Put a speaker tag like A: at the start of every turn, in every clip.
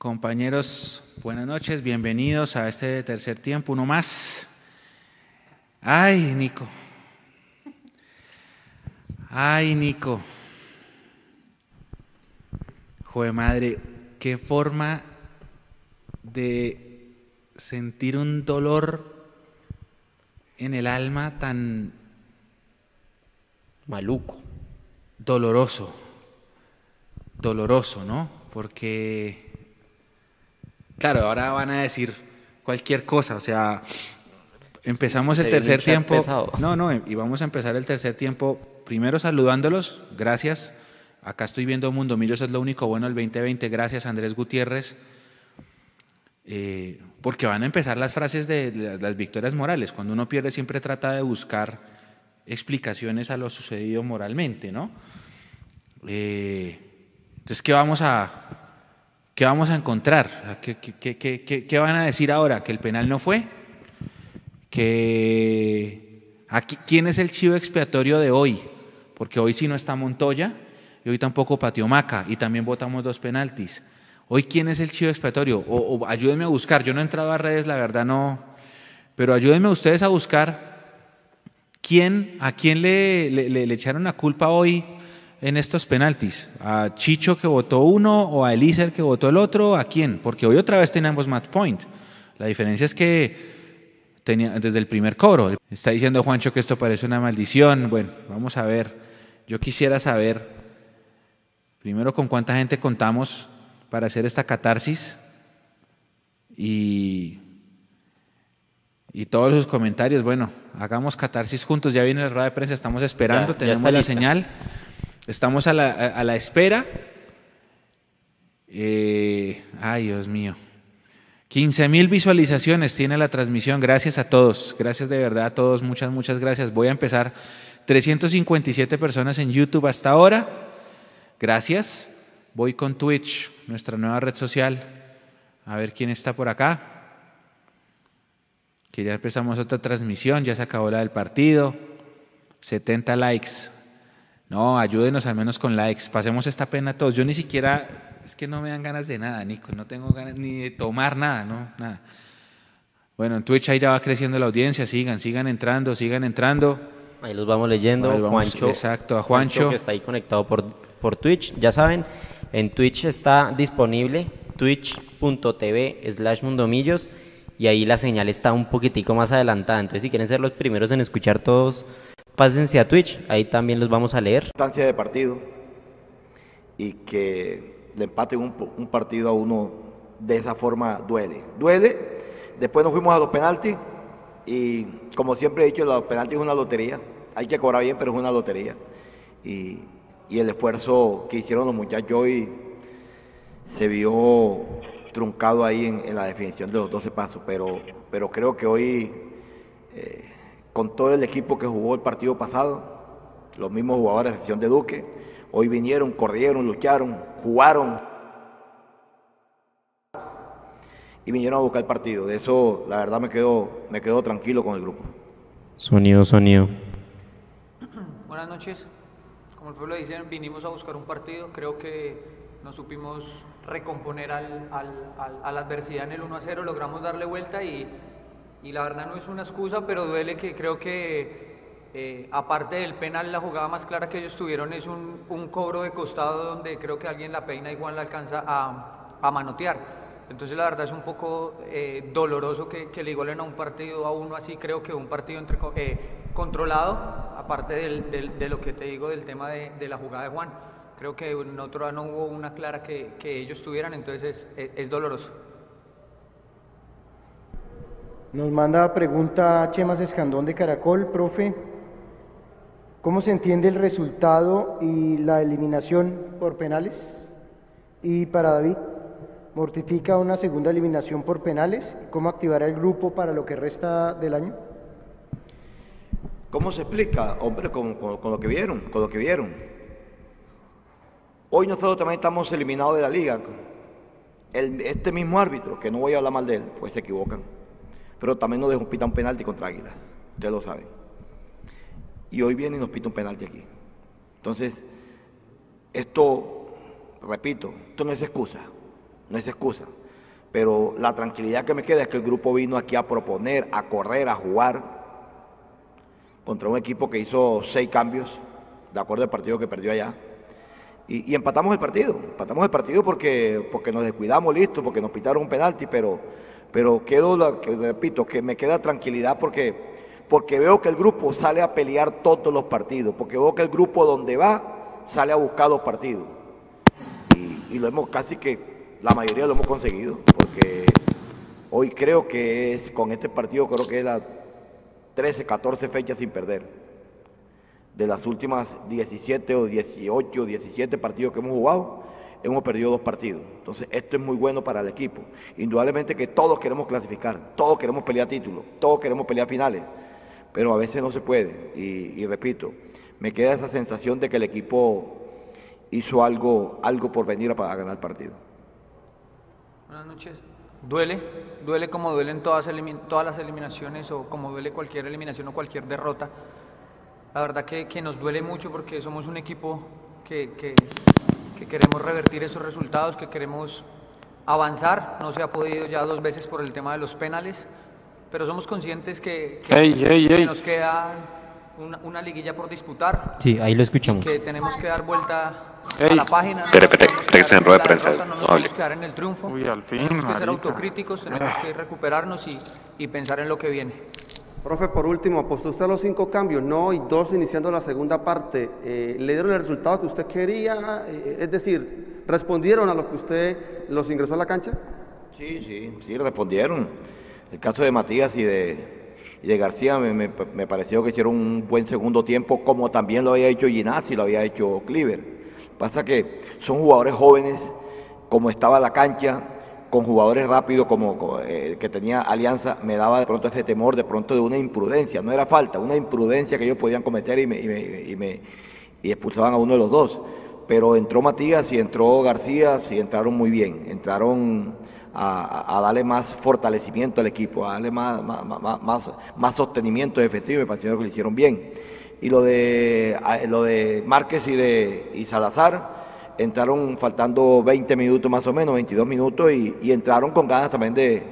A: Compañeros, buenas noches, bienvenidos a este tercer tiempo, uno más. Ay, Nico. Ay, Nico. Joder, madre, qué forma de sentir un dolor en el alma tan
B: Maluco.
A: doloroso. Doloroso, ¿no? Porque, claro, ahora van a decir cualquier cosa, o sea, empezamos el tercer tiempo.
B: pesado.
A: No, no, y vamos a empezar el tercer tiempo primero saludándolos, gracias. Acá estoy viendo Mundo Millos, es lo único bueno del 2020, gracias Andrés Gutiérrez. Eh, porque van a empezar las frases de la- las victorias morales. Cuando uno pierde siempre trata de buscar explicaciones a lo sucedido moralmente, ¿no? Eh, entonces, ¿qué vamos a, qué vamos a encontrar? ¿Qué, van a decir ahora? ¿Que el penal no fue? ¿Que quién es el chivo expiatorio de hoy? Porque hoy sí no está Montoya y hoy tampoco pateó Maca y también votamos dos penaltis. Hoy, ¿quién es el chivo expiatorio? O, ayúdenme a buscar. Yo no he entrado a redes, la verdad no. Pero ayúdenme ustedes a buscar quién, a quién le- le echaron la culpa hoy en estos penaltis. ¿A Chicho que votó uno o a Elícer que votó el otro? ¿A quién? Porque hoy otra vez teníamos match point. La diferencia es que tenía, desde el primer cobro. Está diciendo Juancho que esto parece una maldición. Bueno, vamos a ver. Yo quisiera saber, primero, con cuánta gente contamos para hacer esta catarsis y, y todos sus comentarios. Bueno, hagamos catarsis juntos. Ya viene la rueda de prensa, estamos esperando,
B: Ya, ya
A: tenemos la
B: lista.
A: señal. Estamos a la, a- la espera. Eh, ay, Dios mío. 15 mil visualizaciones tiene la transmisión. Gracias a todos. Gracias de verdad a todos. Muchas, muchas gracias. Voy a empezar. 357 personas en YouTube hasta ahora. Gracias. Voy con Twitch, nuestra nueva red social. A ver quién está por acá. Que ya empezamos otra transmisión. Ya se acabó la del partido. 70 likes. No, ayúdenos al menos con likes. Pasemos esta pena todos. Yo ni siquiera, es que no me dan ganas de nada, Nico. No tengo ganas ni de tomar nada, no, nada. Bueno, en Twitch ahí ya va creciendo la audiencia. Sigan, sigan entrando, sigan entrando.
B: Ahí los vamos leyendo.
A: Vamos,
B: Juancho.
A: exacto, a Juancho.
B: que está ahí conectado por, por Twitch. Ya saben, en Twitch está disponible twitch.tv slash mundomillos y ahí la señal está un poquitico más adelantada. Entonces, si quieren ser los primeros en escuchar todos, pásense a Twitch. Ahí también los vamos a leer.
C: instancia de partido y que le empate un, un partido a uno de esa forma duele. Duele. Después nos fuimos a los penaltis y como siempre he dicho, los penaltis es una lotería. Hay que cobrar bien, pero es una lotería. Y, y el esfuerzo que hicieron los muchachos hoy se vio truncado ahí en, en la definición de los 12 pasos, pero, pero creo que hoy, eh, con todo el equipo que jugó el partido pasado, los mismos jugadores, a excepción de Duque, hoy vinieron, corrieron, lucharon, jugaron y vinieron a buscar el partido. De eso, la verdad, me quedo, me quedo tranquilo con el grupo.
B: Sonido, sonido.
D: Buenas noches. Como el pueblo dice, vinimos a buscar un partido. Creo que nos supimos recomponer al, al- al- a la adversidad en el 1 a 0, logramos darle vuelta y, y la verdad no es una excusa, pero duele que creo que eh, aparte del penal, la jugada más clara que ellos tuvieron es un, un cobro de costado donde creo que alguien la peina y Juan la alcanza a, a manotear. Entonces la verdad es un poco eh, doloroso que, que le igualen a un partido a uno así, creo que un partido entre, eh, controlado, aparte del- del- de lo que te digo del tema de, de la jugada de Juan. Creo que en otro no hubo una clara que, que ellos tuvieran, entonces es, es- es doloroso.
E: Nos manda pregunta Chemas Escandón de Caracol, profe. ¿Cómo se entiende el resultado y la eliminación por penales? Y para David, ¿mortifica una segunda eliminación por penales? ¿Cómo activará el grupo para lo que resta del año?
C: ¿Cómo se explica? Hombre, con, con- lo que vieron, con lo que vieron. Hoy nosotros también estamos eliminados de la liga. Este mismo árbitro, que no voy a hablar mal de él, pues se equivocan. Pero también nos dejó pita un penalti contra Águilas. Ustedes lo saben. Y hoy viene y nos pita un penalti aquí. Entonces, esto, repito, esto no es excusa. no es excusa. Pero la tranquilidad que me queda es que el grupo vino aquí a proponer, a correr, a jugar contra un equipo que hizo seis cambios, de acuerdo al partido que perdió allá. Y, empatamos el partido, empatamos el partido porque, porque nos descuidamos, listo, porque nos pitaron un penalti, pero, pero quedo, que, repito, que me queda tranquilidad porque, porque veo que el grupo sale a pelear todos los partidos, porque veo que el grupo donde va sale a buscar los partidos. Y, y lo hemos casi que, la mayoría lo hemos conseguido, porque hoy creo que es, con este partido creo que es la 13, 14 fechas sin perder de las últimas 17 o 18 o 17 partidos que hemos jugado, hemos perdido dos partidos. Entonces, esto es muy bueno para el equipo. Indudablemente que todos queremos clasificar, todos queremos pelear títulos, todos queremos pelear finales, pero a veces no se puede. Y, repito, me queda esa sensación de que el equipo hizo algo, algo por venir a, ganar el partido.
D: Buenas noches. Duele, duele como duelen todas, todas las eliminaciones o como duele cualquier eliminación o cualquier derrota la verdad que, nos duele mucho porque somos un equipo que, que, queremos revertir esos resultados, que queremos avanzar. No se ha podido ya dos veces por el tema de los penales, pero somos conscientes que, nos queda una, una, liguilla por disputar.
B: Sí, ahí lo escuchamos.
D: Que tenemos que dar vuelta a la página.
F: Espere, espere, en rueda de prensa.
D: No nos podemos quedar en el triunfo. Uy, al fin, tenemos que ser autocríticos, tenemos que recuperarnos y, y pensar en lo que viene.
G: Profe, por último, apostó usted a los cinco cambios, no, y dos iniciando la segunda parte. Eh, ¿Le dieron el resultado que usted quería? Eh, es decir, ¿respondieron a lo que usted los ingresó a la cancha?
C: Sí, sí, sí, respondieron. El caso de Matías y de, García me, pareció que hicieron un buen segundo tiempo, como también lo había hecho Ginazzi, lo había hecho Cliver. Pasa que son jugadores jóvenes, como estaba la cancha, con jugadores rápidos como, eh, que tenía Alianza, me daba de pronto ese temor, de pronto de una imprudencia, no era falta, una imprudencia que ellos podían cometer y me, y me, y expulsaban a uno de los dos. Pero entró Matías y entró García y entraron muy bien, entraron a, darle más fortalecimiento al equipo, a darle más, más, más, sostenimiento efectivo, me pareció que lo hicieron bien. Y lo de, lo de Márquez y de y Salazar, entraron faltando 20 minutos más o menos, 22 minutos, y, entraron con ganas también de,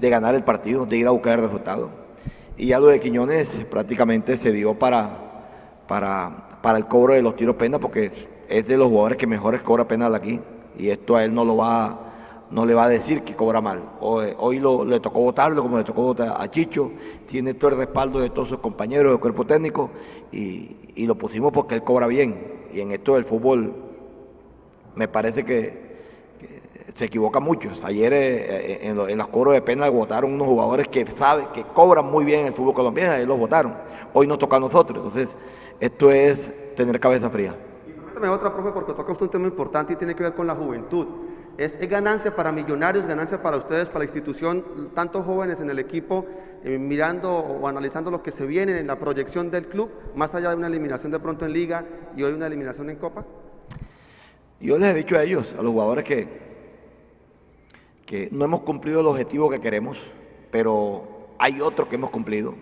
C: ganar el partido, de ir a buscar el resultado. Y ya lo de Quiñones prácticamente se dio para, para, para el cobro de los tiros pena, porque es, de los jugadores que mejores cobra penal aquí, y esto a él no lo va no le va a decir que cobra mal. Hoy, hoy lo, le tocó votarlo como le tocó votar a Chicho, tiene todo el respaldo de todos sus compañeros del cuerpo técnico y, y lo pusimos porque él cobra bien. Y en esto del fútbol me parece que, se equivocan muchos. Ayer eh, eh, en, en, los cobros de pena votaron unos jugadores que saben, que cobran muy bien el fútbol colombiano, y los votaron. Hoy nos toca a nosotros. Entonces, esto es tener cabeza fría.
G: Y permítame otra, profe, porque toca usted un tema importante y tiene que ver con la juventud. Es, ganancia para millonarios, ganancia para ustedes, para la institución, tantos jóvenes en el equipo, eh, mirando o analizando lo que se viene en la proyección del club, más allá de una eliminación de pronto en liga y hoy una eliminación en copa?
C: Yo les he dicho a ellos, a los jugadores, que, que no hemos cumplido el objetivo que queremos, pero hay otro que hemos cumplido.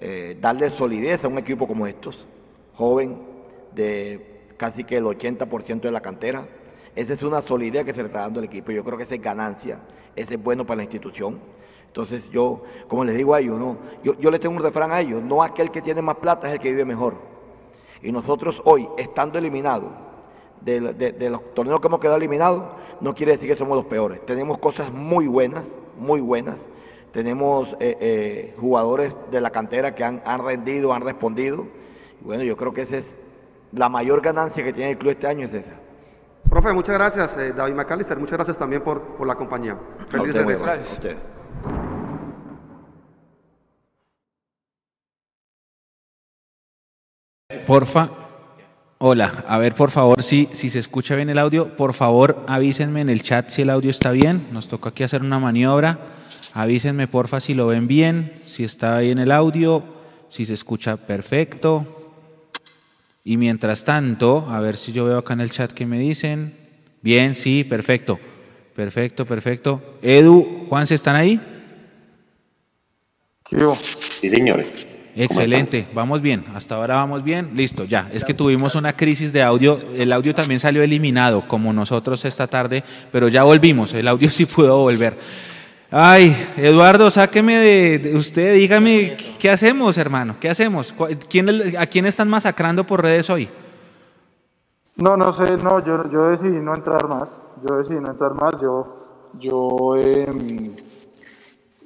C: Eh, darle solidez a un equipo como estos, joven, de casi que el 80% de la cantera. Esa es una solidez que se le está dando al equipo. Yo creo que esa es ganancia, ese es bueno para la institución. Entonces yo, como les digo a ellos, no, yo, yo les tengo un refrán a ellos, no aquel que tiene más plata es el que vive mejor. Y nosotros hoy, estando eliminados, de, los torneos que hemos quedado eliminados, no quiere decir que somos los peores. Tenemos cosas muy buenas, muy buenas. Tenemos eh, eh, jugadores de la cantera que han, rendido, han respondido. Bueno, yo creo que esa es la mayor ganancia que tiene el club este año, es esa.
G: Profe, muchas gracias, eh, David McAllister. Muchas gracias también por, por la compañía.
C: Feliz de gracias.
A: Porfa, Hola, a ver por favor si, si se escucha bien el audio, por favor avísenme en el chat si el audio está bien, nos toca aquí hacer una maniobra, avísenme porfa si lo ven bien, si está bien el audio, si se escucha perfecto. Y mientras tanto, a ver si yo veo acá en el chat que me dicen. Bien, sí, perfecto. Perfecto, perfecto. Edu, Juan, ¿se están ahí?
F: Sí, señores.
A: Excelente, vamos bien, hasta ahora vamos bien, listo, ya. Es que tuvimos una crisis de audio, el audio también salió eliminado, como nosotros esta tarde, pero ya volvimos, el audio sí pudo volver. Ay, Eduardo, sáqueme de, usted, dígame, ¿qué hacemos, hermano? ¿Qué hacemos? ¿Quién, ¿A quién están masacrando por redes hoy?
H: No, no sé, no, yo, yo decidí no entrar más, yo decidí no entrar más, yo, yo em,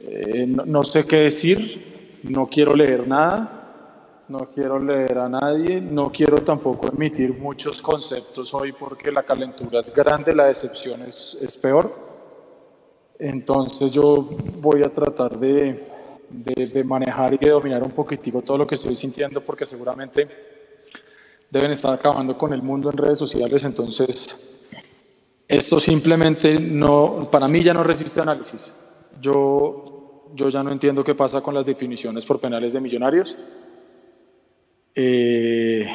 H: eh, no sé qué decir, no quiero leer nada, no quiero leer a nadie, no quiero tampoco emitir muchos conceptos hoy porque la calentura es grande, la decepción es, es peor. Entonces yo voy a tratar de, de, manejar y de dominar un poquitico todo lo que estoy sintiendo porque seguramente deben estar acabando con el mundo en redes sociales. Entonces esto simplemente no, para mí ya no resiste análisis. Yo yo ya no entiendo qué pasa con las definiciones por penales de millonarios. Eh,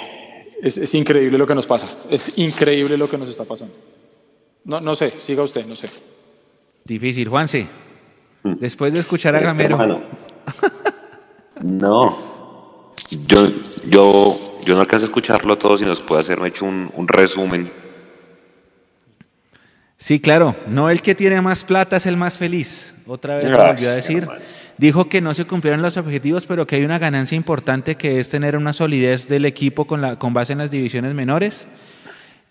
H: es, increíble lo que nos pasa, es increíble lo que nos está pasando. No, no sé, siga usted, no sé.
A: Difícil, Juanse. Hmm. Después de escuchar a Gamero.
F: no, yo, yo, yo no alcanzo a escucharlo todo, si nos puede hacer hecho un, un resumen.
A: Sí, claro, no el que tiene más plata es el más feliz otra vez lo volvió a decir. Dijo que no se cumplieron los objetivos, pero que hay una ganancia importante que es tener una solidez del equipo con, la, con base en las divisiones menores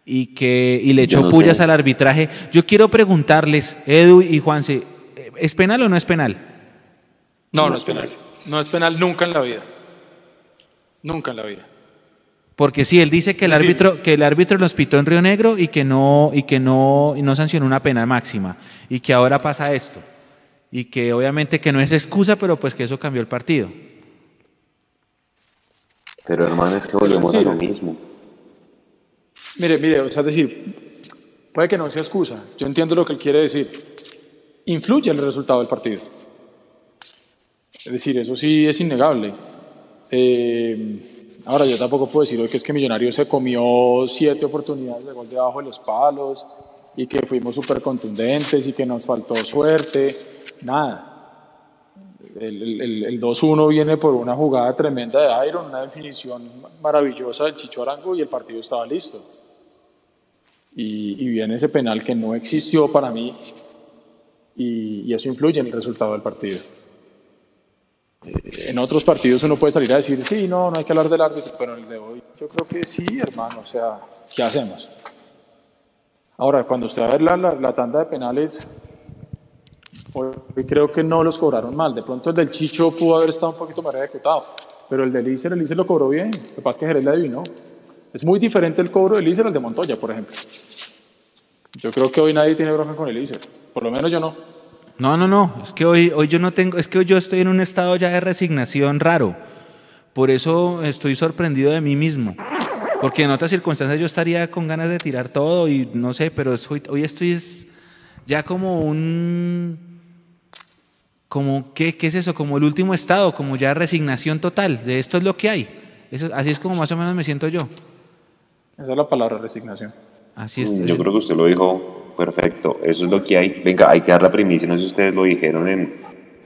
A: y que y le echó pullas al arbitraje. Yo quiero preguntarles, Edu y Juanse, ¿es penal o no es penal?
H: No, no es penal. No es penal nunca en la vida. Nunca en la vida.
A: Porque sí, él dice que el árbitro, que el árbitro los pitó en Río Negro y que no, y que no, y no sancionó una pena máxima. Y que ahora pasa esto y que obviamente que no es excusa, pero pues que eso cambió el partido.
F: Pero hermano, es que volvemos a lo mismo.
H: Mire, mire, o sea, es decir, puede que no sea excusa, yo entiendo lo que él quiere decir. Influye el resultado del partido. Es decir, eso sí es innegable. Eh, ahora, yo tampoco puedo decir hoy que es que Millonario se comió siete oportunidades de gol debajo de los palos y que fuimos súper contundentes y que nos faltó suerte nada. El, el, 2-1 viene por una jugada tremenda de Iron, una definición maravillosa del Chicho Arango y el partido estaba listo. Y, viene ese penal que no existió para mí y, eso influye en el resultado del partido. En otros partidos uno puede salir a decir, sí, no, no hay que hablar del árbitro, pero en el de hoy yo creo que sí, hermano, o sea, ¿qué hacemos? Ahora, cuando usted va a ver la, la tanda de penales, Hoy creo que no los cobraron mal. De pronto el del Chicho pudo haber estado un poquito más ejecutado, pero el del Iser, el Iser lo cobró bien. Lo que pasa es que Jerez le adivinó. Es muy diferente el cobro del Iser al de Montoya, por ejemplo. Yo creo que hoy nadie tiene bronca con el Iser. Por lo menos yo no.
A: No, no, no. Es que hoy, hoy yo no tengo, es que hoy yo estoy en un estado ya de resignación raro. Por eso estoy sorprendido de mí mismo. Porque en otras circunstancias yo estaría con ganas de tirar todo y no sé, pero hoy, hoy estoy ya como un como, ¿qué, ¿qué, es eso? Como el último estado, como ya resignación total, de esto es lo que hay. Eso, así es como más o menos me siento yo.
H: Esa es la palabra resignación.
A: Así es.
F: Yo creo que usted lo dijo perfecto, eso es lo que hay. Venga, hay que dar la primicia, no sé si ustedes lo dijeron en,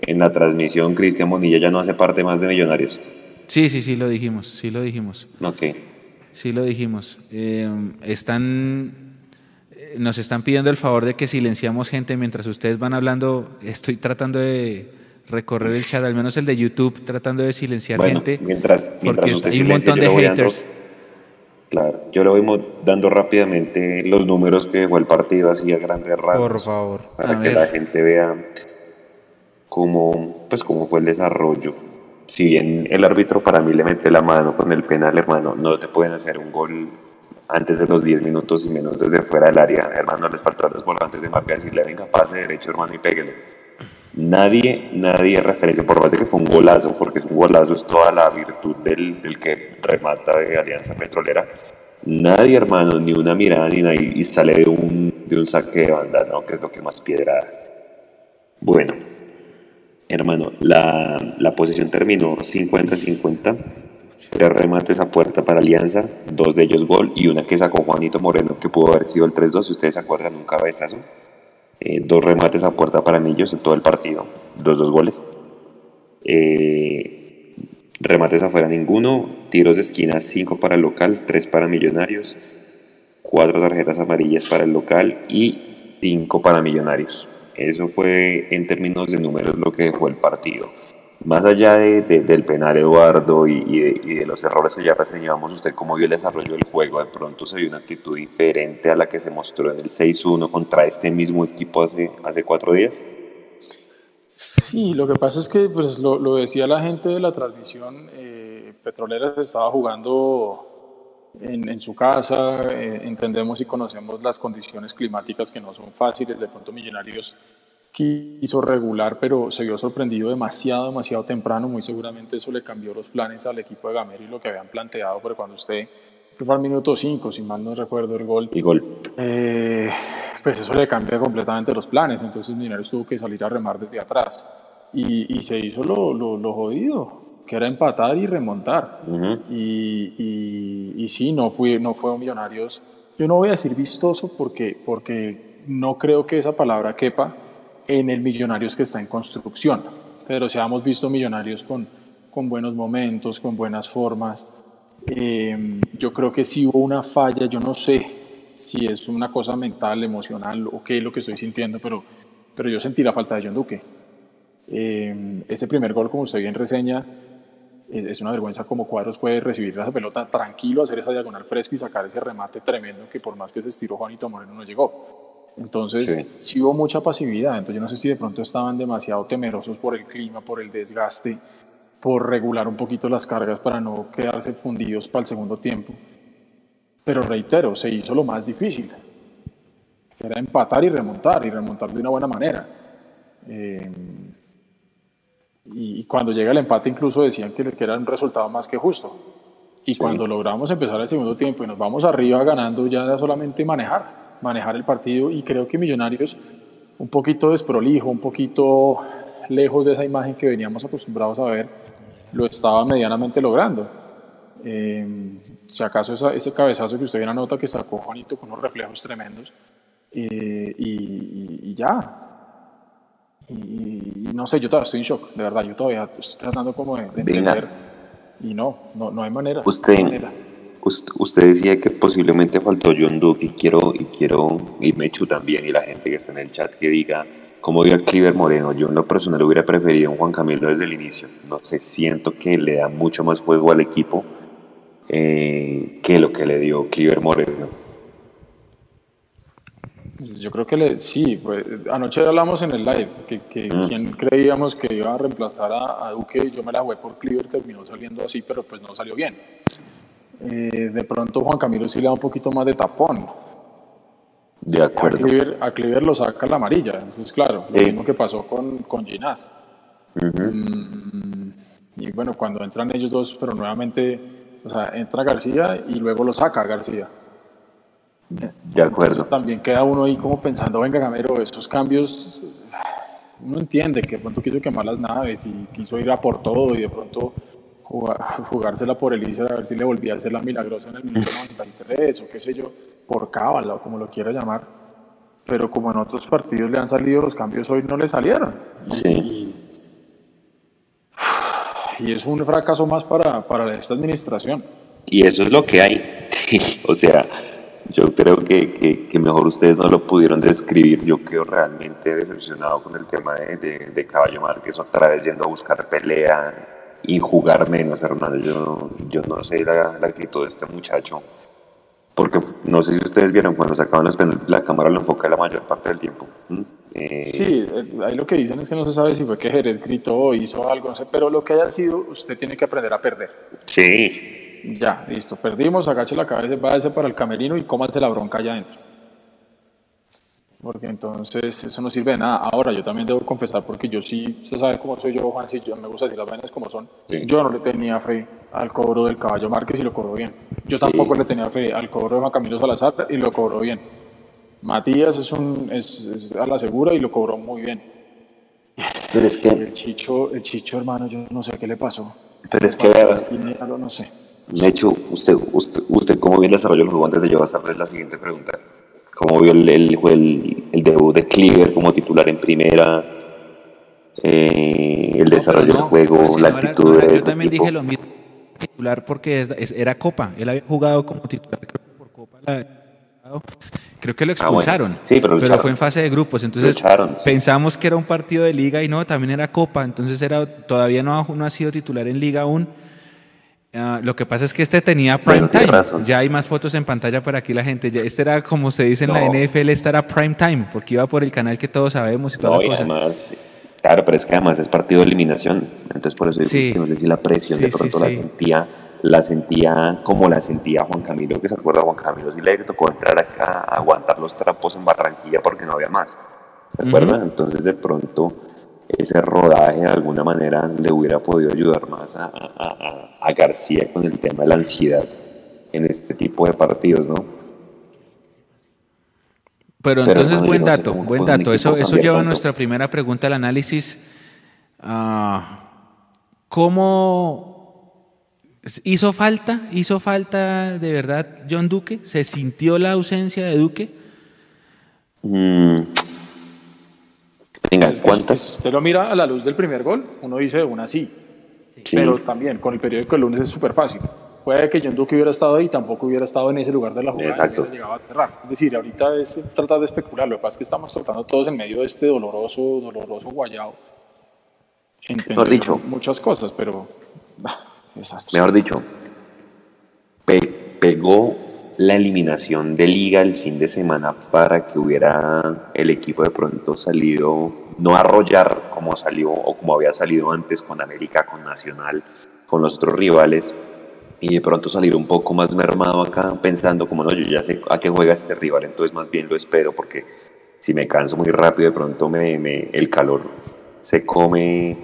F: en la transmisión, Cristian Bonilla ya no hace parte más de Millonarios.
A: Sí, sí, sí, lo dijimos, sí lo dijimos.
F: Ok.
A: Sí lo dijimos. Eh, están nos están pidiendo el favor de que silenciamos gente mientras ustedes van hablando. Estoy tratando de recorrer el chat, al menos el de YouTube, tratando de silenciar gente.
F: Mientras, mientras porque hay un montón de haters. Claro, yo le voy dando rápidamente los números que dejó el partido así a grandes rasgos.
A: Por favor.
F: Para que la gente vea cómo, pues, cómo fue el desarrollo. Si bien el árbitro para mí le mete la mano con el penal, hermano, no te pueden hacer un gol antes de los 10 minutos y menos desde fuera del área. Hermano, les faltó a los volantes de marca decirle, venga, pase derecho, hermano, y péguelo. Nadie, nadie referencia, por más de que fue un golazo, porque es un golazo, es toda la virtud del, del que remata de Alianza Petrolera. Nadie, hermano, ni una mirada ni nada, y sale de un, de un saque de banda, ¿no? Que es lo que más piedra. Bueno, hermano, la, la posición terminó 50-50 tres remates a puerta para Alianza, dos de ellos gol y una que sacó Juanito Moreno que pudo haber sido el 3-2, si ustedes se acuerdan, un cabezazo. Eh, dos remates a puerta para Millos en todo el partido, dos dos goles. Eh, Remates afuera ninguno, tiros de esquina 5 para el local, 3 para Millonarios, 4 tarjetas amarillas para el local y 5 para Millonarios. Eso fue en términos de números lo que dejó el partido. Más allá de, de, del penal Eduardo y, y, de, y, de, los errores que ya reseñamos, ¿usted cómo vio el desarrollo del juego? De pronto se vio una actitud diferente a la que se mostró en el 6-1 contra este mismo equipo hace, hace cuatro días.
H: Sí, lo que pasa es que, pues lo, lo decía la gente de la transmisión, eh, Petroleras estaba jugando en, en su casa, eh, entendemos y conocemos las condiciones climáticas que no son fáciles, de pronto Millonarios quiso regular, pero se vio sorprendido demasiado, demasiado temprano. Muy seguramente eso le cambió los planes al equipo de Gamero y lo que habían planteado, pero cuando usted fue al minuto 5, si mal no recuerdo el gol.
F: Y gol.
H: Eh, pues eso le cambia completamente los planes. Entonces Mineros tuvo que salir a remar desde atrás. Y, y se hizo lo, lo, lo, jodido, que era empatar y remontar. Uh -huh. y, y, y, sí, no fue, no fue un Millonarios. Yo no voy a decir vistoso porque, porque no creo que esa palabra quepa en el Millonarios que está en construcción. Pero si hemos visto Millonarios con, con buenos momentos, con buenas formas. Eh, yo creo que sí hubo una falla, yo no sé si es una cosa mental, emocional o qué es lo que estoy sintiendo, pero, pero yo sentí la falta de John Duque. Eh, ese primer gol, como usted bien reseña, es, es, una vergüenza como Cuadros puede recibir esa pelota tranquilo, hacer esa diagonal fresca y sacar ese remate tremendo que por más que se estiró Juanito Moreno no llegó. Entonces, sí. sí. hubo mucha pasividad. Entonces, yo no sé si de pronto estaban demasiado temerosos por el clima, por el desgaste, por regular un poquito las cargas para no quedarse fundidos para el segundo tiempo. Pero reitero, se hizo lo más difícil. Era empatar y remontar, y remontar de una buena manera. Eh, y, cuando llega el empate, incluso decían que, que era un resultado más que justo. Y sí. cuando logramos empezar el segundo tiempo y nos vamos arriba ganando, ya era solamente manejar manejar el partido y creo que Millonarios un poquito desprolijo, un poquito lejos de esa imagen que veníamos acostumbrados a ver, lo estaba medianamente logrando. Eh, si acaso esa, ese cabezazo que usted bien anota que sacó Juanito con unos reflejos tremendos eh, y, y, y, ya. Y, y, no sé, yo todavía estoy en shock, de verdad, yo todavía estoy tratando como de, de entender y no, no, no hay manera.
F: Usted,
H: no hay manera
F: usted decía que posiblemente faltó John Duke y quiero, y quiero, y Mechu también, y la gente que está en el chat que diga cómo vio a Cliver Moreno. Yo en lo personal hubiera preferido un Juan Camilo desde el inicio. No sé, siento que le da mucho más juego al equipo eh, que lo que le dio Cliver Moreno.
H: Pues yo creo que le, sí, pues, anoche hablamos en el live que, que mm. quien creíamos que iba a reemplazar a, a Duque, yo me la jugué por Cliver, terminó saliendo así, pero pues no salió bien eh, de pronto Juan Camilo sí le da un poquito más de tapón.
F: De acuerdo.
H: A Cliver, a Cliver lo saca la amarilla, entonces claro, lo sí. mismo que pasó con, con Ginás. Uh -huh. mm, y bueno, cuando entran ellos dos, pero nuevamente, o sea, entra García y luego lo saca García.
F: De acuerdo. Entonces,
H: también queda uno ahí como pensando, venga Gamero, esos cambios, uno entiende que de pronto quiso quemar las naves y quiso ir a por todo y de pronto jugársela por Elisa, a ver si le volvía a hacer la milagrosa en el minuto 93 o qué sé yo, por cábala o como lo quiera llamar. Pero como en otros partidos le han salido los cambios, hoy no le salieron.
F: Sí.
H: Y, y es un fracaso más para, para esta administración.
F: Y eso es lo que hay. o sea, yo creo que, que, que, mejor ustedes no lo pudieron describir. Yo quedo realmente decepcionado con el tema de, de, de Caballo Márquez, otra vez yendo a buscar pelea, y jugar menos, hermano. Yo, yo no sé la, la, actitud de este muchacho. Porque no sé si ustedes vieron cuando sacaban los penales, la cámara lo enfoca la mayor parte del tiempo. ¿Mm?
H: Eh, sí, ahí lo que dicen es que no se sabe si fue que Jerez gritó o hizo algo, no sé, pero lo que haya sido, usted tiene que aprender a perder.
F: Sí.
H: Ya, listo, perdimos, agache la cabeza, váyase para el camerino y cómase la bronca allá adentro porque entonces eso no sirve de nada. Ahora, yo también debo confesar, porque yo sí, se sabe cómo soy yo, Juan, si yo me gusta decir las vainas como son. Sí. Yo no le tenía fe al cobro del caballo Márquez y lo cobró bien. Yo tampoco sí. le tenía fe al cobro de Juan Camilo Salazar y lo cobró bien. Matías es, un, es, es a la segura y lo cobró muy bien.
F: Pero es que...
H: El Chicho, el Chicho, hermano, yo no sé qué le pasó.
F: Pero es que...
H: Dinero, no sé.
F: De hecho, usted, usted, usted cómo bien desarrolló el juego antes de yo hacerles la siguiente pregunta cómo vio el, el, el, el, debut de Cleaver como titular en primera. eh, el
A: No,
F: desarrollo
A: pero
F: del juego,
A: pero si
F: la
A: no
F: actitud
A: era-
F: del
A: Yo también
F: equipo.
A: dije lo mismo titular porque es- es- era Copa. Él había jugado como titular creo que por Copa. la- creo que lo
F: Ah, bueno.
A: expulsaron.
F: Sí, pero lo echaron.
A: fue en fase de grupos. Entonces
F: echaron, sí.
A: pensamos que era un partido de liga y no, también era Copa. Entonces era todavía no ha, no ha sido titular en liga aún. Ah, lo que pasa es que este tenía prime
F: Bueno,
A: time.
F: razón.
A: Ya hay más fotos en pantalla para aquí la gente. Ya- Este era como se dice en la. NFL, este era prime time, porque iba por el canal que todos sabemos y toda
F: No,
A: la
F: y
A: cosa.
F: además, claro, pero es que además es partido de eliminación. Entonces, por eso
A: Sí.
F: que no sé si la presión
A: Sí,
F: de
A: sí,
F: pronto la sentía la sentía como la sentía Juan Camilo, que se acuerda Juan Camilo, sí le tocó entrar acá a aguantar los trapos en Barranquilla porque no había más. ¿Se acuerdan? Entonces, de pronto, ese rodaje de alguna manera le hubiera podido ayudar más a, a- a- a García con el tema de la ansiedad en este tipo de partidos, ¿no?
A: Pero
F: Pero,
A: entonces, buen
F: yo no sé
A: dato, buen dato. Eso, eso lleva a nuestra primera pregunta al análisis. Ah, ¿Cómo hizo falta, hizo falta de verdad John Duque? ¿Se sintió la ausencia de Duque?
F: Mm. Venga, ¿cuántas?
H: Si usted lo mira a la luz del primer gol, uno dice de una sí.
F: Sí.
H: Pero también con el periódico el lunes es súper fácil. Puede que John Duque hubiera estado ahí tampoco hubiera estado en ese lugar de la jugada
F: Exacto.
H: y hubiera llegado a cerrar. Es decir, ahorita es tratar de especular. Lo que pasa es que estamos tratando todos en medio de este doloroso, doloroso guayao.
F: Mejor dicho.
H: muchas cosas, pero. desastre.
F: Mejor dicho, pe- pegó la eliminación de liga el fin de semana para que hubiera el equipo de pronto salido, no arrollar como salió o como había salido antes con América, con Nacional, con los otros rivales, y de pronto salir un poco más mermado acá pensando como no, yo ya sé a qué juega este rival, entonces más bien lo espero porque si me canso muy rápido de pronto me, me- el calor se come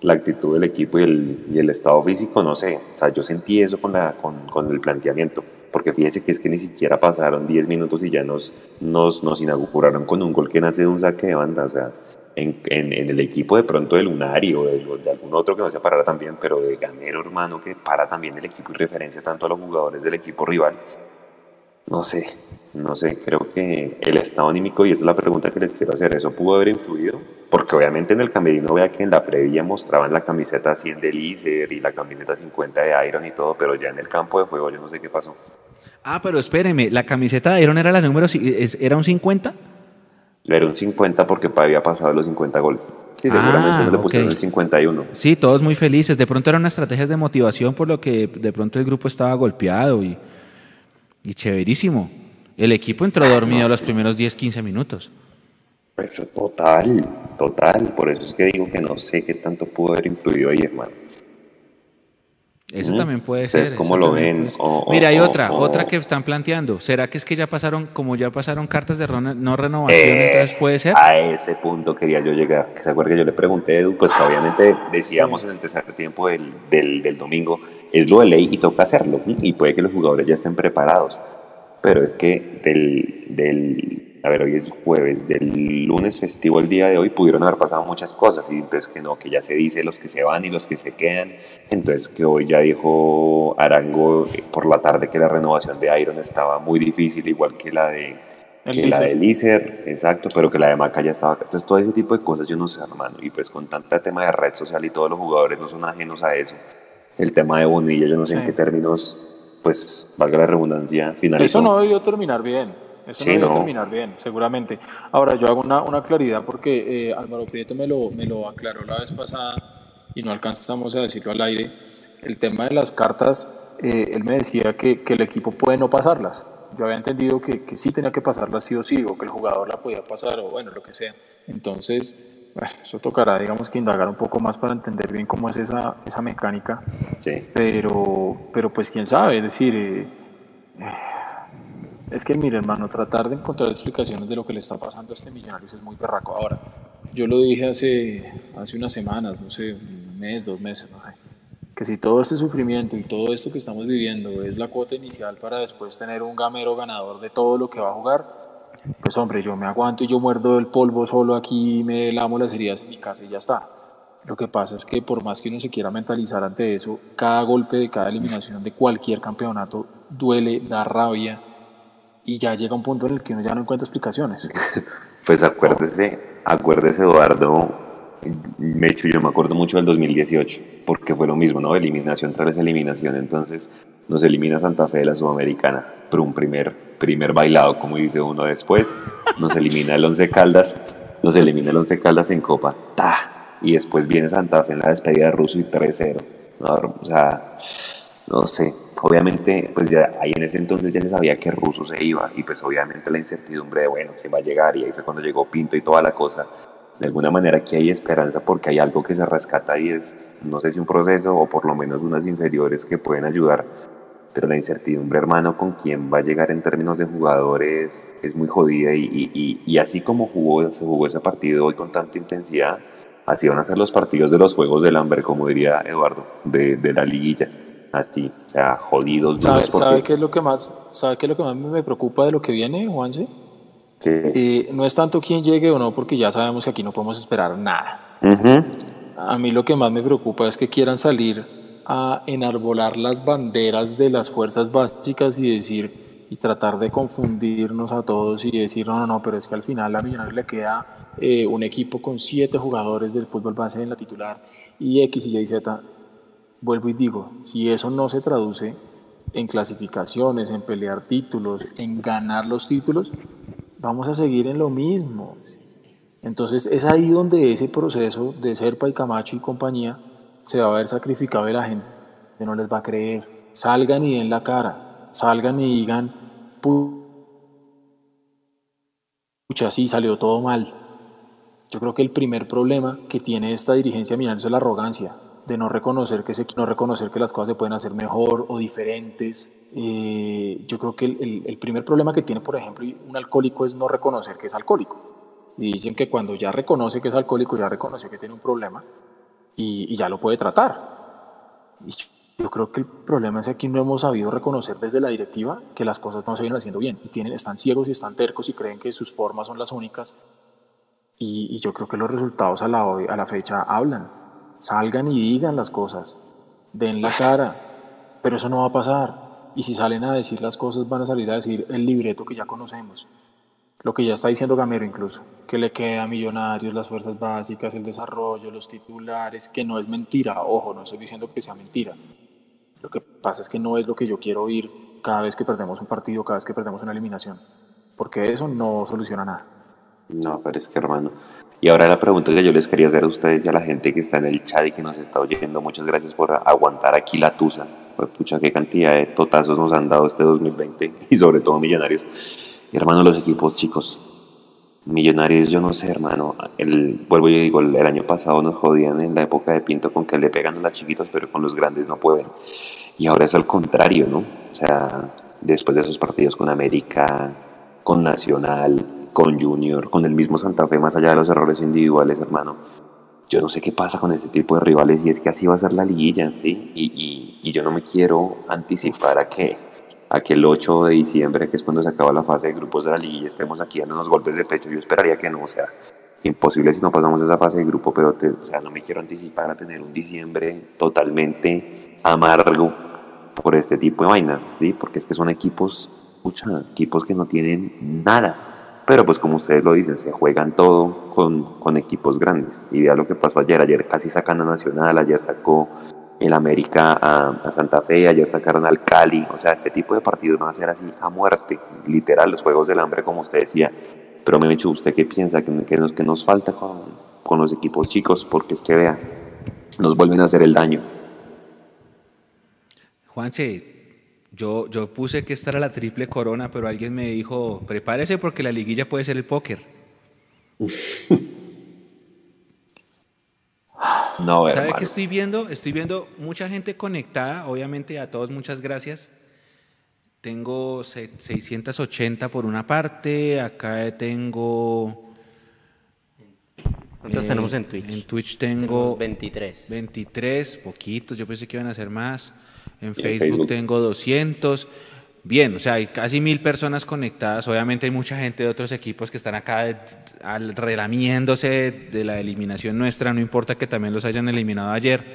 F: la actitud del equipo y el, y el estado físico, no sé, o sea, yo sentí eso con, la, con, con el planteamiento, porque fíjese que es que ni siquiera pasaron 10 minutos y ya nos, nos, nos inauguraron con un gol que nace de un saque de banda, o sea, en, en, el equipo de pronto de Lunari o de, de algún otro que no se parara también, pero de Gamero, hermano, que para también el equipo y referencia tanto a los jugadores del equipo rival, no sé, no sé, creo que el estado anímico, y esa es la pregunta que les quiero hacer, ¿eso pudo haber influido? Porque obviamente en el camerino vea que en la previa mostraban la camiseta 100 de Lizer y la camiseta 50 de Iron y todo, pero ya en el campo de juego yo no sé qué pasó.
A: Ah, pero espéreme, ¿la camiseta de Iron era la número, era un 50?
F: Era un 50 porque había pasado los 50 goles. Sí,
A: Ah,
F: seguramente no le pusieron el 51.
A: Sí, todos muy felices. De pronto eran estrategias de motivación por lo que de pronto el grupo estaba golpeado y, y chéverísimo. El equipo entró dormido los primeros 10, 15 minutos.
F: Pues total, total. Por eso es que digo que no sé qué tanto pudo haber influido ahí, hermano.
A: Eso
F: Mm.
A: también puede
F: ¿Ustedes
A: ser.
F: cómo lo ven?
A: Mira, hay otra, otra que están planteando. ¿Será que es que ya pasaron, como ya pasaron cartas de no renovación,
F: Eh,
A: entonces puede ser?
F: A ese punto quería yo llegar. ¿Se acuerda que yo le pregunté a Edu? Pues que obviamente decíamos en el tercer tiempo del, del, del domingo, es lo de ley y toca hacerlo. Y puede que los jugadores ya estén preparados. Pero es que del, del a ver, hoy es jueves, del lunes festivo al día de hoy pudieron haber pasado muchas cosas. Y entonces que no, que ya se dice los que se van y los que se quedan. Entonces que hoy ya dijo Arango eh, por la tarde que la renovación de Iron estaba muy difícil, igual que la de que la de Lícer, exacto, pero que la de Maca ya estaba. Entonces, todo ese tipo de cosas yo no sé, hermano. Y pues con tanta tema de red social y todos los jugadores no son ajenos a eso. El tema de Bonilla, yo no sé en
H: Sí.
F: qué términos, pues, valga la redundancia, finalizó.
H: Eso no debió terminar bien. Eso
F: Sí,
H: no
F: no.
H: terminar bien, seguramente. Ahora, yo hago una, una claridad porque eh, Álvaro Prieto me lo, me lo aclaró la vez pasada y no alcanzamos a decirlo al aire. El tema de las cartas, eh, él me decía que, que el equipo puede no pasarlas. Yo había entendido que, que sí tenía que pasarlas sí o sí, o que el jugador la podía pasar, o bueno, lo que sea. Entonces, bueno, eso tocará, digamos, que indagar un poco más para entender bien cómo es esa, esa mecánica
F: Sí.
H: pero, pero pues quién sabe, es decir, eh, es que mire hermano, tratar de encontrar explicaciones de lo que le está pasando a este Millonarios es muy berraco. Ahora, yo lo dije hace, hace unas semanas, no sé, un mes, dos meses, no sé, que si todo este sufrimiento y todo esto que estamos viviendo es la cuota inicial para después tener un gamero ganador de todo lo que va a jugar, pues hombre, yo me aguanto y yo muerdo el polvo solo aquí me lamo las heridas en mi casa y ya está. Lo que pasa es que por más que uno se quiera mentalizar ante eso, cada golpe de cada eliminación de cualquier campeonato duele, da rabia y ya llega un punto en el que uno ya no encuentra explicaciones.
F: Pues acuérdese, acuérdese Eduardo, me hecho, yo me acuerdo mucho del 2018, porque fue lo mismo, ¿no? Eliminación tras eliminación. Entonces, nos elimina Santa Fe de la Sudamericana, pero un primer, primer bailado, como dice uno después. Nos elimina el Once Caldas, nos elimina el Once Caldas en Copa. ¡Ta! Y después viene Santa Fe en la despedida de Russo y 3-0. o sea, no sé. Obviamente, pues ya ahí en ese entonces ya se sabía que Russo se iba y pues obviamente la incertidumbre de, bueno, se va a llegar y ahí fue cuando llegó Pinto y toda la cosa de alguna manera aquí hay esperanza porque hay algo que se rescata y es, no sé si un proceso o por lo menos unas inferiores que pueden ayudar, pero la incertidumbre, hermano, con quién va a llegar en términos de jugadores es muy jodida y, y, así como jugó, se jugó ese partido hoy con tanta intensidad, así van a ser los partidos de los Juegos del Hambre, como diría Eduardo, de, de la liguilla. Así, o sea, jodidos.
H: ¿Sabe, ¿sabe qué es lo que más, ¿Sabe qué es lo que más me preocupa de lo que viene, Juanse? Eh, no es tanto quién llegue o no, porque ya sabemos que aquí no podemos esperar nada. A mí lo que más me preocupa es que quieran salir a enarbolar las banderas de las fuerzas básicas y decir y tratar de confundirnos a todos y decir no, no, no, pero es que al final a Millonarios le queda eh, un equipo con siete jugadores del fútbol base en la titular y X y Y Z. Vuelvo y digo, si eso no se traduce en clasificaciones, en pelear títulos, en ganar los títulos, vamos a seguir en lo mismo. Entonces es ahí donde ese proceso de Serpa y Camacho y compañía se va a ver sacrificado y la gente no les va a creer. Salgan y den la cara, salgan y digan, pucha, sí, salió todo mal. Yo creo que el primer problema que tiene esta dirigencia Millonarios es la arrogancia de no reconocer que se, no reconocer que las cosas se pueden hacer mejor o diferentes. Eh, yo creo que el, el, primer problema que tiene, por ejemplo, un alcohólico es no reconocer que es alcohólico. Y dicen que cuando ya reconoce que es alcohólico, ya reconoce que tiene un problema y, y ya lo puede tratar. Y yo, creo que el problema es que aquí no hemos sabido reconocer desde la directiva que las cosas no se vienen haciendo bien y tienen, están ciegos y están tercos y creen que sus formas son las únicas. Y, y yo creo que los resultados a la, a la fecha hablan Salgan y digan las cosas, den la cara, pero eso no va a pasar. Y si salen a decir las cosas, van a salir a decir el libreto que ya conocemos. Lo que ya está diciendo Gamero incluso, que le queda a Millonarios las fuerzas básicas, el desarrollo, los titulares, que no es mentira. Ojo, no estoy diciendo que sea mentira. Lo que pasa es que no es lo que yo quiero oír cada vez que perdemos un partido, cada vez que perdemos una eliminación. Porque eso no soluciona nada.
F: No, pero es que hermano, y ahora la pregunta que yo les quería hacer a ustedes y a la gente que está en el chat y que nos está oyendo, muchas gracias por aguantar aquí la tusa. Pues, pucha, qué cantidad de totazos nos han dado este 2020 y sobre todo Millonarios. Hermano, los equipos chicos, Millonarios, yo no sé, hermano. El, vuelvo y digo, el, año pasado nos jodían en la época de Pinto con que le pegan a los chiquitos, pero con los grandes no pueden. Y ahora es al contrario, ¿no? O sea, después de esos partidos con América, con Nacional, con Junior, con el mismo Santa Fe, más allá de los errores individuales, hermano. Yo no sé qué pasa con este tipo de rivales y es que así va a ser la liguilla, ¿sí? Y, y, yo no me quiero anticipar a que, a que el 8 de diciembre, que es cuando se acaba la fase de grupos de la liguilla, estemos aquí dándonos golpes de pecho. Yo esperaría que no, o sea, imposible si no pasamos esa fase de grupo, pero o sea, no me quiero anticipar a tener un diciembre totalmente amargo por este tipo de vainas, ¿sí? Porque es que son equipos, mucha, equipos que no tienen nada pero pues como ustedes lo dicen, se juegan todo con, con equipos grandes. Y vea lo que pasó ayer. Ayer casi sacan a Nacional, ayer sacó el América a, Santa Fe, ayer sacaron al Cali. O sea, este tipo de partidos van a ser así a muerte. Literal, los Juegos del Hambre, como usted decía. Pero me hecho ¿usted qué piensa que, que, nos, que nos falta con, con los equipos chicos? Porque es que vea, nos vuelven a hacer el daño.
A: Juanse, yo, yo puse que esta era la triple corona, pero alguien me dijo, prepárese porque la liguilla puede ser el póker. no, ¿Sabe qué estoy viendo? Estoy viendo mucha gente conectada, obviamente a todos muchas gracias. Tengo 680 por una parte, acá tengo...
B: ¿Cuántos tenemos en Twitch?
A: En Twitch tengo...
B: 23.
A: 23, poquitos, yo pensé que iban a ser más. En Facebook, tengo 200. Bien, o sea, hay casi mil personas conectadas. Obviamente hay mucha gente de otros equipos que están acá relamiéndose de la eliminación nuestra. No importa que también los hayan eliminado ayer.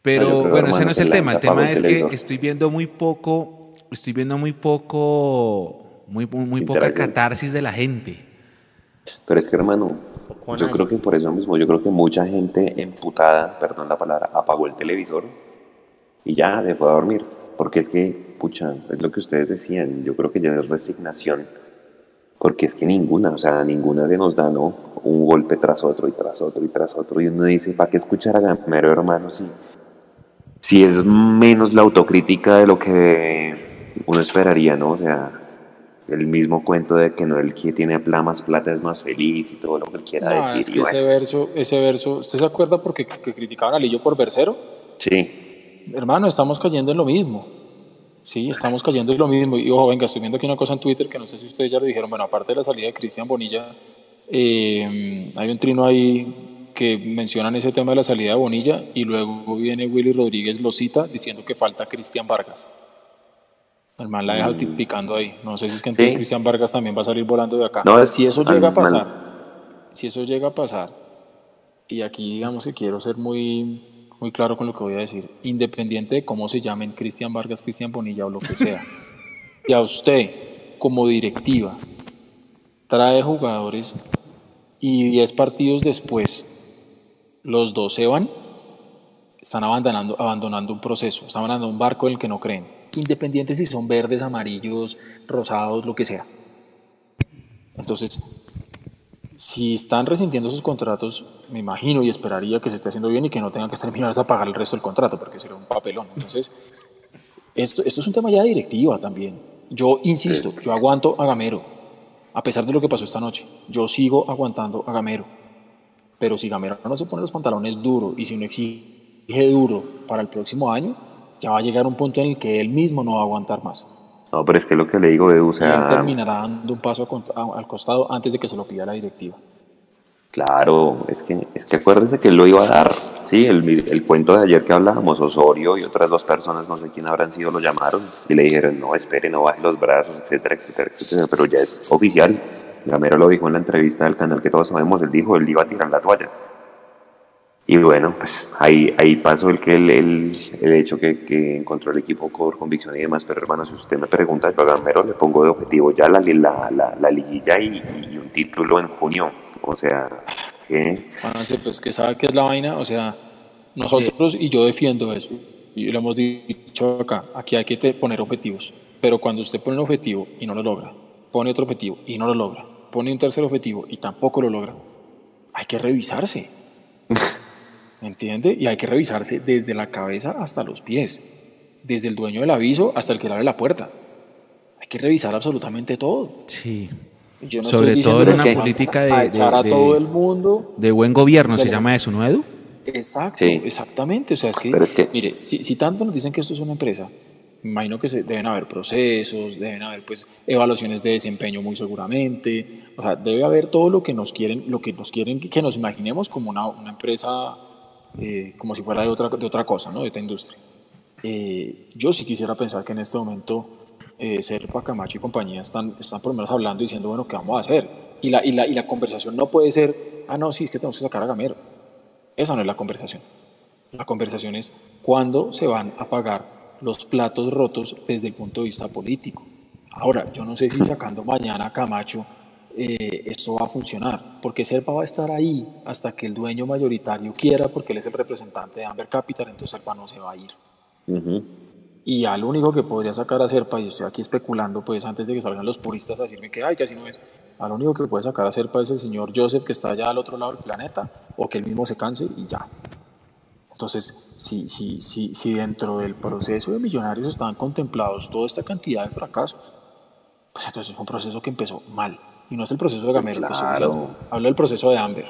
A: Pero bueno, ese no es el tema. El tema es que estoy viendo muy poco, estoy viendo muy poco, muy, muy, poca catarsis de la gente.
F: Pero es que, hermano, Yo creo que por eso mismo, yo creo que mucha gente emputada, perdón la palabra, apagó el televisor y ya se fue a dormir. Porque es que, pucha, es lo que ustedes decían, yo creo que ya es resignación. Porque es que ninguna, o sea, ninguna de nos da, ¿no? Un golpe tras otro y tras otro y tras otro. Y uno dice, ¿para qué escuchar a Gamero, hermano? Si, si es menos la autocrítica de lo que uno esperaría, ¿no? O sea, el mismo cuento de que no el que tiene más plata es más feliz y todo lo que quiera decir.
H: ese verso, ese verso, ¿usted se acuerda porque que criticaban a Lillo por versero?
F: Sí.
H: Hermano, estamos cayendo en lo mismo. Sí, estamos cayendo en lo mismo. Y ojo, venga, estoy viendo aquí una cosa en Twitter que no sé si ustedes ya lo dijeron. Bueno, aparte de la salida de Cristian Bonilla, eh, hay un trino ahí que mencionan ese tema de la salida de Bonilla y luego viene Willy Rodríguez lo cita diciendo que falta Cristian Vargas. El man la deja mm. picando ahí. No sé si es que entonces Cristian Vargas también va a salir volando de acá. No, si eso llega a pasar, si eso llega a pasar, y aquí digamos que quiero ser muy, muy claro con lo que voy a decir, independiente de cómo se llamen Cristian Vargas, Cristian Bonilla o lo que sea, y a usted como directiva trae jugadores y 10 partidos después los dos se van, están abandonando, abandonando un proceso, están abandonando un barco en el que no creen. Independientes si son verdes, amarillos, rosados, lo que sea. Entonces, si están resintiendo sus contratos, me imagino y esperaría que se esté haciendo bien y que no tengan que terminar a pagar el resto del contrato, porque sería un papelón. Entonces, esto, esto es un tema ya de directiva también. Yo insisto, yo aguanto a Gamero, a pesar de lo que pasó esta noche. Yo sigo aguantando a Gamero. Pero si Gamero no se pone los pantalones duro y si no exige duro para el próximo año, ya va a llegar un punto en el que él mismo no va a aguantar más.
F: No, pero es que lo que le digo, Edu, o sea...
H: él terminará dando un paso al costado antes de que se lo pida la directiva.
F: Claro, es que, es que acuérdese que él lo iba a dar. Sí, el, el cuento de ayer que hablábamos, Osorio y otras dos personas, no sé quién habrán sido, lo llamaron y le dijeron, no, espere, no baje los brazos, etcétera, etcétera, etcétera. Pero ya es oficial. Gamero lo dijo en la entrevista del canal que todos sabemos, él dijo, él iba a tirar la toalla. Y bueno, pues ahí, ahí pasó el, que el, el, hecho que, que, encontró el equipo por convicción y demás. Pero hermano, si usted me pregunta, yo a Gamero le pongo de objetivo ya la, la, la, liguilla y, un título en junio. O sea,
H: ¿qué? pues que sabe que es la vaina. O sea, nosotros, y yo defiendo eso, y lo hemos dicho acá, aquí hay que poner objetivos. Pero cuando usted pone un objetivo y no lo logra, pone otro objetivo y no lo logra, pone un tercer objetivo y tampoco lo logra, hay que revisarse. ¿Me entiende? Y hay que revisarse desde la cabeza hasta los pies, desde el dueño del aviso hasta el que le abre la puerta. Hay que revisar absolutamente todo.
A: Sí. Yo no Sobre todo en una política de,
H: echar a todo el mundo.
A: De buen gobierno, ¿se llama eso, no, Edu?
H: Exacto, exactamente. O sea, es que, mire, si, si, tanto nos dicen que esto es una empresa, me imagino que se, deben haber procesos, deben haber pues evaluaciones de desempeño muy seguramente. O sea, debe haber todo lo que nos quieren, lo que nos quieren que nos imaginemos como una, una empresa eh, como si fuera de otra, de otra cosa, ¿no? de otra industria. Eh, yo sí quisiera pensar que en este momento eh, Serpa, Camacho y compañía están, están por lo menos hablando y diciendo, bueno, ¿qué vamos a hacer? Y la, y, la, y la conversación no puede ser, ah, no, sí, es que tenemos que sacar a Gamero. Esa no es la conversación. La conversación es cuándo se van a pagar los platos rotos desde el punto de vista político. Ahora, yo no sé si sacando mañana a Camacho eh, esto va a funcionar, porque Serpa va a estar ahí hasta que el dueño mayoritario quiera, porque él es el representante de Amber Capital, entonces Serpa no se va a ir. Y al único que podría sacar a Serpa, y estoy aquí especulando, pues antes de que salgan los puristas a decirme que, ay, que así no es, al único que puede sacar a Serpa es el señor Joseph, que está allá al otro lado del planeta, o que él mismo se canse y ya. Entonces, si, si, si, si dentro del proceso de millonarios estaban contemplados toda esta cantidad de fracasos, pues entonces fue un proceso que empezó mal. Y no es el proceso de Gamero, claro. hablo del proceso de Amber.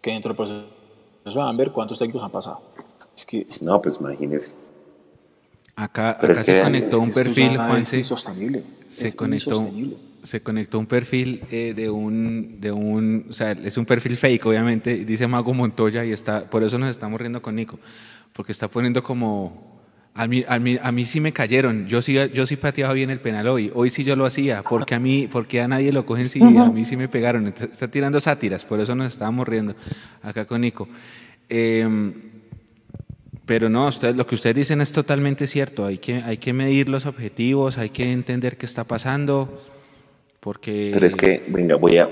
H: Que dentro del proceso de Amber, ¿cuántos técnicos han pasado?
F: Es que, no, pues imagínese.
A: Acá, acá se conectó un perfil, Juanse. Se conectó, se conectó un perfil eh, de un, de un, o sea, es un perfil fake, obviamente, dice Mago Montoya y está, por eso nos estamos riendo con Nico, porque está poniendo como a mí, a, mí, a mí sí me cayeron. Yo sí, yo sí pateaba bien el penal hoy. Hoy sí yo lo hacía. Porque a mí, porque a nadie lo cogen si a mí sí me pegaron. Está tirando sátiras, por eso nos estábamos riendo acá con Nico. Em, pero no, usted, lo que ustedes dicen es totalmente cierto. Hay que, hay que medir los objetivos, hay que entender qué está pasando. Porque.
F: Pero es que, venga, voy a.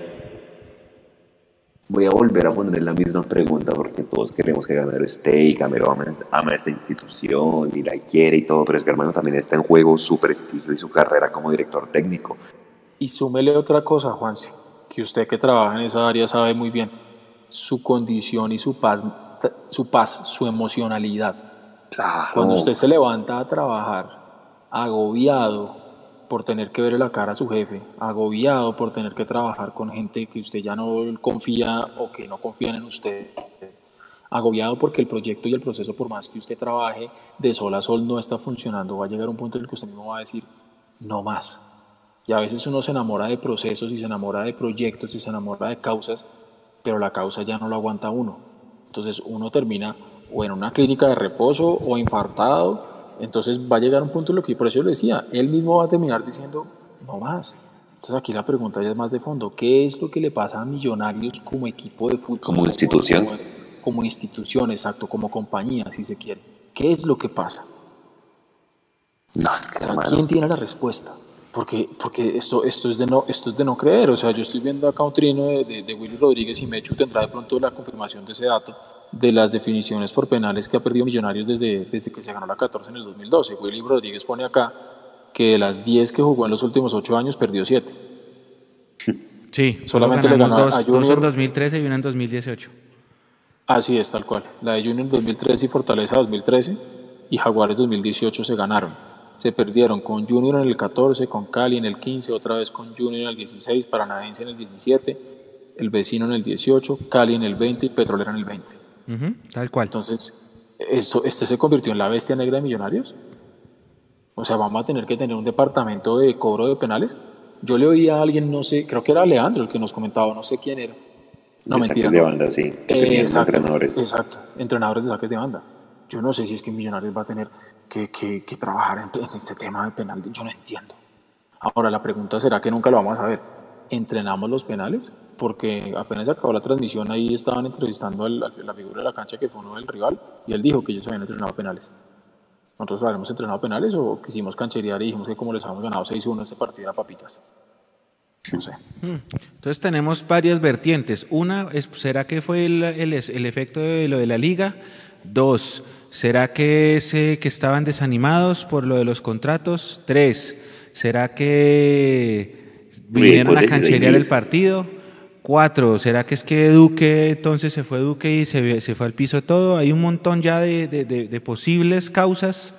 F: Voy a volver a poner la misma pregunta porque todos queremos que Gamero esté y Gamero ama, ama esta institución y la quiere y todo, pero es que hermano también está en juego su prestigio y su carrera como director técnico.
H: Y súmele otra cosa, Juanse, que usted que trabaja en esa área sabe muy bien, su condición y su paz, su, paz, su emocionalidad. Cuando usted se levanta a trabajar agobiado, por tener que verle la cara a su jefe, agobiado por tener que trabajar con gente que usted ya no confía o que no confían en usted, agobiado porque el proyecto y el proceso, por más que usted trabaje de sol a sol, no está funcionando, va a llegar un punto en el que usted mismo va a decir, no más. Y a veces uno se enamora de procesos y se enamora de proyectos y se enamora de causas, pero la causa ya no lo aguanta uno. Entonces uno termina o en una clínica de reposo o infartado entonces va a llegar un punto en lo que por eso yo le decía, él mismo va a terminar diciendo, no más. Entonces aquí la pregunta ya es más de fondo, ¿qué es lo que le pasa a Millonarios como equipo de fútbol?
F: Como institución.
H: Como, institución, exacto, como compañía, si se quiere. ¿Qué es lo que pasa?
F: No,
H: ¿Quién tiene la respuesta? Porque, porque esto, esto, es de no, esto es de no creer. O sea, yo estoy viendo acá un trino de, de, de Willy Rodríguez y Mechu tendrá de pronto la confirmación de ese dato de las definiciones por penales que ha perdido Millonarios desde, desde que se ganó la 14 en el 2012. Willy Rodríguez pone acá que de las 10 que jugó en los últimos 8 años perdió 7.
A: Sí,
H: solamente le ganó
A: dos,
H: a Junior.
A: dos en 2013 y una en 2018.
H: Así es, tal cual. La de Junior 2013 y Fortaleza 2013 y Jaguares 2018 se ganaron. Se perdieron con Junior en el 14, con Cali en el 15, otra vez con Junior en el 16, Paranaense en el 17, el vecino en el 18, Cali en el 20 y Petrolera en el 20
A: tal cual.
H: Entonces, eso, ¿este se convirtió en la bestia negra de Millonarios? O sea, vamos a tener que tener un departamento de cobro de penales. Yo le oí a alguien, no sé, creo que era Leandro el que nos comentaba, no sé quién era. No,
F: de
H: mentira.
F: Saques de banda, sí. Que
H: exacto,
F: entrenadores.
H: Exacto, entrenadores de saques de banda. Yo no sé si es que Millonarios va a tener que, que, que trabajar en, en, este tema de penal. Yo no entiendo. Ahora, la pregunta será que nunca lo vamos a ver. ¿Entrenamos los penales? porque apenas acabó la transmisión, ahí estaban entrevistando a la figura de la cancha que fue uno del rival y él dijo que ellos habían entrenado penales. ¿Nosotros habíamos entrenado penales o quisimos cancherear y dijimos que como les habíamos ganado 6-1 este partido a papitas? No sé.
A: Hmm. Entonces tenemos varias vertientes. Una, es, ¿será que fue el, el, el, efecto de lo de la liga? Dos, ¿será que, ese, que estaban desanimados por lo de los contratos? Tres, ¿será que vinieron a cancherear el partido? Cuatro, ¿será que es que Duque entonces se fue Duque y se, se fue al piso todo? Hay un montón ya de, de, de, de posibles causas.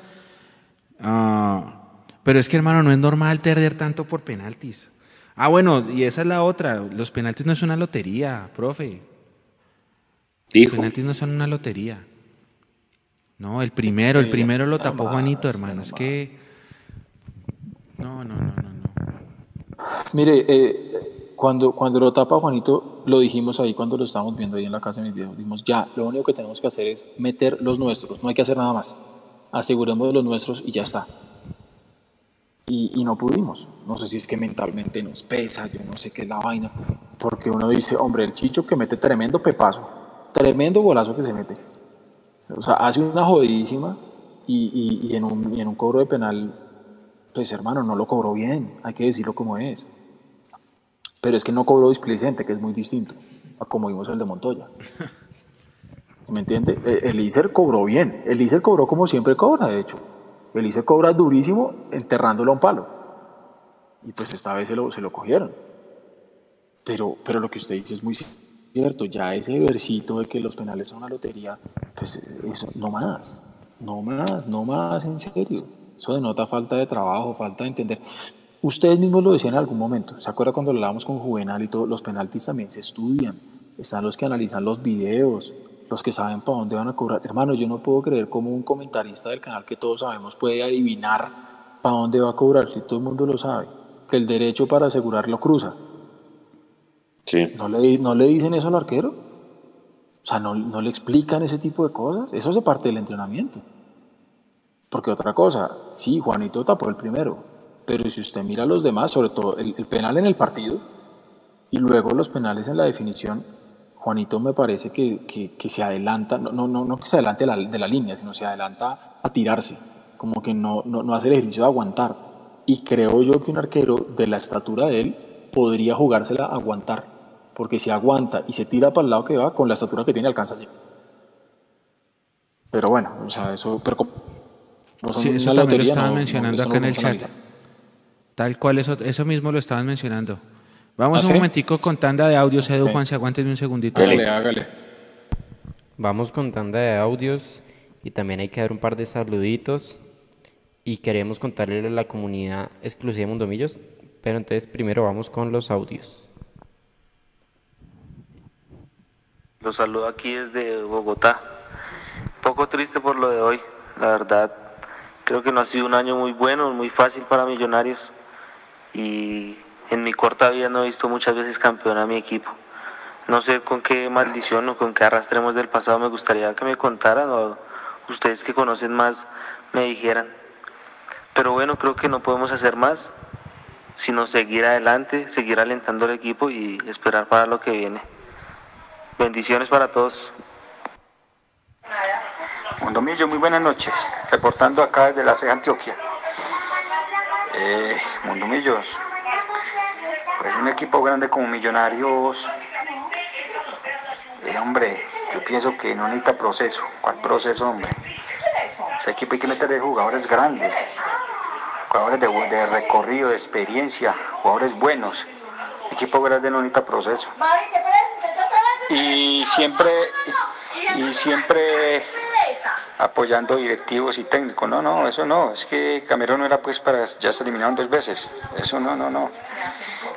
A: Ah, pero es que hermano, no es normal perder tanto por penaltis. Ah, bueno, y esa es la otra. Los penaltis no es una lotería, profe.
F: Dijo.
A: Los penaltis no son una lotería. No, el primero, el primero lo tapó Juanito, hermano. Es que. No, no, no, no.
H: Mire, eh, cuando, cuando lo tapa Juanito, lo dijimos ahí cuando lo estábamos viendo ahí en la casa de mis viejos, dijimos, ya, lo único que tenemos que hacer es meter los nuestros, no hay que hacer nada más. Aseguremos los nuestros y ya está. Y, no pudimos. No sé si es que mentalmente nos pesa, yo no sé qué es la vaina, porque uno dice, hombre, el Chicho que mete tremendo pepazo, tremendo golazo que se mete. O sea, hace una jodidísima y, y, y en, un, en un cobro de penal, pues hermano, no lo cobró bien, hay que decirlo como es. Pero es que no cobró displicente, que es muy distinto a como vimos el de Montoya. ¿Me entiende? El ICER cobró bien. El cobró como siempre cobra, de hecho. El cobra durísimo enterrándolo a un palo. Y pues esta vez se lo, se lo cogieron. Pero, pero lo que usted dice es muy cierto. Ya ese versito de que los penales son una lotería, pues eso, no más. No más, no más, en serio. Eso denota falta de trabajo, falta de entender. Ustedes mismos lo decían en algún momento, ¿se acuerda cuando hablábamos con Juvenal y todo? Los penaltis también se estudian, están los que analizan los videos, los que saben para dónde van a cobrar. Hermano, yo no puedo creer como un comentarista del canal que todos sabemos puede adivinar para dónde va a cobrar, si todo el mundo lo sabe, que el derecho para asegurarlo cruza.
F: Sí.
H: ¿No le, ¿No le dicen eso al arquero? O sea, ¿no, ¿no le explican ese tipo de cosas? Eso hace parte del entrenamiento. Porque otra cosa, sí, Juanito tapó el primero, pero si usted mira a los demás, sobre todo el, el, penal en el partido y luego los penales en la definición, Juanito me parece que, que, que se adelanta, no, no, no, no que se adelante de la, de la, línea, sino se adelanta a tirarse, como que no, no, no hace el ejercicio de aguantar. Y creo yo que un arquero de la estatura de él podría jugársela a aguantar, porque si aguanta y se tira para el lado que va, con la estatura que tiene alcanza allí. Pero bueno, o sea, eso... Pero, no
A: sí, eso también lo estaban mencionando acá en el chat. Tal cual, eso, eso mismo lo estaban mencionando. Vamos ¿Ah, un momentico con tanda de audios, Edu, Juan, si aguántenme un segundito.
H: Hágale, hágale.
B: Vamos con tanda de audios y también hay que dar un par de saluditos y queremos contarle a la comunidad exclusiva de Mundomillos, pero entonces primero vamos con los audios.
I: Los saludo aquí desde Bogotá. Poco triste por lo de hoy, la verdad. Creo que no ha sido un año muy bueno, muy fácil para Millonarios y en mi corta vida no he visto muchas veces campeón a mi equipo. No sé con qué maldición o con qué arrastremos del pasado me gustaría que me contaran o ustedes que conocen más me dijeran. Pero bueno, creo que no podemos hacer más, sino seguir adelante, seguir alentando al equipo y esperar para lo que viene. Bendiciones para todos.
J: Mondomillo, muy buenas noches. Reportando acá desde la CEA Antioquia. Eh, Mondomillos, pues un equipo grande como Millonarios, eh, hombre, yo pienso que no necesita proceso. ¿Cuál proceso, hombre? Ese equipo hay que meterle jugadores grandes, jugadores de, recorrido, de experiencia, jugadores buenos. equipo grande no necesita proceso. Y siempre, y siempre apoyando directivos y técnicos. No, no, eso no. Es que Camerón no era pues para, ya se eliminaron dos veces. Eso no, no, no.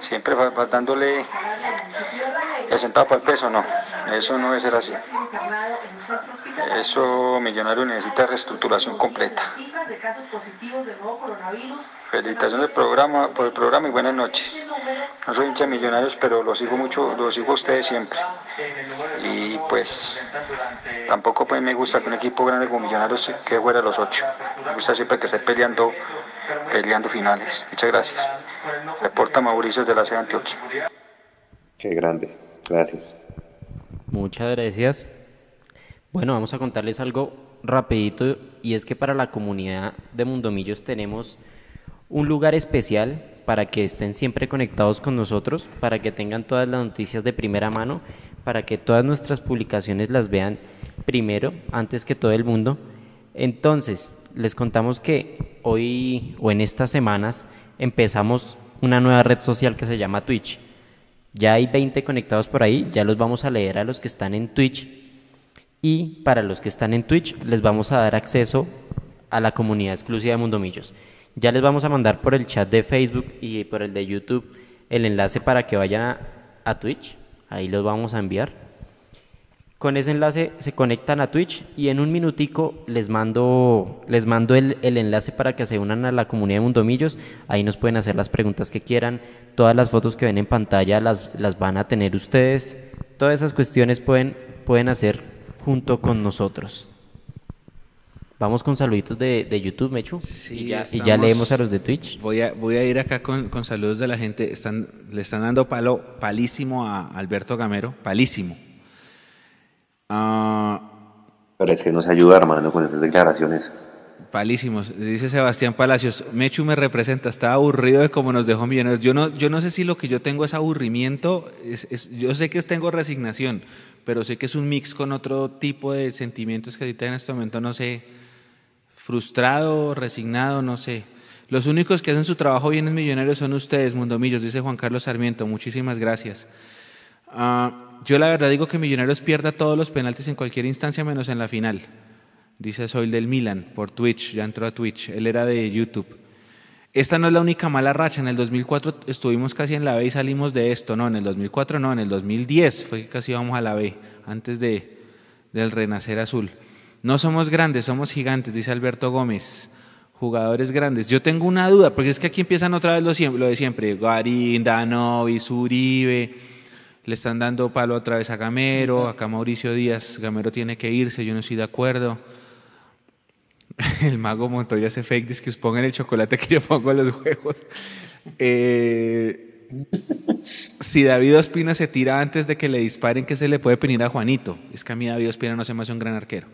J: Siempre dándole el centavo para el peso, no. Eso no debe ser así. Eso Millonario necesita reestructuración completa. Felicitaciones programa, por el programa y buenas noches. No soy hincha de Millonarios, pero lo sigo mucho, lo sigo a ustedes siempre. Y pues tampoco pues, me gusta que un equipo grande como Millonarios quede fuera de los ocho. Me gusta siempre que esté peleando, peleando finales. Muchas gracias. Reporta Mauricio de la ciudad de Antioquia.
F: Qué grande. Gracias.
B: Muchas gracias. Bueno, vamos a contarles algo rapidito y es que para la comunidad de Mundomillos tenemos un lugar especial para que estén siempre conectados con nosotros, para que tengan todas las noticias de primera mano, para que todas nuestras publicaciones las vean primero, antes que todo el mundo. Entonces, les contamos que hoy o en estas semanas empezamos una nueva red social que se llama Twitch. Ya hay 20 conectados por ahí, ya los vamos a leer a los que están en Twitch. Y para los que están en Twitch les vamos a dar acceso a la comunidad exclusiva de Mundomillos. Ya les vamos a mandar por el chat de Facebook y por el de YouTube el enlace para que vayan a, Twitch. Ahí los vamos a enviar. Con ese enlace se conectan a Twitch y en un minutico les mando, les mando el, el, enlace para que se unan a la comunidad de Mundomillos. Ahí nos pueden hacer las preguntas que quieran. Todas las fotos que ven en pantalla las, las van a tener ustedes. Todas esas cuestiones pueden, pueden hacer junto con nosotros. Vamos con saluditos de, de YouTube, Mechu.
A: Sí,
B: y, ya, leemos a los de Twitch.
A: Voy a, voy a ir acá con, con saludos de la gente. Están, le están dando palo, palísimo a Alberto Gamero, palísimo.
F: Ah, Pero es que nos ayuda, hermano, con esas declaraciones.
A: Palísimos. Dice Sebastián Palacios, Mechu me representa, está aburrido de cómo nos dejó Millonarios. Yo no, yo no sé si lo que yo tengo es aburrimiento, es, yo sé que tengo resignación, pero sé que es un mix con otro tipo de sentimientos que ahorita en este momento no sé frustrado, resignado, no sé. Los únicos que hacen su trabajo bien en Millonarios son ustedes, Mundomillos, dice Juan Carlos Sarmiento. Muchísimas gracias. Ah, yo la verdad digo que Millonarios pierda todos los penaltis en cualquier instancia menos en la final. Dice Soy del Milan por Twitch, ya entró a Twitch, él era de YouTube. Esta no es la única mala racha, en el 2004 estuvimos casi en la B y salimos de esto, no, en el 2004 no, en el 2010 fue que casi íbamos a la B, antes de, del renacer azul. No somos grandes, somos gigantes, dice Alberto Gómez. Jugadores grandes. Yo tengo una duda, porque es que aquí empiezan otra vez lo, lo de siempre. Guarín, Danovi, Uribe. Le están dando palo otra vez a Gamero, acá Mauricio Díaz. Gamero tiene que irse, yo no estoy de acuerdo. El mago Montoya hace fake, dice que os pongan el chocolate que yo pongo en los juegos. Eh, si David Ospina se tira antes de que le disparen, ¿qué se le puede pedir a Juanito? Es que a mí David Ospina no se me hace un gran arquero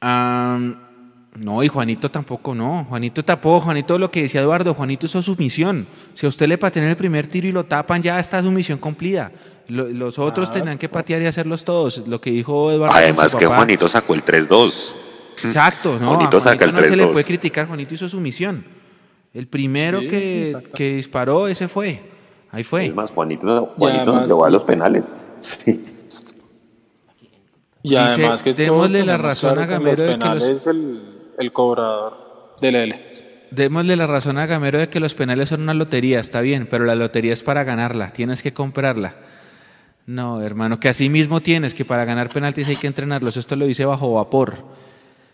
A: no, y Juanito tampoco, no. Juanito tapó, Juanito lo que decía Eduardo, Juanito hizo su misión. Si a usted le patean el primer tiro y lo tapan, ya está su misión cumplida. Lo- los otros tenían que patear y hacerlos todos. Lo que dijo Eduardo. con
F: Además que. Juanito sacó el 3-2.
A: Exacto, no,
F: Juanito
A: a
F: saca el
A: no se le
F: 3-2.
A: puede criticar, Juanito hizo su misión. El primero
H: Sí,
A: que, que disparó, ese fue. Ahí fue.
F: Es más, Juanito, Juanito nos
H: además-
F: llevó a los penales. Sí.
H: Y
A: Dice,
H: además que
A: démosle la razón
H: claro
A: a Gamero de que los-
H: penales el, el cobrador del L.
A: Démosle la razón a Gamero de que los penales son una lotería, está bien, pero la lotería es para ganarla, tienes que comprarla. No, hermano, que así mismo tienes que para ganar penaltis hay que entrenarlos. Esto lo dice bajo vapor.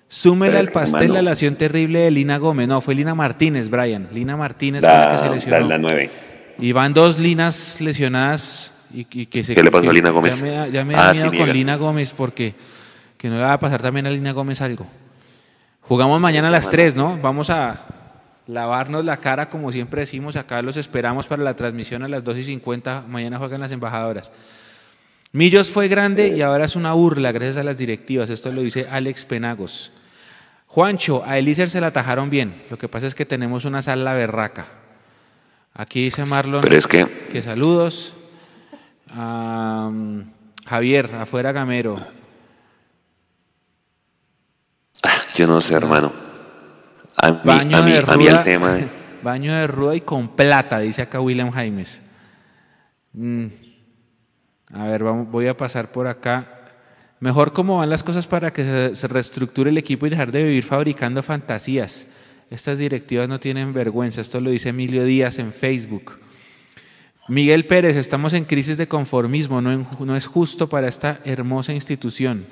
A: Súmele
F: Pero
A: al pastel
F: hermano-
A: la lesión terrible de Lina Gómez. No, fue Lina Martínez, Brian. Lina Martínez fue la que se
F: La,
A: lesionó.
F: la, la 9.
A: Y van dos linas lesionadas y, y que se
F: ¿Qué le pasó
A: que
F: a Lina Gómez?
A: Ya me, da- ya me da
F: Ah,
A: miedo
F: sí,
A: con. Lina Gómez porque que no le va a pasar también a Lina Gómez algo. Jugamos mañana a las 3, ¿no? Vamos a lavarnos la cara como siempre decimos. Acá los esperamos para la transmisión a las 2 y 50. Mañana juegan las embajadoras. Millos fue grande y ahora es una burla gracias a las directivas. Esto lo dice Alex Penagos. Juancho, a Elícer se la atajaron bien. Lo que pasa es que tenemos una sala berraca. Aquí dice Marlon
F: Pero es que
A: que saludos. Am, Javier, afuera Gamero.
F: yo no sé, hermano. A mí,
A: Baño
F: a mí,
A: de
F: a mí el
A: ruda,
F: tema. de-
A: baño de ruda y con plata, dice acá William Jaimes. Mm. A ver, vamos, voy a pasar por acá. Mejor cómo van las cosas para que se, se reestructure el equipo y dejar de vivir fabricando fantasías. Estas directivas no tienen vergüenza. Esto lo dice Emilio Díaz en Facebook. Miguel Pérez, estamos en crisis de conformismo. No, en- no es justo para esta hermosa institución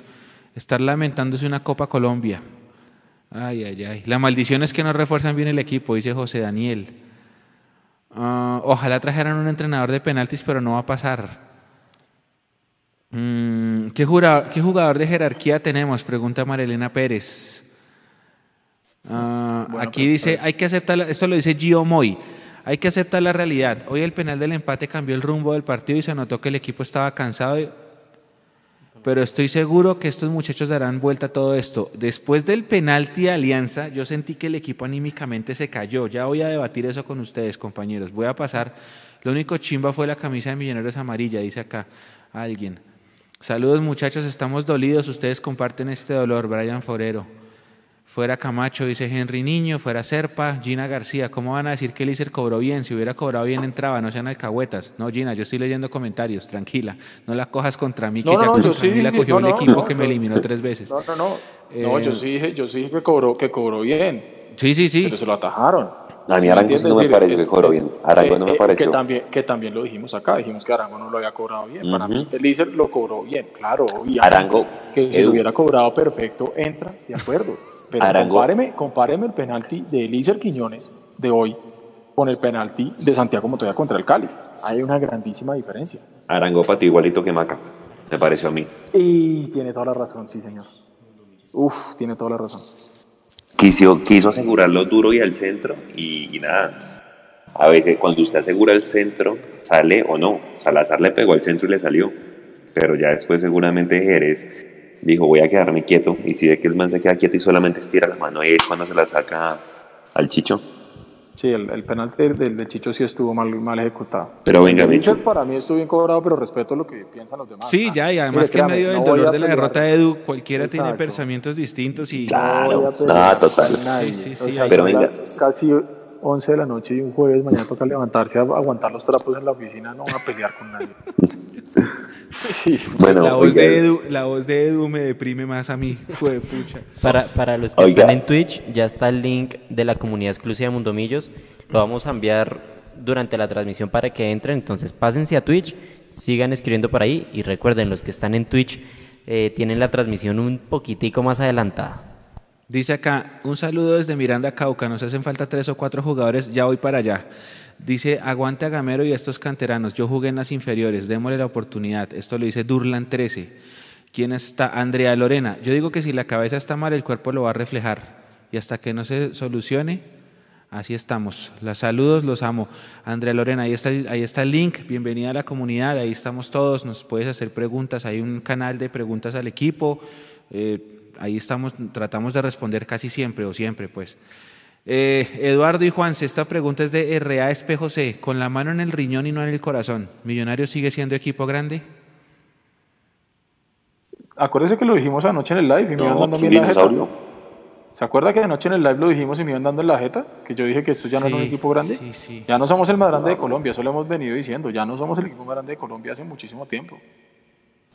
A: estar lamentándose una Copa Colombia. Ay, ay, ay. La maldición es que no refuerzan bien el equipo, dice José Daniel. Ah, ojalá trajeran un entrenador de penaltis, pero no va a pasar. Mm, ¿qué, jugador de jerarquía tenemos? Pregunta Marilena Pérez. Ah, aquí dice, hay que aceptar, esto lo dice Gio Moy, hay que aceptar la realidad. Hoy el penal del empate cambió el rumbo del partido y se notó que el equipo estaba cansado, pero estoy seguro que estos muchachos darán vuelta a todo esto. Después del penalti de Alianza, yo sentí que el equipo anímicamente se cayó. Ya voy a debatir eso con ustedes, compañeros. Voy a pasar. Lo único chimba fue la camisa de Millonarios amarilla, dice acá alguien. Saludos muchachos, estamos dolidos. Ustedes comparten este dolor, Brian Forero. Fuera Camacho, dice Henry Niño, fuera Serpa, Gina García. ¿Cómo van a decir que Elícer cobró bien? Si hubiera cobrado bien entraba, no sean alcahuetas. No, Gina, yo estoy leyendo comentarios, tranquila. No la cojas contra mí, que
H: No,
A: ya
H: no,
A: contra
H: yo sí
A: mí la cogió
H: no,
A: el
H: no,
A: equipo
H: no,
A: que me eliminó tres veces.
H: No, no, no. No,
A: Eh,
H: yo sí dije, yo sí dije que cobró, que cobró bien,
A: Sí, sí, sí.
H: pero se lo atajaron.
F: A mí
H: ¿Sí me
F: Arango sí no me pareció que cobró bien. Arango no me
H: eh, eh,
F: pareció.
H: Que también, que también lo dijimos acá, dijimos que Arango no lo había cobrado bien. Para
F: Ujú.
H: mí, el Lícer lo cobró bien, claro. obviamente.
F: Arango,
H: Que si
F: Edu.
H: lo hubiera cobrado perfecto, entra, de acuerdo. Pero
F: Arango.
H: compáreme, compáreme el penalti de Elícer Quiñones de hoy con el penalti de Santiago Montoya contra el Cali. Hay una grandísima diferencia.
F: Arango pateó igualito que Maca. Me pareció a mí.
H: Y tiene toda la razón, sí, señor. Uf, tiene toda la razón.
F: Quiso, quiso asegurarlo duro y al centro y, y nada. A veces cuando usted asegura el centro, sale o no. Salazar le pegó al centro y le salió. Pero ya después seguramente Jerez dijo voy a quedarme quieto. Y si ve que el man se queda quieto y solamente estira la mano, ahí es cuando se la saca al chicho.
H: Sí, el, el penalti del, del- Chicho sí estuvo mal, mal ejecutado.
F: Pero venga, Micho.
H: para mí estuvo bien cobrado, pero respeto lo que piensan los demás.
A: Sí,
H: Ah,
A: ya, y además
H: mire,
A: que en medio del
H: no
A: dolor de la derrota de Edu, cualquiera tiene
H: Exacto.
A: pensamientos distintos y...
F: Claro, no, total.
H: con nadie.
A: Sí, sí, sí,
H: O sea,
F: pero venga.
H: Casi 11 de la noche y un jueves, mañana toca levantarse a aguantar los trapos en la oficina, no voy a pelear con nadie. Sí.
F: Bueno,
A: la, voz de Edu, la voz de Edu me deprime más a mí. Fue pucha.
B: Para, para los que
F: Oiga.
B: están en Twitch, ya está el link de la comunidad exclusiva de Mundomillos. Lo vamos a enviar durante la transmisión para que entren. Entonces, pásense a Twitch, sigan escribiendo por ahí y recuerden, los que están en Twitch eh, tienen la transmisión un poquitico más adelantada.
A: Dice acá, un saludo desde Miranda, Cauca. Nos hacen falta tres o cuatro jugadores, ya voy para allá. Dice, aguante a Gamero y a estos canteranos. Yo jugué en las inferiores, démosle la oportunidad. Esto lo dice Durlan 13. ¿Quién está? Andrea Lorena. Yo digo que si la cabeza está mal, el cuerpo lo va a reflejar. Y hasta que no se solucione, así estamos. Los saludos, los amo. Andrea Lorena, ahí está, ahí está el link. Bienvenida a la comunidad, ahí estamos todos. Nos puedes hacer preguntas. Hay un canal de preguntas al equipo. Eh, ahí estamos, tratamos de responder casi siempre o siempre, pues. Eh, Eduardo y Juanse, esta pregunta es de RA Espejo C. Con la mano en el riñón y no en el corazón, ¿Millonario sigue siendo equipo grande?
H: Acuérdese que lo dijimos anoche en el live y me iban dando bien la jeta. ¿Se acuerda que anoche en el live lo dijimos y me iban dando en la jeta? Que yo dije que esto ya no es un equipo grande.
A: Sí, sí.
H: Ya no somos el más grande de Colombia, eso lo hemos venido diciendo. Ya no somos el equipo más grande de Colombia hace muchísimo tiempo.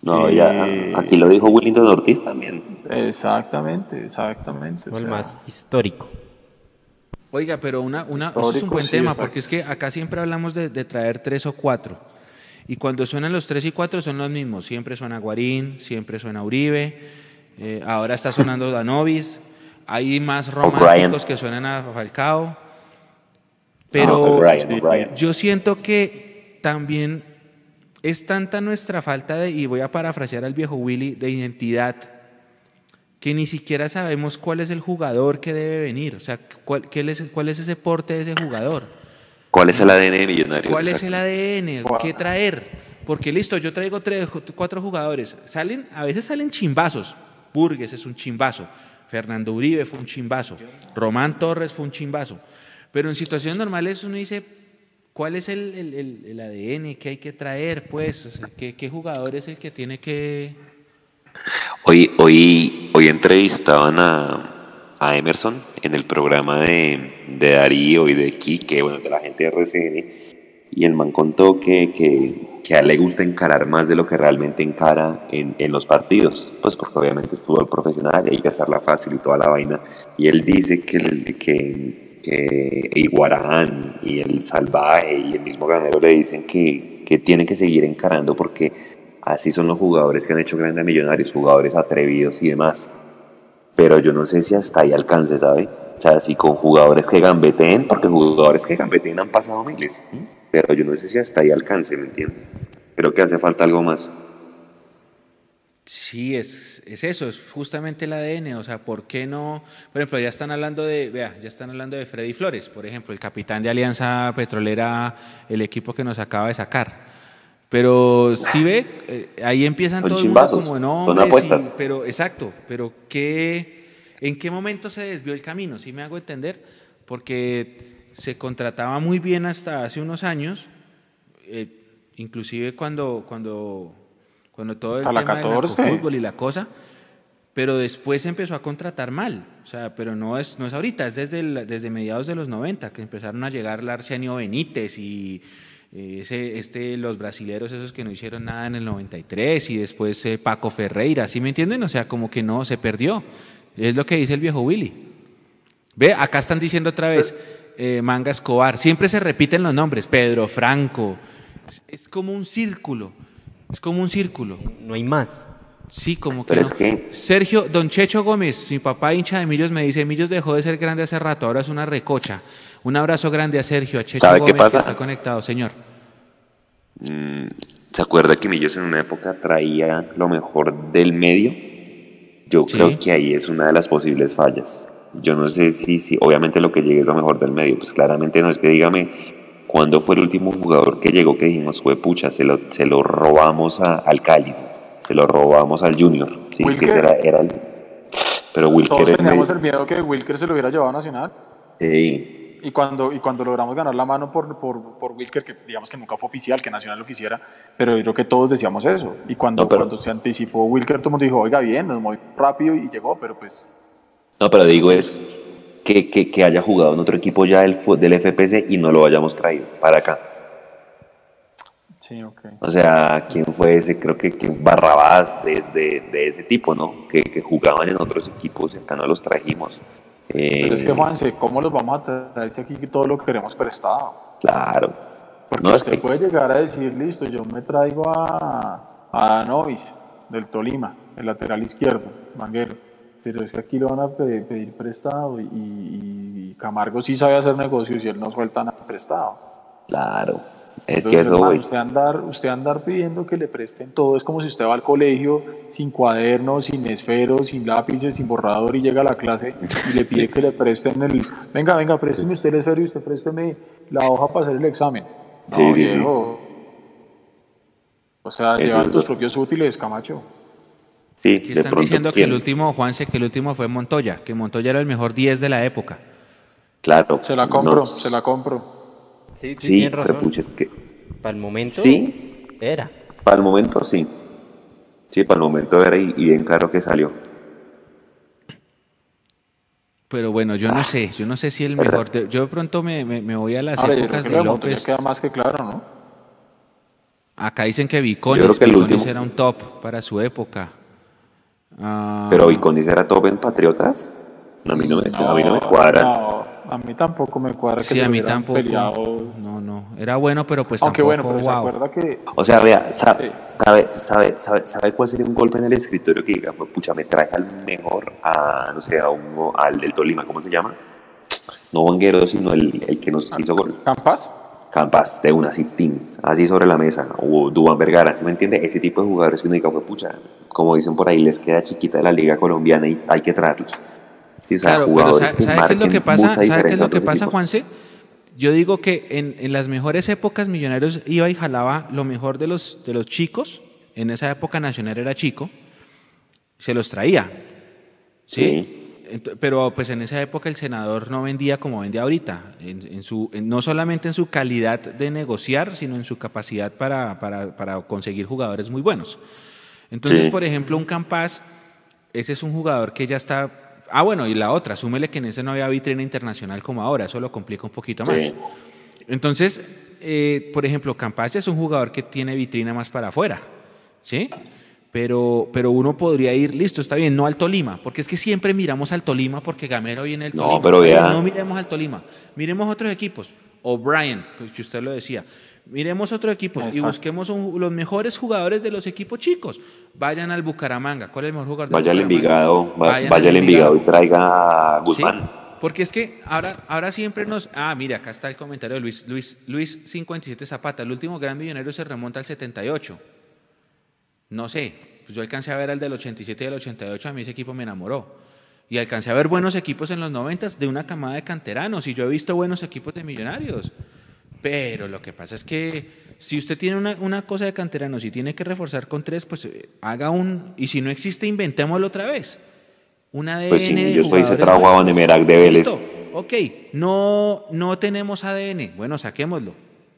F: No, ya, aquí lo dijo Willington Ortiz también.
H: Exactamente, exactamente.
B: O el más histórico.
A: Oiga, pero una, una, eso es un buen
H: sí,
A: tema,
H: exacto.
A: porque es que acá siempre hablamos de, de traer tres o cuatro. Y cuando suenan los tres y cuatro son los mismos. Siempre suena Guarín, siempre suena Uribe, eh, ahora está sonando Danovis, hay más románticos que suenan a Falcao. Pero
F: O'Brien, O'Brien.
A: yo siento que también es tanta nuestra falta de, y voy a parafrasear al viejo Willy, de identidad, que ni siquiera sabemos cuál es el jugador que debe venir. O sea, cuál, qué es, cuál es ese porte de ese jugador.
F: ¿Cuál es el ADN de Millonarios?
A: ¿Cuál es el. ADN? ¿Qué traer? Porque listo, yo traigo tres, cuatro jugadores. Salen, a veces salen chimbazos. Burgues es un chimbazo. Fernando Uribe fue un chimbazo. Román Torres fue un chimbazo. Pero en situaciones normales uno dice, ¿cuál es el, el- el- el ADN que hay que traer? Pues, O sea, ¿qué, ¿qué jugador es el que tiene que...?
F: Hoy, hoy, hoy entrevistaban a, a Emerson en el programa de, de Darío y de Quique, bueno, de la gente de RCN, y el man contó que, que, que a él le gusta encarar más de lo que realmente encara en, en los partidos, pues porque obviamente es fútbol profesional y hay que hacerla fácil y toda la vaina, y él dice que, que, que Iguarán y el Salvaje y el mismo Ganero le dicen que, que tiene que seguir encarando porque Así son los jugadores que han hecho grandes millonarios, jugadores atrevidos y demás. Pero yo no sé si hasta ahí alcance, ¿sabe? O sea, si con jugadores que gambeteen, porque jugadores que gambeteen han pasado miles. Pero yo no sé si hasta ahí alcance, ¿me entiendes? Creo que hace falta algo más.
A: Sí, es, es eso, es justamente el ADN. O sea, ¿por qué no? Por ejemplo, ya están hablando de, vea, ya están hablando de Freddy Flores, por ejemplo, el capitán de Alianza Petrolera, el equipo que nos acaba de sacar. Pero si ve, eh, ahí empiezan
F: Son
A: todo el mundo
F: chimbazos,
A: como no,
F: son apuestas.
A: pero exacto, pero qué, ¿en qué momento se desvió el camino? ¿Sí me hago entender? Porque se contrataba muy bien hasta hace unos años, eh, inclusive cuando, cuando, cuando todo el
H: A
A: tema
H: 14.
A: del fútbol y la cosa, pero después se empezó a contratar mal, o sea, pero no es, no es ahorita, es desde, el- desde mediados de los 90 que empezaron a llegar Larcianio Benítez y ese, este, los brasileros esos que no hicieron nada en el 93 y después eh, Paco Ferreira, ¿sí me entienden? O sea, como que no, se perdió, es lo que dice el viejo Willy. Ve, acá están diciendo otra vez, eh, Manga Escobar, siempre se repiten los nombres, Pedro Franco, es, como un círculo, es como un círculo.
B: No hay más.
A: Sí, como que
F: Pero
A: no.
F: es que-
A: Sergio, don Checho Gómez, mi papá hincha de Millos, me dice, Millos dejó de ser grande hace rato, ahora es una recocha. Un abrazo grande a Sergio, a Checho
F: ¿Sabe
A: Gómez,
F: qué pasa?
A: que está conectado, señor.
F: Mm, ¿Se acuerda que Millos en una época traía lo mejor del medio? Yo
A: Sí.
F: creo que ahí es una de las posibles fallas. Yo no sé si, si, obviamente lo que llegue es lo mejor del medio, pues claramente no es que dígame cuándo fue el último jugador que llegó que dijimos fue pucha, se lo, se lo robamos a- al Cali, se lo robamos al Junior, sí, que era, era el, pero Wilker
H: Todos teníamos el miedo que Wilker se lo hubiera llevado a Nacional.
F: Sí,
H: Y cuando, y cuando logramos ganar la mano por, por, por Wilker, que digamos que nunca fue oficial, que Nacional lo quisiera, pero yo creo que todos decíamos eso. Y cuando,
F: No, pero-
H: cuando se anticipó Wilker, todo el mundo dijo, oiga, bien, nos movió rápido y llegó, pero pues
F: No, pero digo es que, que, que haya jugado en otro equipo ya del, del FPC y no lo hayamos traído para acá.
H: sí, ok.
F: O sea, ¿quién fue ese? Creo que, que Barrabás de, de, de ese tipo, ¿no? Que, que jugaban en otros equipos y acá no los trajimos. Eh,
H: Pero es que, Juanse, ¿cómo los vamos a traer si aquí todo lo queremos prestado?
F: Claro.
H: Porque
F: No, es
H: usted
F: que-
H: puede llegar a decir, listo, yo me traigo a, a Novis del Tolima, el lateral izquierdo, Manguero. Pero es que aquí lo van a pe- pedir prestado y, y Camargo sí sabe hacer negocios y él no suelta nada prestado.
F: Claro. Es
H: Entonces,
F: que eso,
H: hermano, usted andar, usted andar pidiendo que le presten todo es como si usted va al colegio sin cuadernos, sin esferos, sin lápices, sin borrador y llega a la clase y le pide que le presten el, venga, venga, présteme usted el esfero y usted présteme la hoja para hacer el examen. No,
F: Sí, sí, sí.
H: viejo. O sea,
F: Eso
H: llevar
F: es
H: tus propios útiles, Camacho.
F: Sí,
A: Aquí están
F: pronto
A: diciendo que el
F: quién-
A: último, Juanse, que el último fue Montoya, que Montoya era el mejor 10 de la época.
F: Claro.
H: Se la compro,
F: nos-
H: se la compro.
B: Sí, sí,
F: Sí,
B: tienes razón.
F: pucha, es que
B: Para el momento
F: Sí.
B: era.
F: para el momento sí. Sí, para el momento era y, y bien claro que salió.
A: Pero bueno, yo no sé, yo no sé si el mejor. de- yo de pronto me, me- me voy a las
H: Ahora, yo creo
A: épocas
H: que
A: de López.
H: queda más que claro, ¿no?
A: Acá dicen que Viconis,
F: Yo creo que el
A: Viconis
F: último-
A: era un top para su época. Ah,
F: Pero Viconis era top en Patriotas. A mí no me, a mí no me cuadra.
H: No, a mí tampoco me cuadra que
A: Sí,
H: se
A: a mí
H: hubieran
A: tampoco.
H: peleado.
A: No, no. Era bueno, pero pues
H: Aunque bueno,
A: tampoco,
H: pero se
A: wow.
H: acuerda que
F: O sea, vea,
H: Sí.
F: sabe, sabe, sabe, sabe, sabe cuál sería un golpe en el escritorio que diga, pues, pucha, me trae al mejor, a, no sé, a uno, al del Tolima, ¿cómo se llama? No Vanguero, sino el, el que nos hizo gol.
H: Campas,
F: Campas, de una así, tin, así sobre la mesa, o Duván Vergara, ¿sí ¿me entiende? Ese tipo de jugadores que uno diga, pues, pucha, como dicen por ahí, les queda chiquita de la liga colombiana y hay que traerlos. Sí, o sea,
A: Claro, pero
F: jugadores
A: ¿sabe, sabe qué es lo que pasa?
F: mucha
A: ¿Sabe qué es lo que pasa,
F: equipos.
A: Juanse? Yo digo que en, en las mejores épocas Millonarios iba y jalaba lo mejor de los, de los chicos. En esa época Nacional era chico. Se los traía. ¿Sí? Ent- Pero pues en esa época el senador no vendía como vende ahorita, en, en su, en- no solamente en su calidad de negociar, sino en su capacidad para, para- para conseguir jugadores muy buenos. Entonces,
F: Sí.
A: por ejemplo, un Campas, ese es un jugador que ya está... Ah, bueno, y la otra, súmele que en ese no había vitrina internacional como ahora, eso lo complica un poquito más.
F: Sí.
A: Entonces, eh, por ejemplo, Campas ya es un jugador que tiene vitrina más para afuera, ¿sí? Pero, pero uno podría ir, listo, está bien, no al Tolima, porque es que siempre miramos al Tolima porque Gamero viene el
F: No,
A: Tolima.
F: pero
A: Está bien,
F: vea.
A: No miremos al Tolima, miremos otros equipos. O'Brien, pues que usted lo decía. Miremos otros equipos y busquemos un- los mejores jugadores de los equipos chicos. Vayan al Bucaramanga. ¿Cuál es el mejor jugador
F: Vaya al? Envigado, vaya
A: al
F: al Envigado y traiga a Guzmán.
A: Sí, porque es que ahora, ahora siempre nos... Ah, mira, acá está el comentario de Luis, Luis, Luis 57 Zapata. El último gran millonario se remonta al 78. No sé, pues yo alcancé a ver al del 87 y del 88, a mí ese equipo me enamoró. Y alcancé a ver buenos equipos en los 90 de una camada de canteranos. Y yo he visto buenos equipos de millonarios. Pero lo que pasa es que si usted tiene una, una cosa de canteranos y tiene que reforzar con tres, pues eh, haga un... Y si no existe, inventémoslo otra vez. Un ADN
F: Pues sí,
A: de
F: yo soy ese a
A: nuevos.
F: Vanemerac de Vélez.
A: Listo. Ok, no, no tenemos ADN. Bueno, saquémoslo.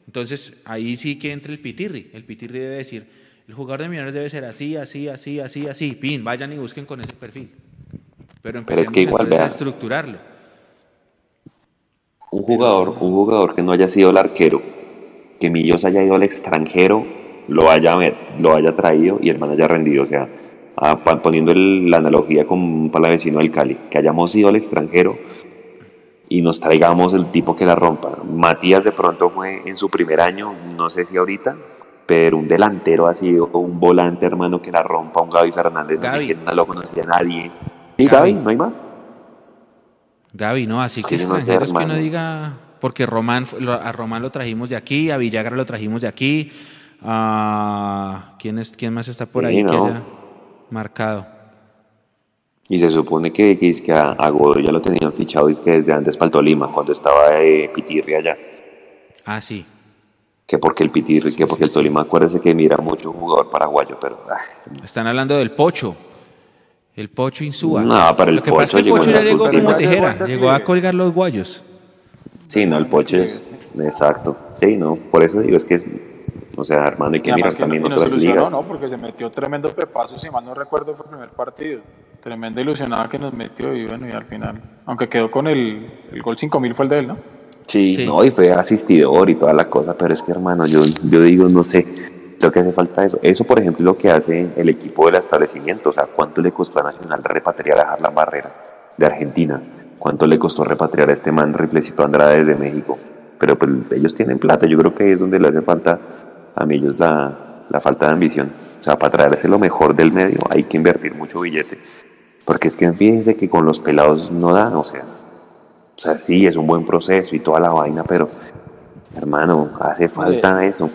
A: Entonces, ahí sí que entra el pitirri. El pitirri debe decir, el jugador de Millonarios debe ser así, así, así, así, así. Pin, vayan y busquen con ese perfil. Pero
F: Pero es que igual,
A: a estructurarlo.
F: Un jugador, un jugador que no haya sido el arquero, que Millos haya ido al extranjero, lo haya, lo haya traído y el man haya rendido. O sea, poniendo el- la analogía con un palavecino del Cali, que hayamos ido al extranjero y nos traigamos el tipo que la rompa. Matías de pronto fue en su primer año, no sé si ahorita, pero un delantero así, o un volante hermano que la rompa, un Gaby Fernández, no sé
A: Gaby.
F: quién, no lo conocía nadie. ¿Sí,
A: Gaby.
F: Gaby? ¿No hay más?
A: Gaby, no, así que
F: Sí,
A: extranjeros que uno diga, porque Román, a Román lo trajimos de aquí, a Villagra lo trajimos de aquí, a ¿quién, es, quién más está por
F: Sí,
A: ahí que haya marcado?
F: Y se supone que, que, es que a, a Godoy ya lo tenían fichado que desde antes para el Tolima, cuando estaba eh, Pitirri allá.
A: Ah, sí.
F: Que porque el Pitirri, que porque el Tolima, acuérdese que mira mucho jugador paraguayo, pero ah,
A: Están hablando del Pocho. El Pocho Insúa.
F: No, pero el
A: Lo que pasa es que el
F: Pocho
A: Pocho
F: llegó
A: ya llegó como
H: ya
A: llegó a colgar los guayos.
F: sí, no, el Poche, exacto, sí, no, por eso digo, es que, es- o sea, hermano, hay que mirar también
H: no,
F: otras ligas.
H: ¿no? Porque se metió tremendo pepazo, si mal no recuerdo, fue el primer partido. Tremenda ilusionada que nos metió y bueno, y al final, aunque quedó con el, el gol 5000 fue el de él, ¿no?
F: Sí,
A: Sí.
F: no, y fue asistidor y toda la cosa, pero es que, hermano, yo, yo digo, no sé, creo que hace falta eso. Eso, por ejemplo, es lo que hace el equipo del establecimiento, o sea, ¿cuánto le costó a Nacional repatriar a Harlan Barrera de Argentina? ¿Cuánto le costó repatriar a este man Riplecito Andrade desde México? Pero pues ellos tienen plata, yo creo que ahí es donde le hace falta a mí ellos la, la falta de ambición. O sea, para traerse lo mejor del medio hay que invertir mucho billete. Porque es que fíjense que con los pelados no dan, o sea, o sea, sí, es un buen proceso y toda la vaina, pero hermano, hace falta eso.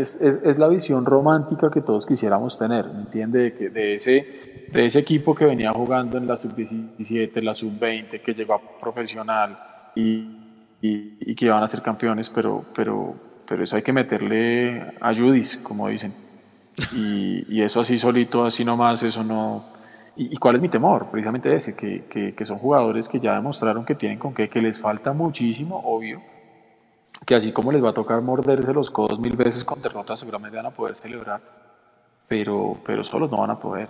H: Es, es, es la visión romántica que todos quisiéramos tener, ¿me entiende? De, que, de, ese, de ese equipo que venía jugando en la sub-17, la sub-20, que llegó a profesional y, y, y que iban a ser campeones, pero, pero, pero eso hay que meterle a Judis, como dicen. Y, y eso así solito, así nomás, eso no, ¿Y, cuál es mi temor? Precisamente ese, que, que, que, son jugadores que ya demostraron que tienen con qué, que les falta muchísimo, obvio, que así como les va a tocar morderse los codos mil veces con derrotas, seguramente van a poder celebrar, pero, pero solos no van a poder.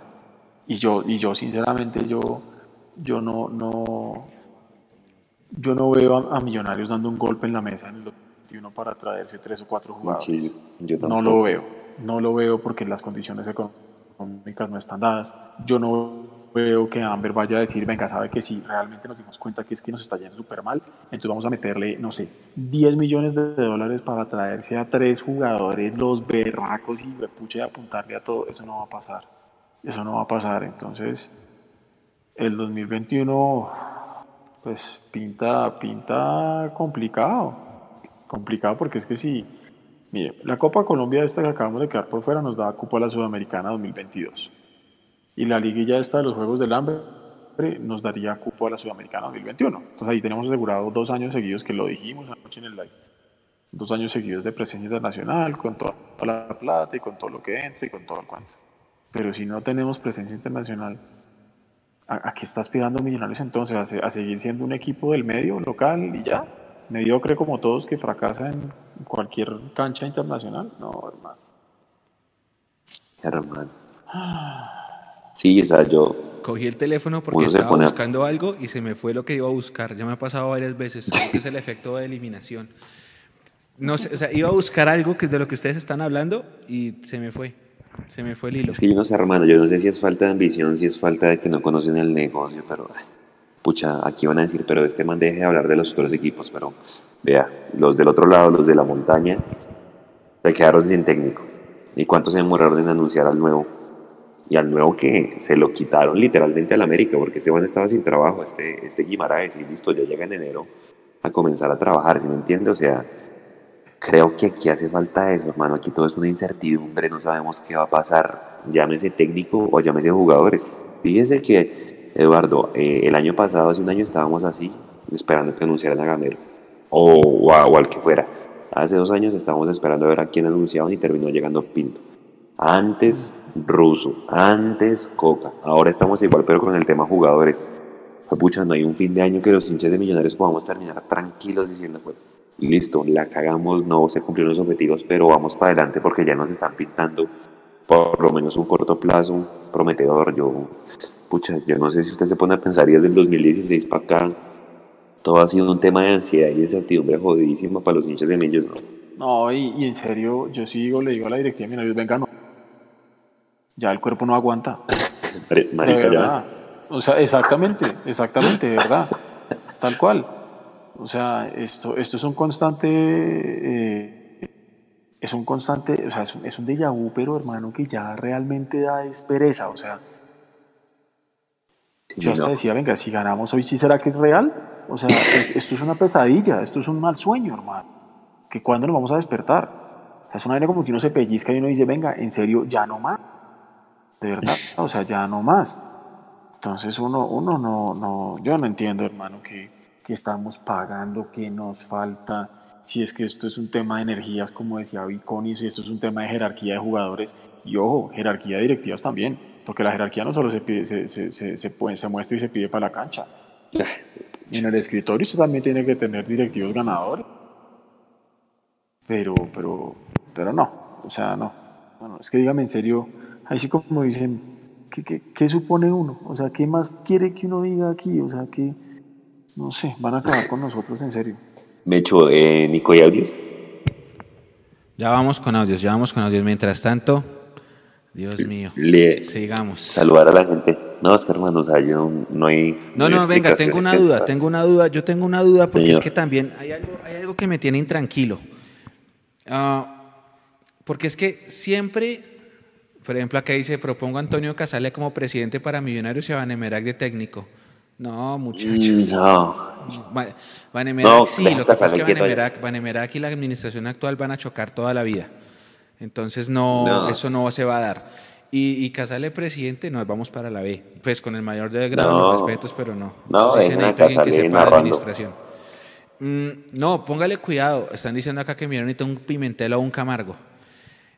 H: Y yo, y yo sinceramente, yo, yo no, no, yo no veo a, Millonarios dando un golpe en la mesa en el 21 para traerse tres o cuatro jugadores. no lo veo, no lo veo porque las condiciones económicas no están dadas. Yo no veo que Amber vaya a decir, venga, sabe que si realmente nos dimos cuenta que es que nos está yendo súper mal, entonces vamos a meterle, no sé, 10 millones de dólares para traerse a tres jugadores, los berracos y puche apuntarle a todo. Eso no va a pasar. Eso no va a pasar. Entonces, el 2021 pues pinta, pinta complicado. Complicado porque es que si, mire, la Copa Colombia esta que acabamos de quedar por fuera nos da cupo a la Sudamericana 2022. Y la liguilla esta de los Juegos del Hambre nos daría cupo a la Sudamericana 2021. Entonces ahí tenemos asegurado dos años seguidos, que lo dijimos anoche en el live. Dos años seguidos de presencia internacional, con toda la plata y con todo lo que entra y con todo el cuento. Pero si no tenemos presencia internacional, ¿A, qué está aspirando Millonarios entonces? ¿A, seguir siendo un equipo del medio local y ya? ¿Mediocre como todos que fracasa en cualquier cancha internacional? No, hermano.
F: Hermano. Sí, o sea, yo.
A: Cogí el teléfono porque estaba buscando algo y se me fue lo que iba a buscar. Ya me ha pasado varias veces. es el efecto de eliminación. No sé, o sea, iba a buscar algo que es de lo que ustedes están hablando y se me fue. Se me fue el hilo.
F: Es que yo no sé, hermano, yo no sé si es falta de ambición, si es falta de que no conocen el negocio, pero pucha, aquí van a decir, pero este man deje de hablar de los otros equipos, pero vea, los del otro lado, los de la montaña, se quedaron sin técnico. ¿Y cuántos se demoraron en anunciar al nuevo? Y al nuevo que se lo quitaron literalmente al América, porque este man estaba sin trabajo, este, este Guimaraes, y listo, ya llega en enero a comenzar a trabajar, ¿sí me entiende? O sea, Creo que aquí hace falta eso, hermano. Aquí todo es una incertidumbre, no sabemos qué va a pasar. Llámese técnico o llámese jugadores. Fíjense que, Eduardo, eh, el año pasado, hace un año, estábamos así, esperando que anunciaran a Gamero o, o, al que fuera. Hace dos años estábamos esperando a ver a quién anunciaban y terminó llegando Pinto. Antes Ruso, antes Coca. Ahora estamos igual, pero con el tema jugadores. Pucha, no hay un fin de año que los hinchas de Millonarios podamos terminar tranquilos diciendo, pues, listo, la cagamos, no se cumplieron los objetivos, pero vamos para adelante porque ya nos están pintando por lo menos un corto plazo prometedor. Yo, pucha, yo no sé si usted se pone a pensar y desde el 2016 para acá, todo ha sido un tema de ansiedad y incertidumbre jodidísima para los hinchas de Millos, ¿no?
H: No, y, en serio, yo sigo, le digo a la directiva, mira, venga, no. Ya el cuerpo no aguanta.
F: Marica, ya.
H: O sea, exactamente, exactamente, de verdad. Tal cual. O sea, esto, esto es un constante, eh, es un constante, o sea, es un, déjà vu, pero hermano, que ya realmente da espereza, o sea. yo hasta decía, venga, si ganamos hoy, ¿sí será que es real? O sea, esto es una pesadilla, esto es un mal sueño, hermano. ¿Que cuándo nos vamos a despertar? es una manera como que uno se pellizca y uno dice, venga, en serio, ya no más. De verdad, o sea, ya no más. Entonces uno, uno no, no, yo no entiendo, hermano, que que estamos pagando, que nos falta, si es que esto es un tema de energías, como decía Viconi, si esto es un tema de jerarquía de jugadores, y ojo, jerarquía de directivas también, porque la jerarquía no solo se, pide, se, se, se, se, muestra y se pide para la cancha. en el escritorio usted también tiene que tener directivos ganadores. Pero, pero, pero no, o sea, no. Bueno, es que dígame en serio, ahí sí como dicen, ¿qué, qué, qué supone uno? O sea, ¿qué más quiere que uno diga aquí? O sea, ¿qué, no sé, van a acabar con nosotros en serio.
F: Me echo, eh, Nico, ¿y audios?
A: Ya vamos con audios, ya vamos con audios. Mientras tanto, Dios mío, sigamos.
F: Saludar a la gente. No, es que hermano, o sea, yo no hay...
A: No, no, venga, tengo una duda, tengo una duda, yo tengo una duda porque es que también hay algo, hay algo que me tiene intranquilo. Ah, porque es que siempre, por ejemplo, acá dice, propongo a Antonio Casale como presidente para Millonarios y a Vanemerac de técnico. No, muchachos. No. Vanemerac sí, lo que pasa es que Vanemerac, y la administración actual van a chocar toda la vida. Entonces no, eso no se va a dar. Y, y Casale presidente, nos vamos para la B. Pues con el mayor de grado no. los respetos, pero no.
F: No,
A: sí
F: se necesita alguien que sepa de
A: administración. Mm, no, póngale cuidado. Están diciendo acá que me necesita un Pimentel o un Camargo.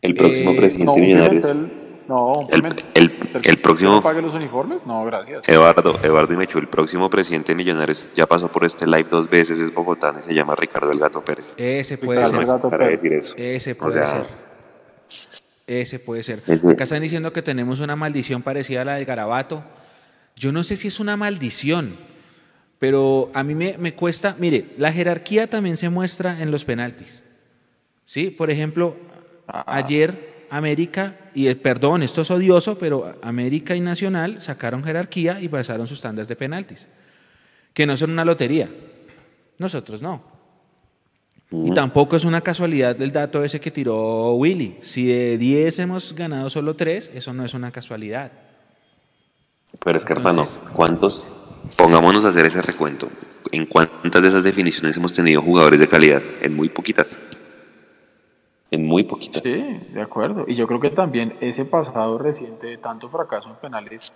F: El próximo eh, presidente de Millonarios.
H: No,
F: el, el, el próximo...
H: pague los uniformes? No, gracias.
F: Eduardo, Eduardo y Mechu, el próximo presidente de Millonarios ya pasó por este live dos veces, es bogotano y se llama Ricardo El Gato Pérez.
A: Ese puede
H: Ricardo
A: ser.
H: El Gato
F: Para
H: Pérez.
F: decir eso.
A: Ese
F: O
A: puede
F: sea,
A: ser. Ese puede ser.
F: Ese-
A: Acá están diciendo que tenemos una maldición parecida a la del garabato. Yo no sé si es una maldición, pero a mí me, me cuesta. Mire, la jerarquía también se muestra en los penaltis. ¿Sí? Por ejemplo, ayer América, y eh, perdón, esto es odioso, pero América y Nacional sacaron jerarquía y pasaron sus tandas de penaltis, que no son una lotería. Nosotros no. Y tampoco es una casualidad el dato ese que tiró Willy. Si de 10 hemos ganado solo 3, eso no es una casualidad.
F: Pero es que, hermano, ¿cuántos? Pongámonos a hacer ese recuento. ¿En cuántas de esas definiciones hemos tenido jugadores de calidad? En muy poquitas. En muy poquitas.
H: Sí, de acuerdo. Y yo creo que también ese pasado reciente de tanto fracaso en penales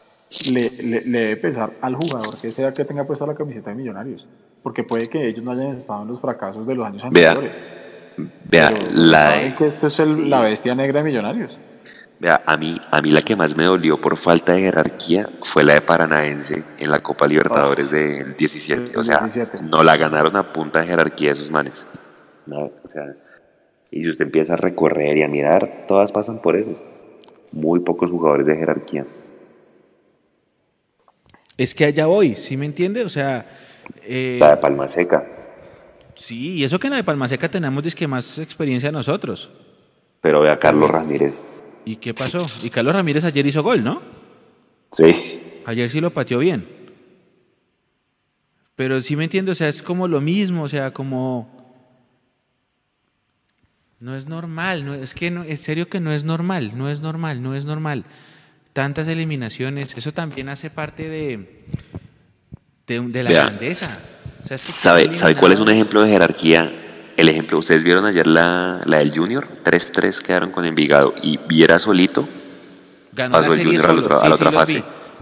H: le, le- le debe pesar al jugador que sea que tenga puesta la camiseta de Millonarios. Porque puede que ellos no hayan estado en los fracasos de los años
F: Vea,
H: anteriores.
F: Vea,
H: Pero
F: la
H: saben que esto es el- la bestia negra de Millonarios.
F: Vea, a mí, a mí la que más me dolió por falta de jerarquía fue la de Paranaense en la Copa Libertadores del 17. O sea,
H: 17.
F: no la ganaron a punta de jerarquía esos manes. No, o sea, y si usted empieza a recorrer y a mirar, todas pasan por eso. Muy pocos jugadores de jerarquía.
A: Es que allá voy, ¿sí me entiende? O sea, eh,
F: La de Palma Seca.
A: sí, y eso que en la de Palmaseca tenemos disque más experiencia nosotros.
F: Pero vea, Carlos Ramírez.
A: ¿Y qué pasó? Y Carlos Ramírez ayer hizo gol, ¿no?
F: Sí.
A: Ayer sí lo pateó bien. Pero sí me entiendo, o sea, es como lo mismo, o sea, como... No es normal, no, es que no, en serio que no es normal, no es normal, no es normal. Tantas eliminaciones, eso también hace parte de, de, de la grandeza. O sea, es que
F: ¿Sabe, ¿Sabe cuál es un ejemplo de jerarquía? El ejemplo, ustedes vieron ayer la, la del Junior, 3-3 quedaron con Envigado y Viera solito,
A: Ganó
F: pasó el Junior a la
A: solo,
F: otra- a la
A: sí,
F: otra
A: sí
F: fase.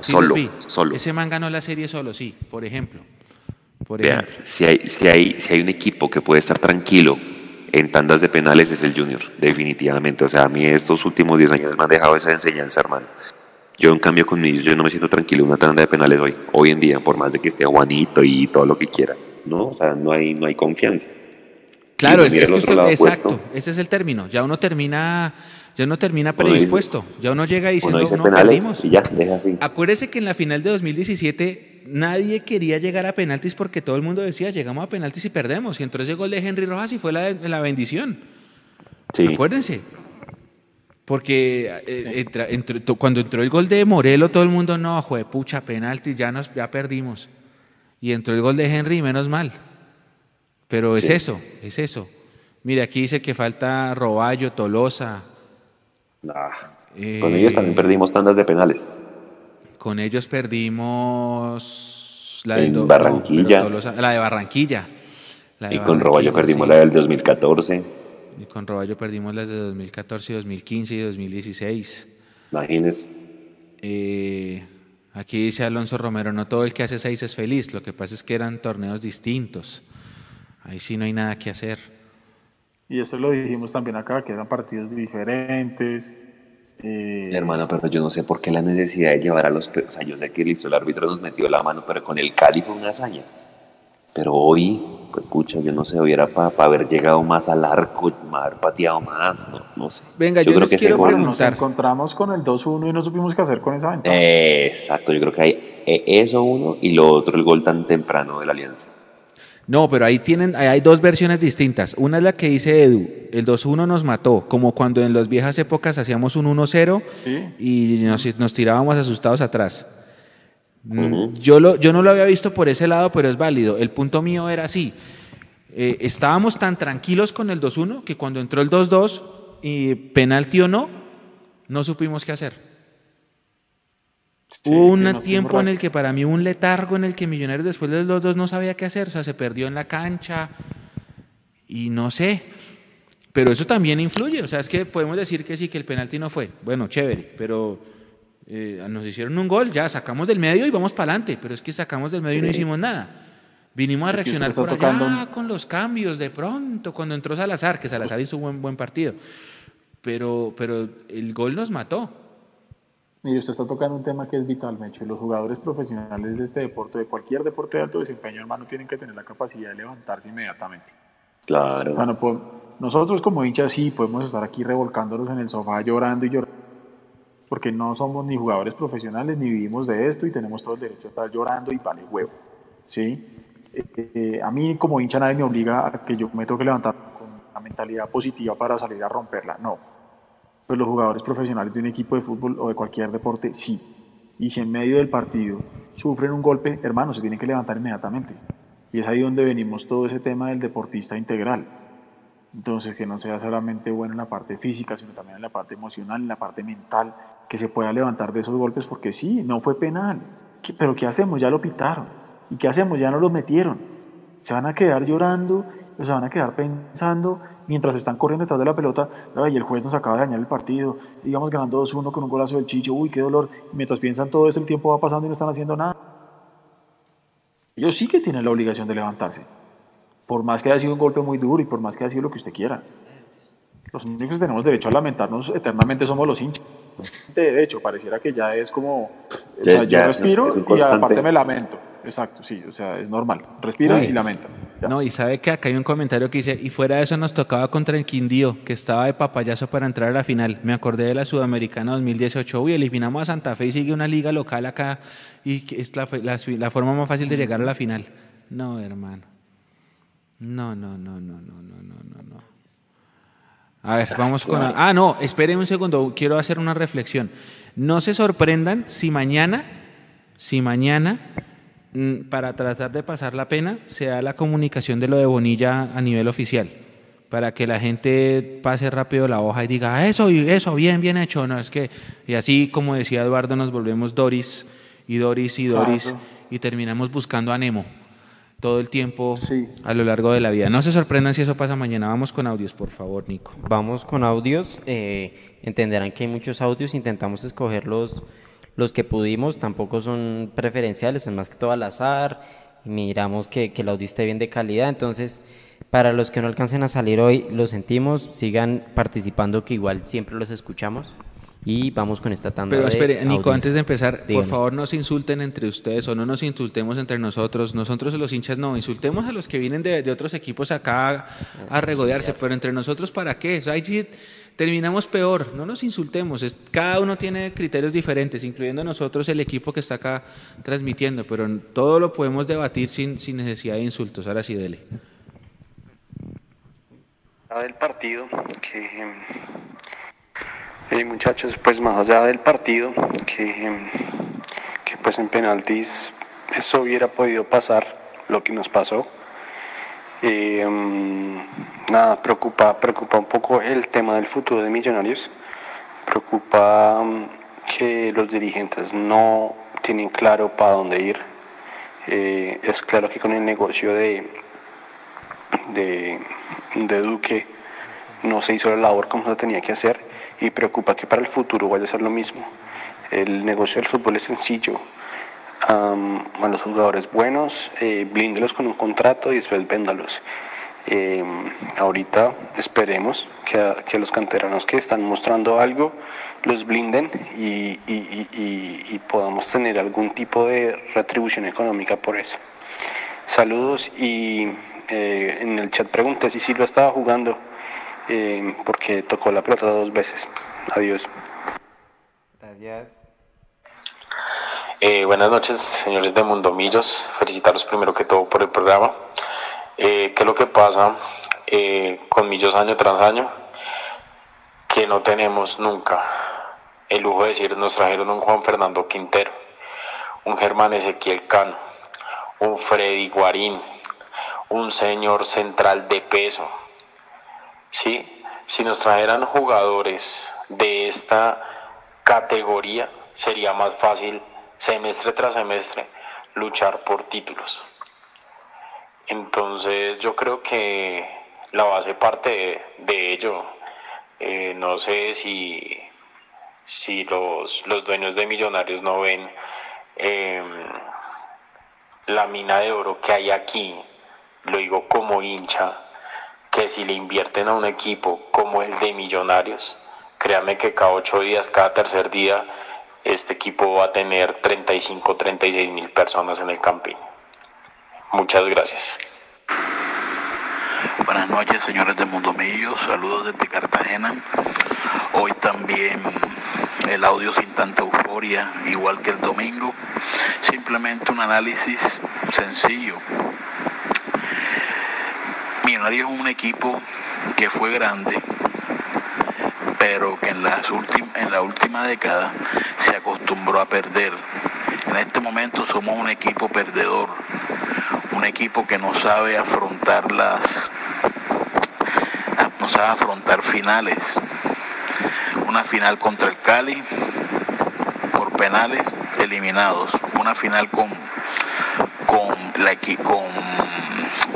A: sí
F: Solo, solo.
A: Ese man ganó la serie solo, sí, por ejemplo. Por
F: Vea,
A: ejemplo.
F: si hay, si, hay, si hay un equipo que puede estar tranquilo en tandas de penales es el Junior, definitivamente. O sea, a mí estos últimos 10 años me han dejado esa enseñanza, hermano. Yo en cambio con mis, yo no me siento tranquilo en una tanda de penales hoy, hoy en día, por más de que esté Juanito y todo lo que quiera. No, o sea, no hay, no hay confianza.
A: Claro, es, es
F: el
A: que usted, exacto,
F: opuesto.
A: ese es el término. Ya uno termina, ya uno termina
F: Uno dice-
A: predispuesto. ya uno llega diciendo,
F: Uno dice
A: no, perdimos.
F: y ya, deja así.
A: Acuérdese que en la final de 2017 nadie quería llegar a penaltis porque todo el mundo decía, llegamos a penaltis y perdemos. Y entró ese gol de Henry Rojas y fue la, la bendición.
F: Sí.
A: Acuérdense. Porque eh, entra- entró- to- cuando entró el gol de Morelo, todo el mundo, no, jue pucha, penaltis, ya, nos, ya perdimos. Y entró el gol de Henry, y menos mal. Pero es
F: Sí.
A: eso, es eso. Mire, aquí dice que falta Roballo, Tolosa.
F: Nah,
A: eh,
F: Con ellos también perdimos tandas de penales.
A: Con ellos perdimos la
F: En
A: del do-
F: Barranquilla.
A: la de Barranquilla. La de
F: Y con Roballo perdimos
A: sí.
F: la del 2014.
A: Y con Roballo perdimos las de 2014, 2015 y 2016.
F: Imagínense.
A: Eh, aquí dice Alonso Romero, no todo el que hace seis es feliz, lo que pasa es que eran torneos distintos. Ahí sí no hay nada que hacer.
H: Y eso lo dijimos también acá, que eran partidos diferentes. Eh,
F: Hermano, pero yo no sé por qué la necesidad de llevar a los... O sea, yo sé que listo, el árbitro nos metió la mano, pero con el Cali fue una hazaña. Pero hoy, pues pucha, yo no sé, hoy era para haber llegado más al arco, haber pateado más, no, no sé.
A: Venga, yo les
F: ese
A: quiero
F: gol-
H: nos encontramos con el 2-1 y no supimos qué hacer con esa ventaja.
F: Eh, exacto, yo creo que hay eh, eso uno y lo otro, el gol tan temprano de la Alianza.
A: No, pero ahí tienen, ahí hay dos versiones distintas. Una es la que dice Edu, el 2-1 nos mató, como cuando en las viejas épocas hacíamos un 1-0
H: Sí.
A: y nos, nos tirábamos asustados atrás. Mm, yo, lo, yo no lo había visto por ese lado, pero es válido. El punto mío era así. Eh, estábamos tan tranquilos con el 2-1 que cuando entró el 2-2 y penalti o no, no supimos qué hacer.
H: Sí,
A: Hubo un
H: sí,
A: tiempo en el que para mí hubo un letargo en el que Millonarios después de los dos no sabía qué hacer, o sea, se perdió en la cancha y no sé. Pero eso también influye, o sea, es que podemos decir que sí, que el penalti no fue. Bueno, chévere, pero eh, nos hicieron un gol, ya sacamos del medio y vamos para adelante, pero es que sacamos del medio y no hicimos nada. Vinimos a reaccionar por allá
H: tocando-
A: con los cambios de pronto, cuando entró Salazar, que Salazar hizo un buen, buen partido. Pero, pero el gol nos mató.
H: Mire, usted está tocando un tema que es vital, Mecho. Los jugadores profesionales de este deporte, de cualquier deporte de alto desempeño, hermano, tienen que tener la capacidad de levantarse inmediatamente.
F: Claro.
H: Bueno, pues, nosotros como hinchas sí podemos estar aquí revolcándonos en el sofá llorando y llorando, porque no somos ni jugadores profesionales ni vivimos de esto y tenemos todo el derecho a estar llorando y vale huevo. ¿sí? Eh, eh, a mí como hincha nadie me obliga a que yo me toque levantar con una mentalidad positiva para salir a romperla, no pues los jugadores profesionales de un equipo de fútbol o de cualquier deporte, sí. Y si en medio del partido sufren un golpe, hermano, se tienen que levantar inmediatamente. Y es ahí donde venimos todo ese tema del deportista integral. Entonces, que no sea solamente bueno en la parte física, sino también en la parte emocional, en la parte mental, que se pueda levantar de esos golpes, porque sí, no fue penal. Pero ¿qué hacemos? Ya lo pitaron. ¿Y qué hacemos? Ya no lo metieron. Se van a quedar llorando, se van a quedar pensando mientras están corriendo detrás de la pelota, y el juez nos acaba de dañar el partido, digamos ganando 2-1 con un golazo del Chicho, uy, qué dolor, mientras piensan todo eso, el tiempo va pasando y no están haciendo nada. Ellos sí que tienen la obligación de levantarse, por más que haya sido un golpe muy duro y por más que haya sido lo que usted quiera. Los únicos que tenemos derecho a lamentarnos eternamente somos los hinchas. De hecho, pareciera que ya es como, o sea, yo respiro y aparte me lamento. Exacto, sí, o sea, es normal. Respira y lamenta.
A: No, y sabe que acá hay un comentario que dice, y fuera de eso nos tocaba contra el Quindío, que estaba de papayazo para entrar a la final. Me acordé de la Sudamericana 2018. Uy, eliminamos a Santa Fe y sigue una liga local acá y es la, la, forma más fácil de llegar a la final. No, hermano. No, no, no, no, no, no, no, no. A ver, vamos con... Ah, no, esperen un segundo, quiero hacer una reflexión. No se sorprendan si mañana, si mañana Mm, para tratar de pasar la pena, se da la comunicación de lo de Bonilla a nivel oficial, para que la gente pase rápido la hoja y diga, ah, eso, eso, bien, bien hecho. No, es que, y así como decía Eduardo, nos volvemos Doris y Doris y Doris y terminamos buscando a Nemo todo el tiempo a lo largo de la vida. No se sorprendan si eso pasa mañana. Vamos con audios, por favor, Nico.
B: Vamos con audios. Eh, entenderán que hay muchos audios. Intentamos escogerlos los que pudimos tampoco son preferenciales, es más que todo al azar. Miramos que, que el audio esté bien de calidad. Entonces, para los que no alcancen a salir hoy, lo sentimos. Sigan participando, que igual siempre los escuchamos. Y vamos con esta tanda.
A: Pero espere, Nico, antes de empezar, por favor no se insulten entre ustedes o no nos insultemos entre nosotros. Nosotros los hinchas no, insultemos a los que vienen de, de otros equipos acá a, regodearse, pero entre nosotros, ¿para qué? Eso hay terminamos peor, no nos insultemos, cada uno tiene criterios diferentes, incluyendo nosotros el equipo que está acá transmitiendo, pero todo lo podemos debatir sin, sin necesidad de insultos. Ahora sí, dele.
K: Del partido, que eh, muchachos, pues más allá del partido, que, que pues en penaltis eso hubiera podido pasar, lo que nos pasó. Eh, nada, preocupa, preocupa un poco el tema del futuro de Millonarios. Preocupa mm, que los dirigentes no tienen claro para dónde ir. Eh, es claro que con el negocio de, de, de, Duque no se hizo la labor como se tenía que hacer y preocupa que para el futuro vaya a ser lo mismo. El negocio del fútbol es sencillo. a los jugadores buenos, eh, blíndelos con un contrato y después véndalos. Eh, ahorita esperemos que, que, los canteranos que están mostrando algo los blinden y, y, podamos tener algún tipo de retribución económica por eso. Saludos y eh, en el chat pregunté si Silva estaba jugando eh, porque tocó la pelota dos veces. Adiós.
B: Gracias.
L: buenas noches, señores de Mundomillos. Felicitarlos primero que todo por el programa. Eh, ¿Qué es lo que pasa eh, con Millos año tras año? Que no tenemos nunca el lujo de decir, nos trajeron un Juan Fernando Quintero, un Germán Ezequiel Cano, un Freddy Guarín, un señor central de peso. ¿Sí? Si nos trajeran jugadores de esta categoría, sería más fácil semestre tras semestre luchar por títulos. Entonces yo creo que la base parte de, ello. Eh, no sé si, si los, los, dueños de millonarios no ven em, la mina de oro que hay aquí, lo digo como hincha, que si le invierten a un equipo como el de millonarios, créanme que cada ocho días, cada tercer día, este equipo va a tener 35, 36 mil personas en el camping. Muchas gracias.
M: Buenas noches, señores de Mundo Millo. Saludos desde Cartagena. Hoy también el audio sin tanta euforia, igual que el domingo. Simplemente un análisis sencillo. Millonarios es un equipo que fue grande, pero que en, las en la última década se acostumbró a perder. En este momento somos un equipo perdedor, un equipo que no sabe afrontar las no sabe afrontar finales. Una final contra el Cali por penales eliminados, una final con con la con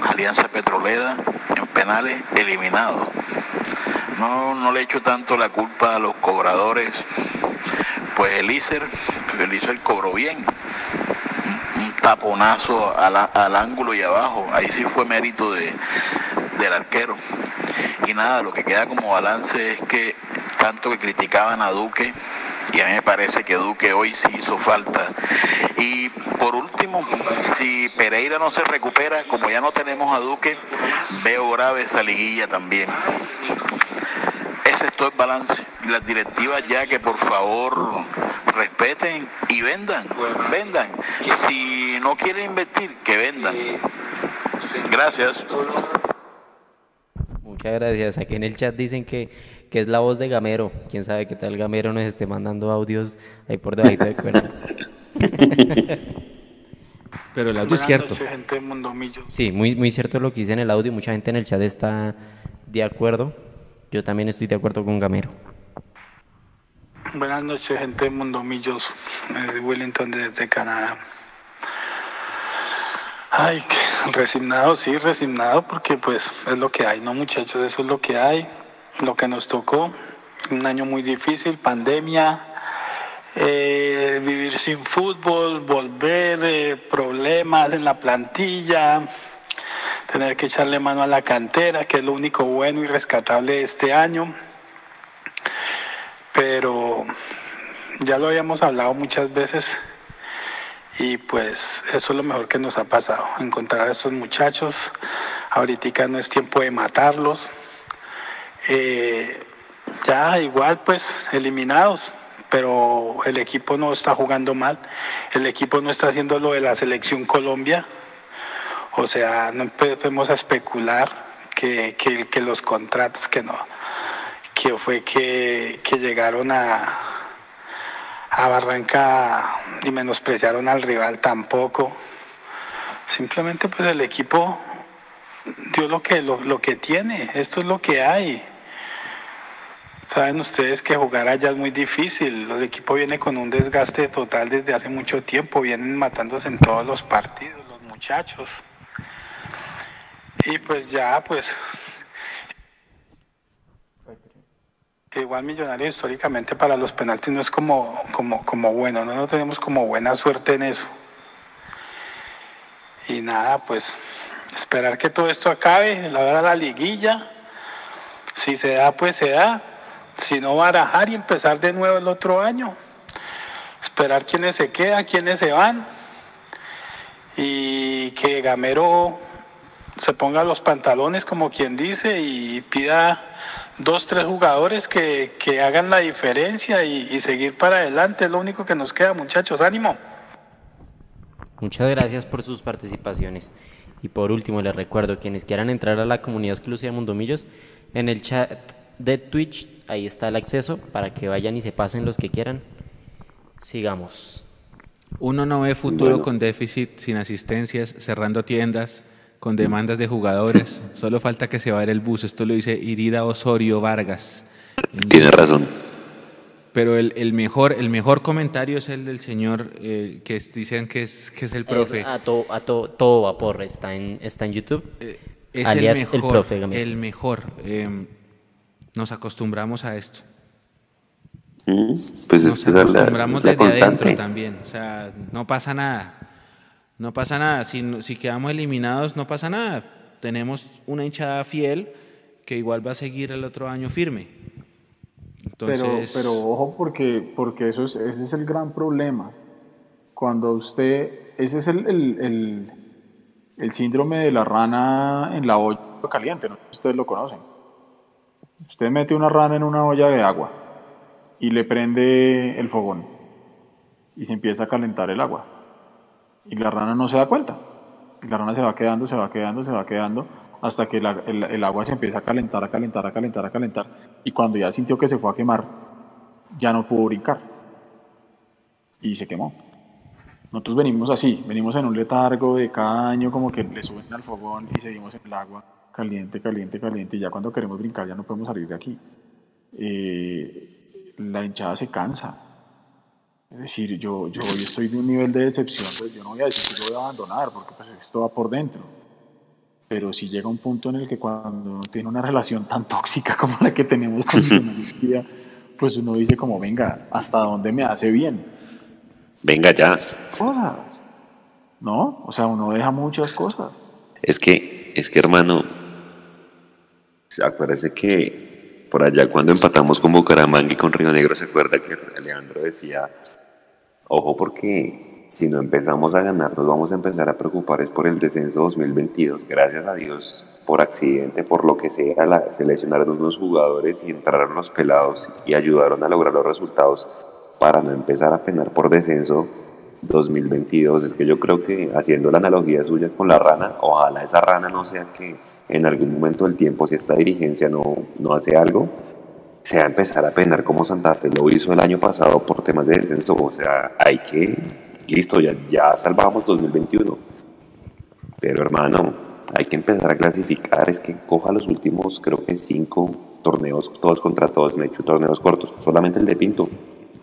M: Alianza Petrolera en penales eliminados. No, no le echo tanto la culpa a los cobradores, pues el ICER, el ICER cobró bien, un taponazo al, ángulo y abajo, ahí sí fue mérito de, del arquero. Y nada, lo que queda como balance es que tanto que criticaban a Duque, y a mí me parece que Duque hoy sí hizo falta. Y por último, si Pereira no se recupera, como ya no tenemos a Duque, veo grave esa liguilla también. Ese es todo el balance. Las directivas ya que por favor respeten y vendan, vendan. Si no quieren invertir, que vendan. Gracias.
B: Muchas gracias. Aquí en el chat dicen que, que es la voz de Gamero. Quién sabe qué tal Gamero nos esté mandando audios ahí por debajo de cuerda.
A: Pero el audio es cierto.
B: Sí, muy, muy cierto lo que dice en el audio. Mucha gente en el chat está de acuerdo. Yo también estoy de acuerdo con Gamero.
N: Buenas noches, gente de Mundo Millos. Es Wellington desde Canadá. Ay, resignado, sí, resignado, porque pues es lo que hay, ¿no, muchachos? Eso es lo que hay, lo que nos tocó. Un año muy difícil, pandemia, eh, vivir sin fútbol, volver, eh, problemas en la plantilla, tener que echarle mano a la cantera, que es lo único bueno y rescatable de este año. Pero ya lo habíamos hablado muchas veces y pues eso es lo mejor que nos ha pasado, encontrar a esos muchachos. Ahorita no es tiempo de matarlos. Eh, ya igual pues eliminados, pero el equipo no está jugando mal, el equipo no está haciendo lo de la selección Colombia, o sea, no empecemos a especular que, que, los contratos que no, que fue que, que llegaron a, a Barranca y menospreciaron al rival tampoco. Simplemente pues el equipo dio lo que, lo, que tiene, esto es lo que hay. Saben ustedes que jugar allá es muy difícil, el equipo viene con un desgaste total desde hace mucho tiempo, vienen matándose en todos los partidos, los muchachos. Y pues ya, pues Igual millonario históricamente para los penaltis no es como, como, bueno, no, no tenemos como buena suerte en eso. Y nada, pues esperar que todo esto acabe, la hora la liguilla. Si se da, pues se da. Si no, barajar y empezar de nuevo el otro año. Esperar quiénes se quedan, quiénes se van. Y que Gamero se ponga los pantalones, como quien dice, y pida dos, tres jugadores que, que hagan la diferencia y, y, seguir para adelante. Es lo único que nos queda, muchachos. ¡Ánimo!
B: Muchas gracias por sus participaciones. Y por último, les recuerdo, quienes quieran entrar a la comunidad exclusiva de Mundomillos, en el chat de Twitch, ahí está el acceso para que vayan y se pasen los que quieran. Sigamos.
A: Uno no ve futuro con déficit, sin asistencias, cerrando tiendas, con demandas de jugadores. Solo falta que se vaya el bus. Esto lo dice Irida Osorio Vargas.
F: Tiene razón.
A: Pero el, el, mejor, el mejor comentario es el del señor eh, que dicen que es, que es el profe.
B: a, to, a to, todo vapor está en, está en YouTube.
A: Eh, es alias el, mejor, el profe. El mejor. Eh, nos acostumbramos a esto.
F: Mm, pues
A: nos acostumbramos la, la desde adentro también. O sea, no pasa nada. No pasa nada, si, si quedamos eliminados no pasa nada. Tenemos una hinchada fiel que igual va a seguir el otro año firme. Entonces,
H: pero, pero ojo porque, porque eso es, ese es el gran problema. Cuando usted, ese es el, el, el, el síndrome de la rana en la olla caliente, no ustedes lo conocen. Usted mete una rana en una olla de agua y le prende el fogón y se empieza a calentar el agua. Y la rana no se da cuenta. Y la rana se va quedando, se va quedando, se va quedando, hasta que la- el, el agua se empieza a calentar, a calentar, a calentar, a calentar. Y cuando ya sintió que se fue a quemar, ya no pudo brincar. Y se quemó. Nosotros venimos así, venimos en un letargo de cada año, como que le suben al fogón y seguimos en el agua, caliente, caliente, caliente. Y ya cuando queremos brincar, ya no podemos salir de aquí. Eh, la hinchada se cansa. Es decir, yo, yo hoy estoy de un nivel de decepción, pues yo no voy a decir que yo voy a abandonar, porque pues esto va por dentro. Pero si llega un punto en el que cuando uno tiene una relación tan tóxica como la que tenemos con Millonarios, pues uno dice como, venga, ¿hasta dónde me hace bien?
F: Venga ya.
H: Cosas. ¿No? O sea, uno deja muchas cosas.
F: Es que, es que hermano, acuérdese que por allá cuando empatamos con Bucaramanga y con Río Negro, se acuerda que Alejandro decía, ojo porque si no empezamos a ganar, nos vamos a empezar a preocupar es por el descenso 2022. Gracias a Dios, por accidente, por lo que sea, la, se lesionaron unos jugadores y entraron los pelados y ayudaron a lograr los resultados para no empezar a penar por descenso 2022. Es que yo creo que haciendo la analogía suya con la rana, ojalá esa rana no sea que en algún momento del tiempo, si esta dirigencia no, no hace algo, sea empezar a penar como Santa Fe lo hizo el año pasado por temas de descenso. O sea, hay que, listo, ya, ya salvamos 2021. Pero hermano, hay que empezar a clasificar. Es que coja los últimos, creo que cinco torneos, todos contra todos, me he hecho torneos cortos, solamente el de Pinto.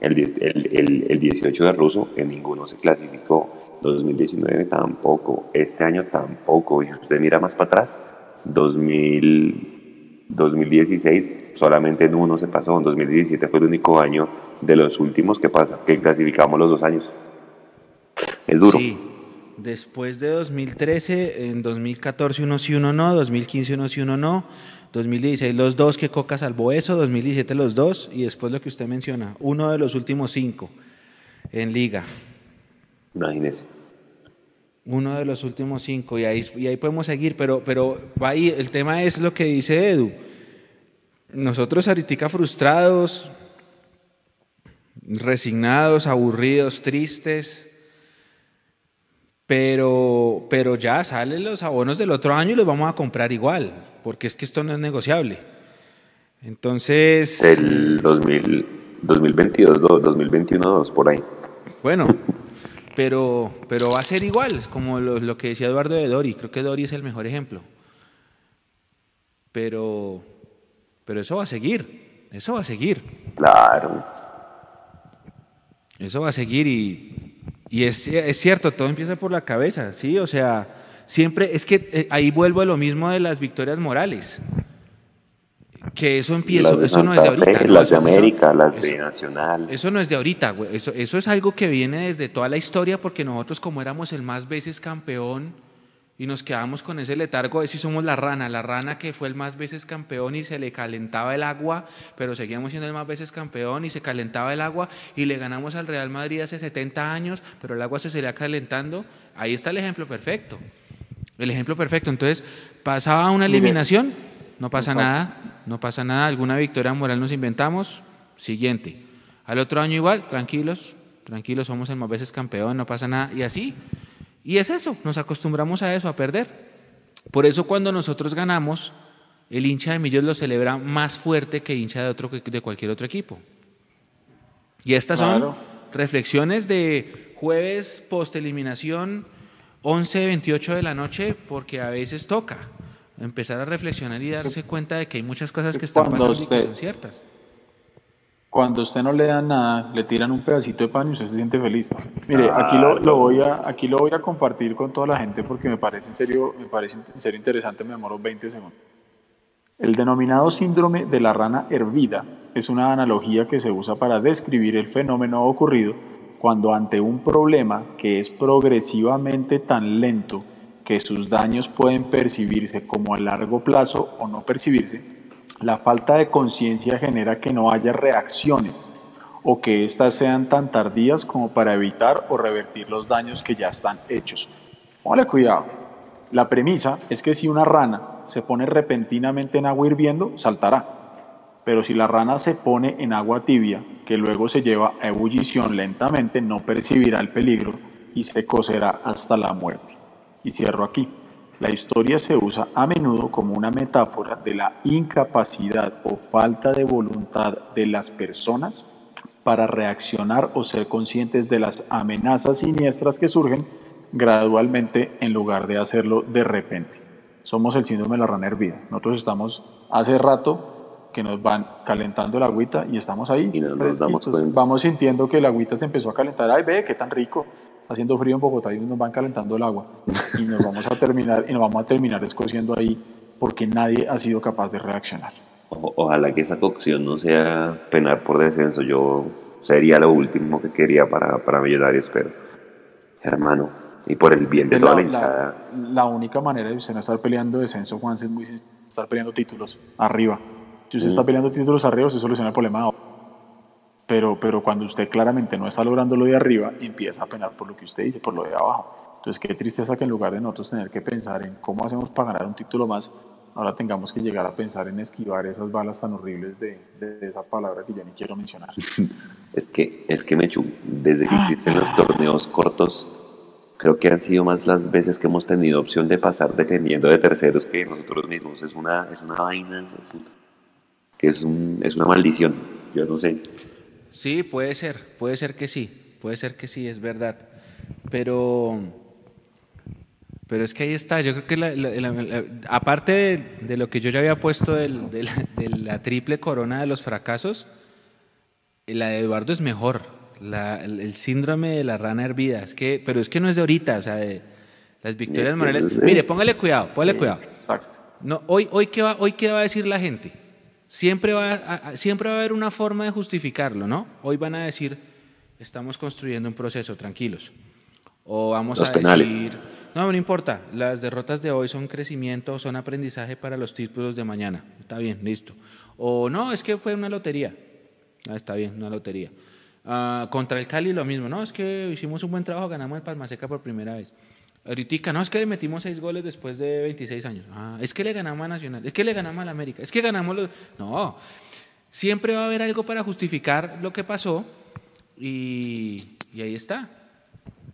F: El, el, el, el 18 de Ruso, en ninguno se clasificó. 2019 tampoco. Este año tampoco. Y si usted mira más para atrás, 2000, 2016 solamente en uno se pasó. En 2017 fue el único año de los últimos que pasa, que clasificamos los dos años. Es duro.
A: Sí. Después de 2013, en 2014 uno sí, uno no, 2015 uno sí, uno no, 2016 los dos que Coca salvó eso, 2017 los dos y después lo que usted menciona, uno de los últimos cinco en liga.
F: Imagínese.
A: Uno de los últimos cinco y ahí, y ahí podemos seguir, pero, pero va ahí, el tema es lo que dice Edu. Nosotros ahorita frustrados, resignados, aburridos, tristes, pero, pero ya salen los abonos del otro año y los vamos a comprar igual, porque es que esto no es negociable. Entonces,
F: El 2000, 2022, 2, 2021, 2, por ahí.
A: bueno, pero, pero va a ser igual, como lo, lo que decía Eduardo de Dori, creo que Dori es el mejor ejemplo. Pero, pero eso va a seguir, eso va a seguir.
F: Claro.
A: Eso va a seguir y, y es, es cierto, todo empieza por la cabeza, ¿sí? O sea, siempre, es que eh, ahí vuelvo a lo mismo de las victorias morales. Que eso empieza,
F: Las de
A: eso no es de
F: Fe,
A: ahorita. ¿no?
F: las de
A: eso-
F: América, las de
A: eso-
F: Nacional.
A: Eso no es de ahorita, güey. Eso, eso es algo que viene desde toda la historia porque nosotros como éramos el más veces campeón y nos quedamos con ese letargo de si somos la rana, la rana que fue el más veces campeón y se le calentaba el agua, pero seguíamos siendo el más veces campeón y se calentaba el agua y le ganamos al Real Madrid hace 70 años, pero el agua se seguía calentando. Ahí está el ejemplo perfecto. El ejemplo perfecto. Entonces, pasaba una eliminación, no pasa
H: exacto.
A: nada, no pasa nada, alguna victoria moral nos inventamos, siguiente. Al otro año igual, tranquilos, tranquilos, somos el más veces campeón, no pasa nada, y así. Y es eso, nos acostumbramos a eso, a perder. Por eso cuando nosotros ganamos, el hincha de Millos lo celebra más fuerte que hincha de, otro, de cualquier otro equipo. Y estas
H: Claro.
A: son reflexiones de jueves post eliminación 11, 28 de la noche, porque a veces toca empezar a reflexionar y darse cuenta de que hay muchas cosas que están pasando y que son ciertas.
H: Cuando a usted no le dan nada, le tiran un pedacito de pan y usted se siente feliz. Mire, aquí lo, lo voy a aquí lo voy a compartir con toda la gente porque me parece en serio, me parece en serio interesante, me demoro 20 segundos. El denominado síndrome de la rana hervida es una analogía que se usa para describir el fenómeno ocurrido cuando ante un problema que es progresivamente tan lento que sus daños pueden percibirse como a largo plazo o no percibirse, La falta de conciencia genera que no haya reacciones o que éstas sean tan tardías como para evitar o revertir los daños que ya están hechos. Póngale cuidado. La premisa es que si una rana se pone repentinamente en agua hirviendo, saltará. Pero si la rana se pone en agua tibia, que luego se lleva a ebullición lentamente, no percibirá el peligro y se cocerá hasta la muerte. Y cierro aquí. La historia se usa a menudo como una metáfora de la incapacidad o falta de voluntad de las personas para reaccionar o ser conscientes de las amenazas siniestras que surgen gradualmente en lugar de hacerlo de repente. Somos el síndrome de la rana hervida. Nosotros estamos hace rato que nos van calentando la agüita y estamos ahí.
F: Y nos damos cuenta.
H: Vamos sintiendo que la agüita se empezó a calentar. Ay, ve, qué tan rico. Haciendo frío en Bogotá y nos van calentando el agua. Y nos vamos a terminar, y nos vamos a terminar escociendo ahí porque nadie ha sido capaz de reaccionar.
F: O- ojalá que esa cocción no sea penar por descenso. Yo sería lo último que quería para, para Millonarios, pero hermano, y por el bien de toda
H: la,
F: la hinchada.
H: la- la única manera de usted no estar peleando descenso, Juan, es muy estar peleando títulos arriba. Si usted
F: Mm.
H: está peleando títulos arriba, usted soluciona el problema. Pero, pero cuando usted claramente no está logrando lo de arriba, empieza a penar por lo que usted dice, por lo de abajo. Entonces, qué tristeza que en lugar de nosotros tener que pensar en cómo hacemos para ganar un título más, ahora tengamos que llegar a pensar en esquivar esas balas tan horribles de, de esa palabra que yo ni quiero mencionar.
F: Es que, es que Mechu, desde que existen los torneos cortos, creo que han sido más las veces que hemos tenido opción de pasar dependiendo de terceros que nosotros mismos. Es una, es una vaina, que es, un, es una maldición. Yo no sé.
A: Sí, puede ser, puede ser que sí, puede ser que sí, es verdad. Pero, pero es que ahí está, yo creo que la- la- la- la- aparte de, de lo que yo ya había puesto del- de, la, de la triple corona de los fracasos, la de Eduardo es mejor. La- el, el síndrome de la rana hervida, es que, pero es que no es de ahorita, o sea, de las victorias
F: que
A: morales. Mire, póngale cuidado, póngale cuidado. No, hoy, hoy, ¿qué va, hoy, ¿qué va a decir la gente? Siempre va, a, siempre va a haber una forma de justificarlo, ¿no? Hoy van a decir, estamos construyendo un proceso, tranquilos. O vamos
F: Los
A: a
F: penales.
A: decir, no, no importa, las derrotas de hoy son crecimiento, son aprendizaje para los títulos de mañana. Está bien, listo. O no, es que fue una lotería. Ah, está bien, una lotería. Ah, contra el Cali lo mismo, no, es que hicimos un buen trabajo, ganamos el Palma Seca por primera vez. Ahorita, no, es que le metimos seis goles después de 26 años. Ah, es que le ganamos a Nacional, es que le ganamos a la América, es que ganamos los... No, siempre va a haber algo para justificar lo que pasó y, y ahí está.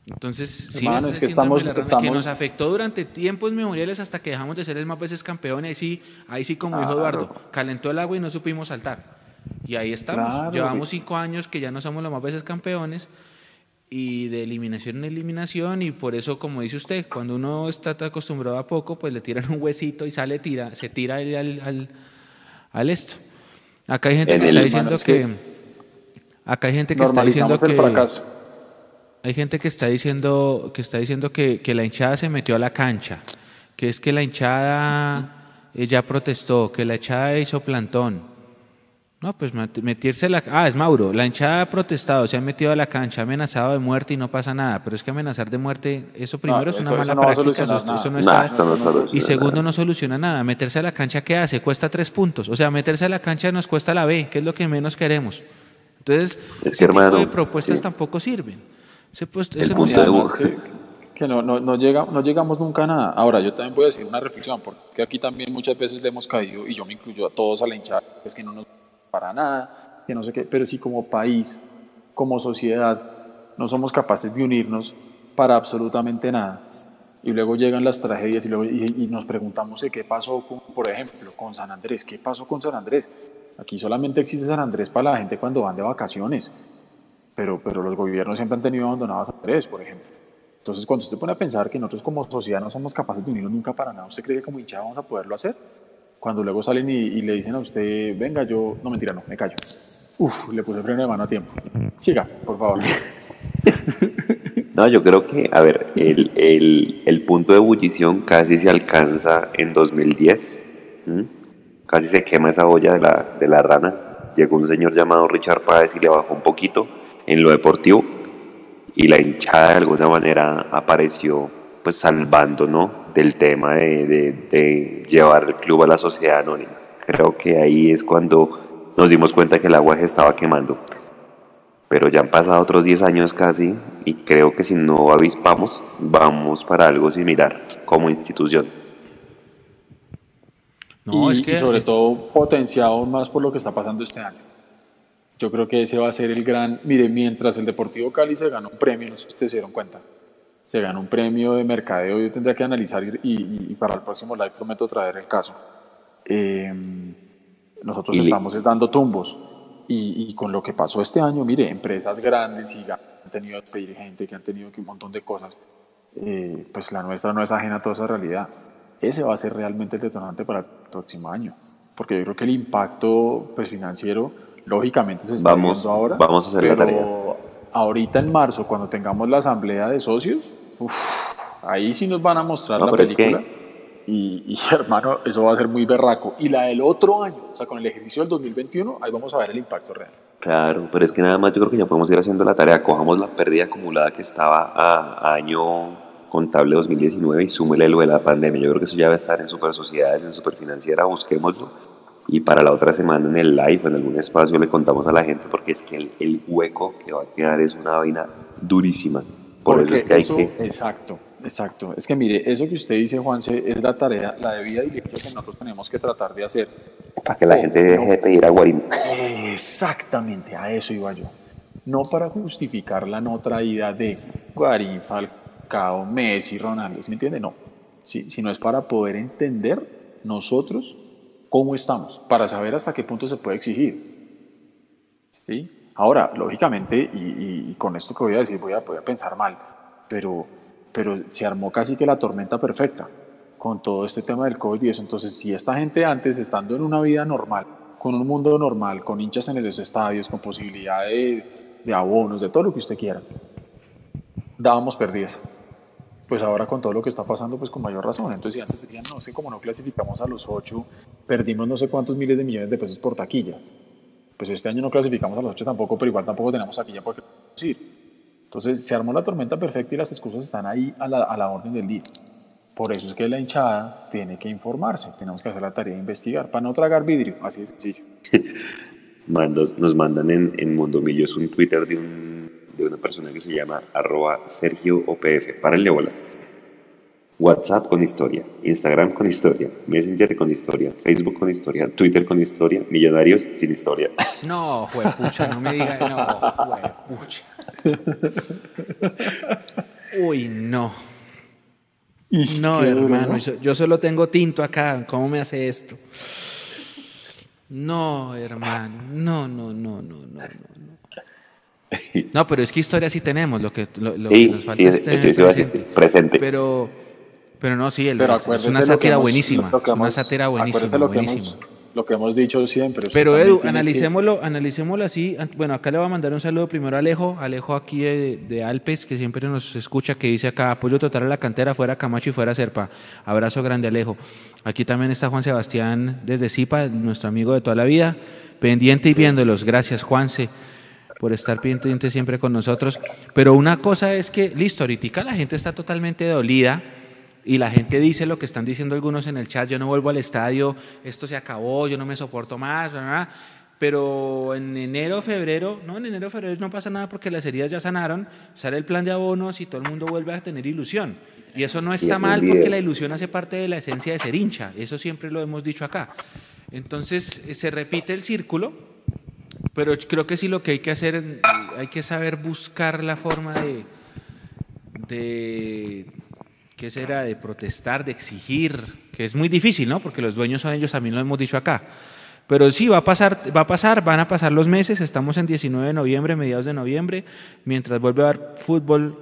A: Entonces, sí,
H: Hermano,
A: ese
H: es que estamos-
A: rana que
H: estamos-
A: nos afectó durante tiempos memoriales hasta que dejamos de ser el más veces campeón. Ahí sí, ahí sí como dijo
H: Claro.
A: Eduardo, calentó el agua y no supimos saltar. Y ahí estamos.
H: Claro,
A: Llevamos cinco años que ya no somos los más veces campeones y de eliminación en eliminación y por eso, como dice usted, cuando uno está acostumbrado a poco, pues le tiran un huesito y sale, tira, se tira al, al, al- esto. Acá hay gente
F: En
A: que está diciendo
H: es
A: que...
H: que
A: Acá hay gente que está diciendo
H: el
A: que...
H: fracaso.
A: Hay gente que está diciendo que está diciendo que, que la hinchada se metió a la cancha, que es que la hinchada eh, ya protestó, que la hinchada hizo plantón. No, pues met- metirse la... Ah, es Mauro. La hinchada ha protestado, se ha metido a la cancha, ha amenazado de muerte y no pasa nada. Pero es que amenazar de muerte, eso primero es una
H: eso-
A: mala
H: eso no
A: práctica. eso,
H: nada.
A: eso no
F: Nah,
A: está-
F: eso no
A: y segundo,
F: nada.
A: no soluciona nada. Meterse a la cancha, ¿qué hace? Cuesta tres puntos. O sea, meterse a la cancha nos cuesta la B, que es lo que menos queremos. Entonces,
F: que,
A: ese tipo de propuestas
F: sí.
A: tampoco sirven. Ese, pues,
F: El
A: ese
F: punto de
H: Además que, que no, no, no, llega, no llegamos nunca a nada. Ahora, yo también voy a decir una reflexión, porque aquí también muchas veces le hemos caído, y yo me incluyo a todos a la hinchada, es que no nos para nada, que no sé qué, pero si como país, como sociedad, no somos capaces de unirnos para absolutamente nada. Y luego llegan las tragedias y, luego, y, nos preguntamos de qué pasó, con, por ejemplo, con San Andrés. ¿Qué pasó con San Andrés? Aquí solamente existe San Andrés para la gente cuando van de vacaciones pero, pero los gobiernos siempre han tenido abandonados a tres, por ejemplo. Entonces, cuando usted pone a pensar que nosotros como sociedad no somos capaces de unirnos nunca para nada, ¿usted cree que como hinchada vamos a poderlo hacer? Cuando luego salen y, le dicen a usted, venga, yo, no mentira, no, me callo. Uf, le puse freno de mano a tiempo. Siga, por favor.
F: No, yo creo que, a ver, el, el, el punto de ebullición casi se alcanza en 2010. ¿m? Casi se quema esa olla de la, de la rana. Llegó un señor llamado Richard Páez y le bajó un poquito en lo deportivo. Y la hinchada de alguna manera apareció pues salvando ¿no? del tema de, de- de llevar el club a la sociedad anónima. creo que ahí es cuando nos dimos cuenta que el agua se estaba quemando. Pero ya han pasado otros 10 años casi y creo que si no avispamos, vamos para algo similar como institución.
H: No, y, es que, sobre todo potenciado aún más por lo que está pasando este año. Yo creo que ese va a ser el gran. Mire, mientras el Deportivo Cali se ganó un premio, no sé si ustedes se dieron cuenta, se ganó un premio de mercadeo. Yo tendría que analizar y, para el próximo live prometo traer el caso. Em, nosotros estamos dando tumbos. Y, con lo que pasó este año, mire, empresas grandes y han tenido que pedir gente, que han tenido que un montón de cosas, eh, pues la nuestra no es ajena a toda esa realidad. Ese va a ser realmente el detonante para el próximo año. Porque yo creo que el impacto pues, financiero lógicamente se está
F: vamos,
H: viendo ahora.
F: Vamos a hacer
H: pero
F: la tarea.
H: Ahorita en marzo, cuando tengamos la asamblea de socios, ahí sí nos van a mostrar la película. Y, y, hermano, eso va a ser muy berraco. Y la del otro año, o sea, con el ejercicio del 2021, ahí vamos a ver el impacto real.
F: Claro, pero es que nada más yo creo que ya podemos ir haciendo la tarea. Cojamos la pérdida acumulada que estaba a, año contable 2019 y súmele lo de la pandemia. Yo creo que eso ya va a estar en Super Sociedades, en Super Financiera, busquémoslo y para la otra semana en el live, en algún espacio, le contamos a la gente porque es que el, hueco que va a quedar es una vaina durísima. Por eso es que hay que...
H: Exacto, exacto. Es que mire, eso que usted dice, Juanse, es la tarea, la debida directa que nosotros tenemos que tratar de hacer.
F: Para que la gente deje de pedir a Guarín.
H: Exactamente, a eso iba yo. No para justificar la no traída de Guarín, Falcao, Messi, Ronaldo, ¿me entiende? No. Sí, sino es para poder entender nosotros cómo estamos, para saber hasta qué punto se puede exigir. ¿Sí? Ahora, lógicamente, y, con esto que voy a decir, voy a, pensar mal, pero, pero se armó casi que la tormenta perfecta con todo este tema del COVID y eso. Entonces, si esta gente antes, estando en una vida normal, con un mundo normal, con hinchas en los estadios, con posibilidad de, de abonos, de todo lo que usted quiera, dábamos perdidas pues ahora con todo lo que está pasando, pues con mayor razón. Entonces, si antes decían, no sé, como no clasificamos a los ocho, perdimos no sé cuántos miles de millones de pesos por taquilla. Pues este año no clasificamos a los ocho tampoco, pero igual tampoco tenemos taquilla por qué Entonces, se armó la tormenta perfecta y las excusas están ahí a la, a la orden del día. Por eso es que la hinchada tiene que informarse, tenemos que hacer la tarea de investigar, para no tragar vidrio, así de sencillo.
F: nos mandan en, en Mundo Millos un Twitter de un de una persona que se llama arroba Sergio OPF. Párenle bolas. WhatsApp con historia, Instagram con historia, Messenger con historia, Facebook con historia, Twitter con historia, Millonarios sin historia.
A: No, juepucha, no me digas, no, juepucha. Uy, no. No, hermano, yo, yo, solo tengo tinto acá, ¿cómo me hace esto? No, hermano, no, no, no, no, no, no. No, pero es que historia sí tenemos, lo que, lo, que nos falta es
F: tener presente.
A: Pero, pero no, sí, es una sátira buenísima. es una sátira buenísima.
H: Lo, hemos, lo que hemos dicho siempre.
A: Pero Edu, analicémoslo, analicémoslo así. Bueno, acá le voy a mandar un saludo primero a Alejo, Alejo aquí de, Alpes, que siempre nos escucha, que dice acá, apoyo total a la cantera, fuera Camacho y fuera Serpa. Abrazo grande, Alejo. Aquí también está Juan Sebastián desde Zipa, nuestro amigo de toda la vida, pendiente y viéndolos. Gracias, Juanse por estar pendiente siempre con nosotros. Pero una cosa es que, listo, ahorita la gente está totalmente dolida y la gente dice lo que están diciendo algunos en el chat, yo no vuelvo al estadio, esto se acabó, yo no me soporto más, pero en enero, febrero, no, en enero, febrero no pasa nada porque las heridas ya sanaron, sale el plan de abonos y todo el mundo vuelve a tener ilusión. Y eso no está mal porque la ilusión hace parte de la esencia de ser hincha, eso siempre lo hemos dicho acá. Entonces se repite el círculo pero creo que sí lo que hay que hacer, hay que saber buscar la forma de, de ¿qué será? De protestar, de exigir, que es muy difícil, ¿no? Porque los dueños son ellos, también lo hemos dicho acá. Pero sí, va a pasar, va a pasar, van a pasar los meses, estamos en 19 de noviembre, mediados de noviembre, mientras vuelve a haber fútbol,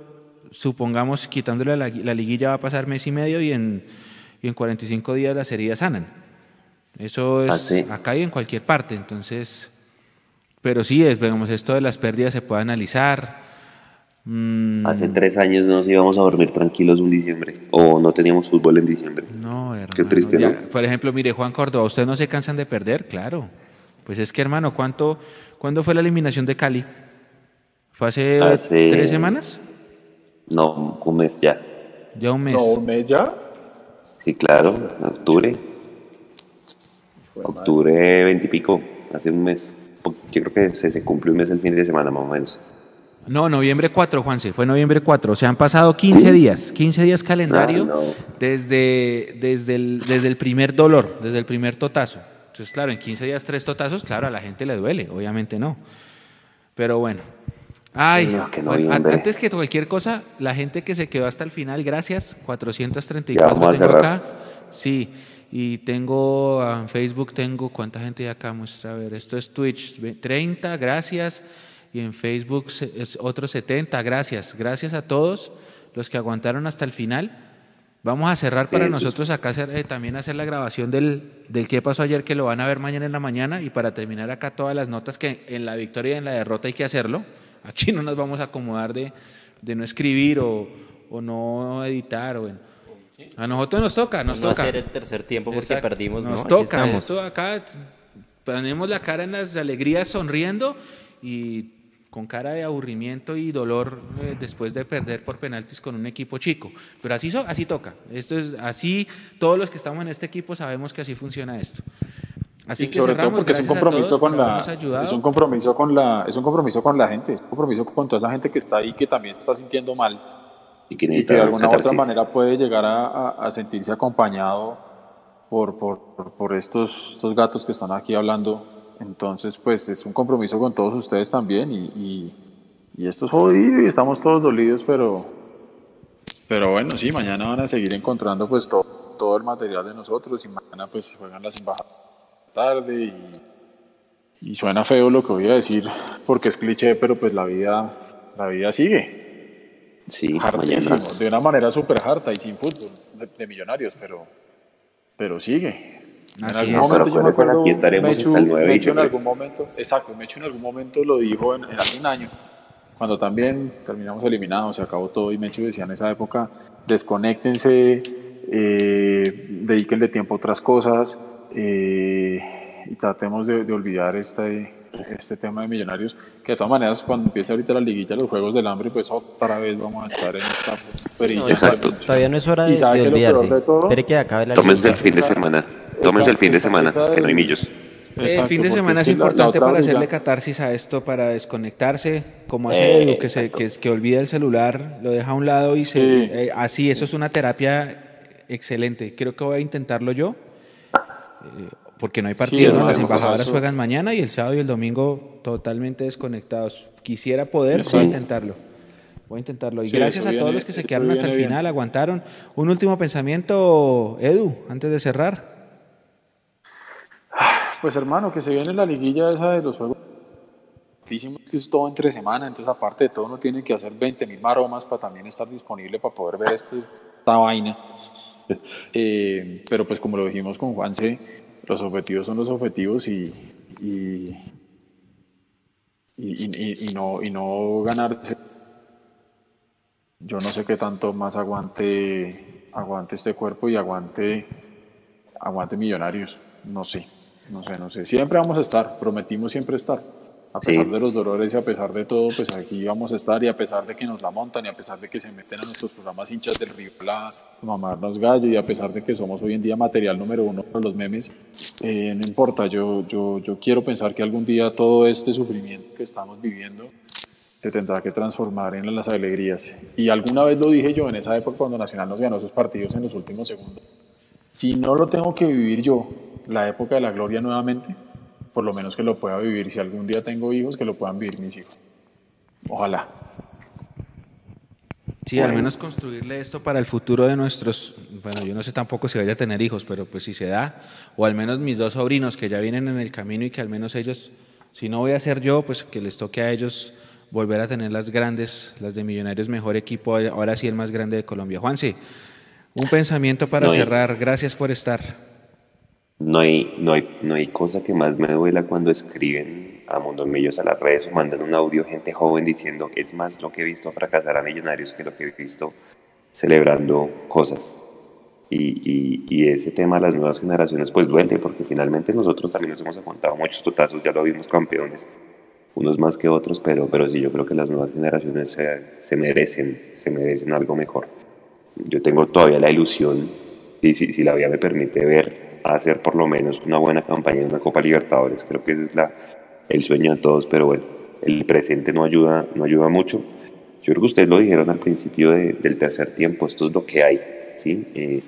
A: supongamos quitándole la, la liguilla va a pasar mes y medio y en, y en 45 días las heridas sanan. Eso es ah, acá y en cualquier parte, entonces pero sí, es, digamos, esto de las pérdidas se puede analizar.
F: Mm. Hace tres años no nos íbamos a dormir tranquilos un diciembre o no teníamos fútbol en diciembre.
A: No, hermano.
F: Qué triste, ¿no?
A: Por ejemplo, mire, Juan Córdoba, ¿ustedes no se cansan de perder? Claro. Pues es que, hermano, ¿cuánto, ¿cuándo fue la eliminación de Cali? ¿Fue hace, tres semanas?
F: No, un mes ya.
A: ¿Ya un mes?
H: ¿No, un mes ya?
F: Sí, claro, en octubre. Octubre 20 y pico, hace un mes. Yo creo que se, se cumple un mes el fin de semana más o menos.
A: No, noviembre 4, Juanse, fue noviembre 4. O sea, han pasado 15 días, 15 días calendario
F: No, no.
A: Desde, desde, el, desde el primer dolor, desde el primer totazo. Entonces, claro, en 15 días tres totazos, claro, a la gente le duele, obviamente no. Pero bueno. Ay,
F: No, que
A: bueno, antes que cualquier cosa, la gente que se quedó hasta el final, gracias.
F: Ya
A: 434
F: vamos a cerrar.
A: acá. Sí, y tengo ah, en Facebook, tengo, ¿cuánta gente acá? Muestra, a ver, esto es Twitch, ve- 30, gracias. Y en Facebook es otro 70, gracias. Gracias a todos los que aguantaron hasta el final. Vamos a cerrar para
F: Eso
A: nosotros acá hacer, eh, también hacer la grabación del, del qué pasó ayer, que lo van a ver mañana en la mañana. Y para terminar acá todas las notas que en la victoria y en la derrota hay que hacerlo. Aquí no nos vamos a acomodar de, de no escribir o, o no editar. O bueno. A nosotros nos toca, nos
B: no
A: toca.
B: hacer el tercer tiempo porque
A: Exacto,
B: perdimos, ¿no?
A: Nos
B: Aquí
A: toca, esto acá ponemos la cara en las alegrías sonriendo y con cara de aburrimiento y dolor eh, después de perder por penaltis con un equipo chico. Pero así, so- así toca. Esto es así, todos los que estamos en este equipo sabemos que así funciona esto. Así
H: Y
A: que
H: sobre todo
A: cerramos,
H: porque es un compromiso con la es un compromiso con la es un compromiso con la gente, es un compromiso con toda esa gente que está ahí que también se está sintiendo mal
F: Y que
H: y que
F: necesita
H: de alguna u otra manera puede llegar a, a- a sentirse acompañado por, por, por- por estos, estos gatos que están aquí hablando. Entonces, pues es un compromiso con todos ustedes también y, y, y esto es jodido y estamos todos dolidos, pero, pero bueno, sí, mañana van a seguir encontrando pues todo, todo el material de nosotros y mañana pues juegan las embajadas tarde y, y suena feo lo que voy a decir porque es cliché, pero pues la vida, la vida sigue.
F: Sí,
H: Hartísimo,
F: mañana.
H: de una manera súper harta y sin fútbol de, de millonarios, pero, pero sigue. En
A: Así
H: algún
A: es.
H: momento yo me acuerdo,
F: aquí estaremos
H: Mechu,
F: hasta el 9 de
H: Mechu en
F: diciembre.
H: algún momento, exacto, Mechu en algún momento lo dijo en, en hace un año, cuando también terminamos eliminados, se acabó todo y Mechu decía en esa época, desconéctense, eh, dedíquenle tiempo a otras cosas eh, y tratemos de, de olvidar este, este tema de millonarios, que de todas maneras cuando empiece ahorita la liguilla, los Juegos del Hambre, pues otra vez vamos a estar en esta perilla.
B: No,
F: Exacto.
B: Todavía no es hora de, de
H: que
B: olvidarse.
H: de todo-
B: Espere que acabe la
F: Tómense el fin de semana. Tómense el fin de semana, que no hay millos.
A: El
H: Exacto,
A: fin de semana es
H: que la- la
A: importante para hacerle catarsis a esto, para desconectarse, como hace
F: Eh,
A: Edu, que, se, que, que olvida el celular, lo deja a un lado y se,
H: Sí.
A: eh, así, eso es una terapia excelente. Creo que voy a intentarlo yo, eh, porque no hay partido,
H: Sí,
A: ¿no? Las embajadoras
H: eso-
A: juegan mañana y el sábado y el domingo totalmente desconectados. Quisiera poder, voy a intentarlo. Voy a intentarlo. Y
H: Sí,
A: gracias a
H: viene-
A: todos los que se quedaron hasta el
H: bien.
A: final, aguantaron. Un último pensamiento, Edu, antes de cerrar.
H: Pues hermano, que se viene la liguilla esa de los juegos. Que es todo entre semana, entonces aparte de todo uno tiene que hacer 20 mil maromas para también estar disponible para poder ver este, esta vaina. Eh, pero pues como lo dijimos con Juanse, los objetivos son los objetivos y, y, y, no, y no ganarse. Yo no sé qué tanto más aguante, aguante este cuerpo y aguante, aguante millonarios. No sé, no sé, no sé. Siempre vamos a estar, prometimos siempre estar. A
F: Sí.
H: pesar de los dolores y a pesar de todo, pues aquí vamos a estar y a pesar de que nos la montan y a pesar de que se meten a nuestros programas hinchas del Río La, mamarnos gallo y a pesar de que somos hoy en día material número uno para los memes, eh, no importa, yo, yo, yo quiero pensar que algún día todo este sufrimiento que estamos viviendo se tendrá que transformar en las alegrías. Y alguna vez lo dije yo en esa época cuando Nacional nos ganó sus partidos en los últimos segundos. Si no lo tengo que vivir yo, la época de la gloria nuevamente, por lo menos que lo pueda vivir. Si algún día tengo hijos, que lo puedan vivir mis hijos. Ojalá.
A: Sí, al menos construirle esto para el futuro de nuestros, bueno, yo no sé tampoco si vaya a tener hijos, pero pues si se da, o al menos mis dos sobrinos que ya vienen en el camino y que al menos ellos, si no voy a ser yo, pues que les toque a ellos volver a tener las grandes, las de Millonarios, mejor equipo, ahora sí el más grande de Colombia. Juanse, un pensamiento para
F: No,
A: cerrar, gracias por estar.
F: No hay, no, hay, no hay cosa que más me duela cuando escriben a Mondomillos a las redes o mandan un audio gente joven diciendo es más lo que he visto fracasar a millonarios que lo que he visto celebrando cosas. Y, y, y ese tema de las nuevas generaciones pues duele porque finalmente nosotros también nos hemos aguantado muchos totazos, ya lo vimos campeones, unos más que otros, pero, pero sí yo creo que las nuevas generaciones se, se merecen, se merecen algo mejor. Yo tengo todavía la ilusión, si, si, si la vida me permite ver hacer por lo menos una buena campaña en una Copa Libertadores. Creo que ese es la, el sueño de todos, pero bueno, el presente no ayuda, no ayuda mucho. Yo creo que ustedes lo dijeron al principio de- del tercer tiempo, esto es lo que hay. ¿sí? Eh,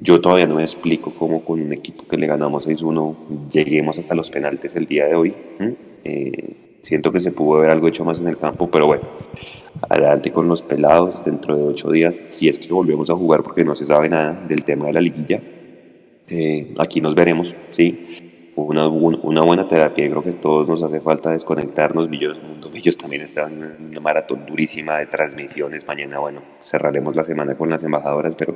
F: yo todavía no me explico cómo con un equipo que le ganamos 6-1 lleguemos hasta los penaltes el día de hoy. ¿m? Eh, siento que se pudo haber algo hecho más en el campo, pero bueno, adelante con los pelados dentro de ocho días, si es que volvemos a jugar porque no se sabe nada del tema de la liguilla. Eh, aquí nos veremos, ¿sí? Una, un- una buena terapia, creo que a todos nos hace falta desconectarnos. Villos, Mundo Villos también está en una maratón durísima de transmisiones. Mañana, bueno, cerraremos la semana con las embajadoras, pero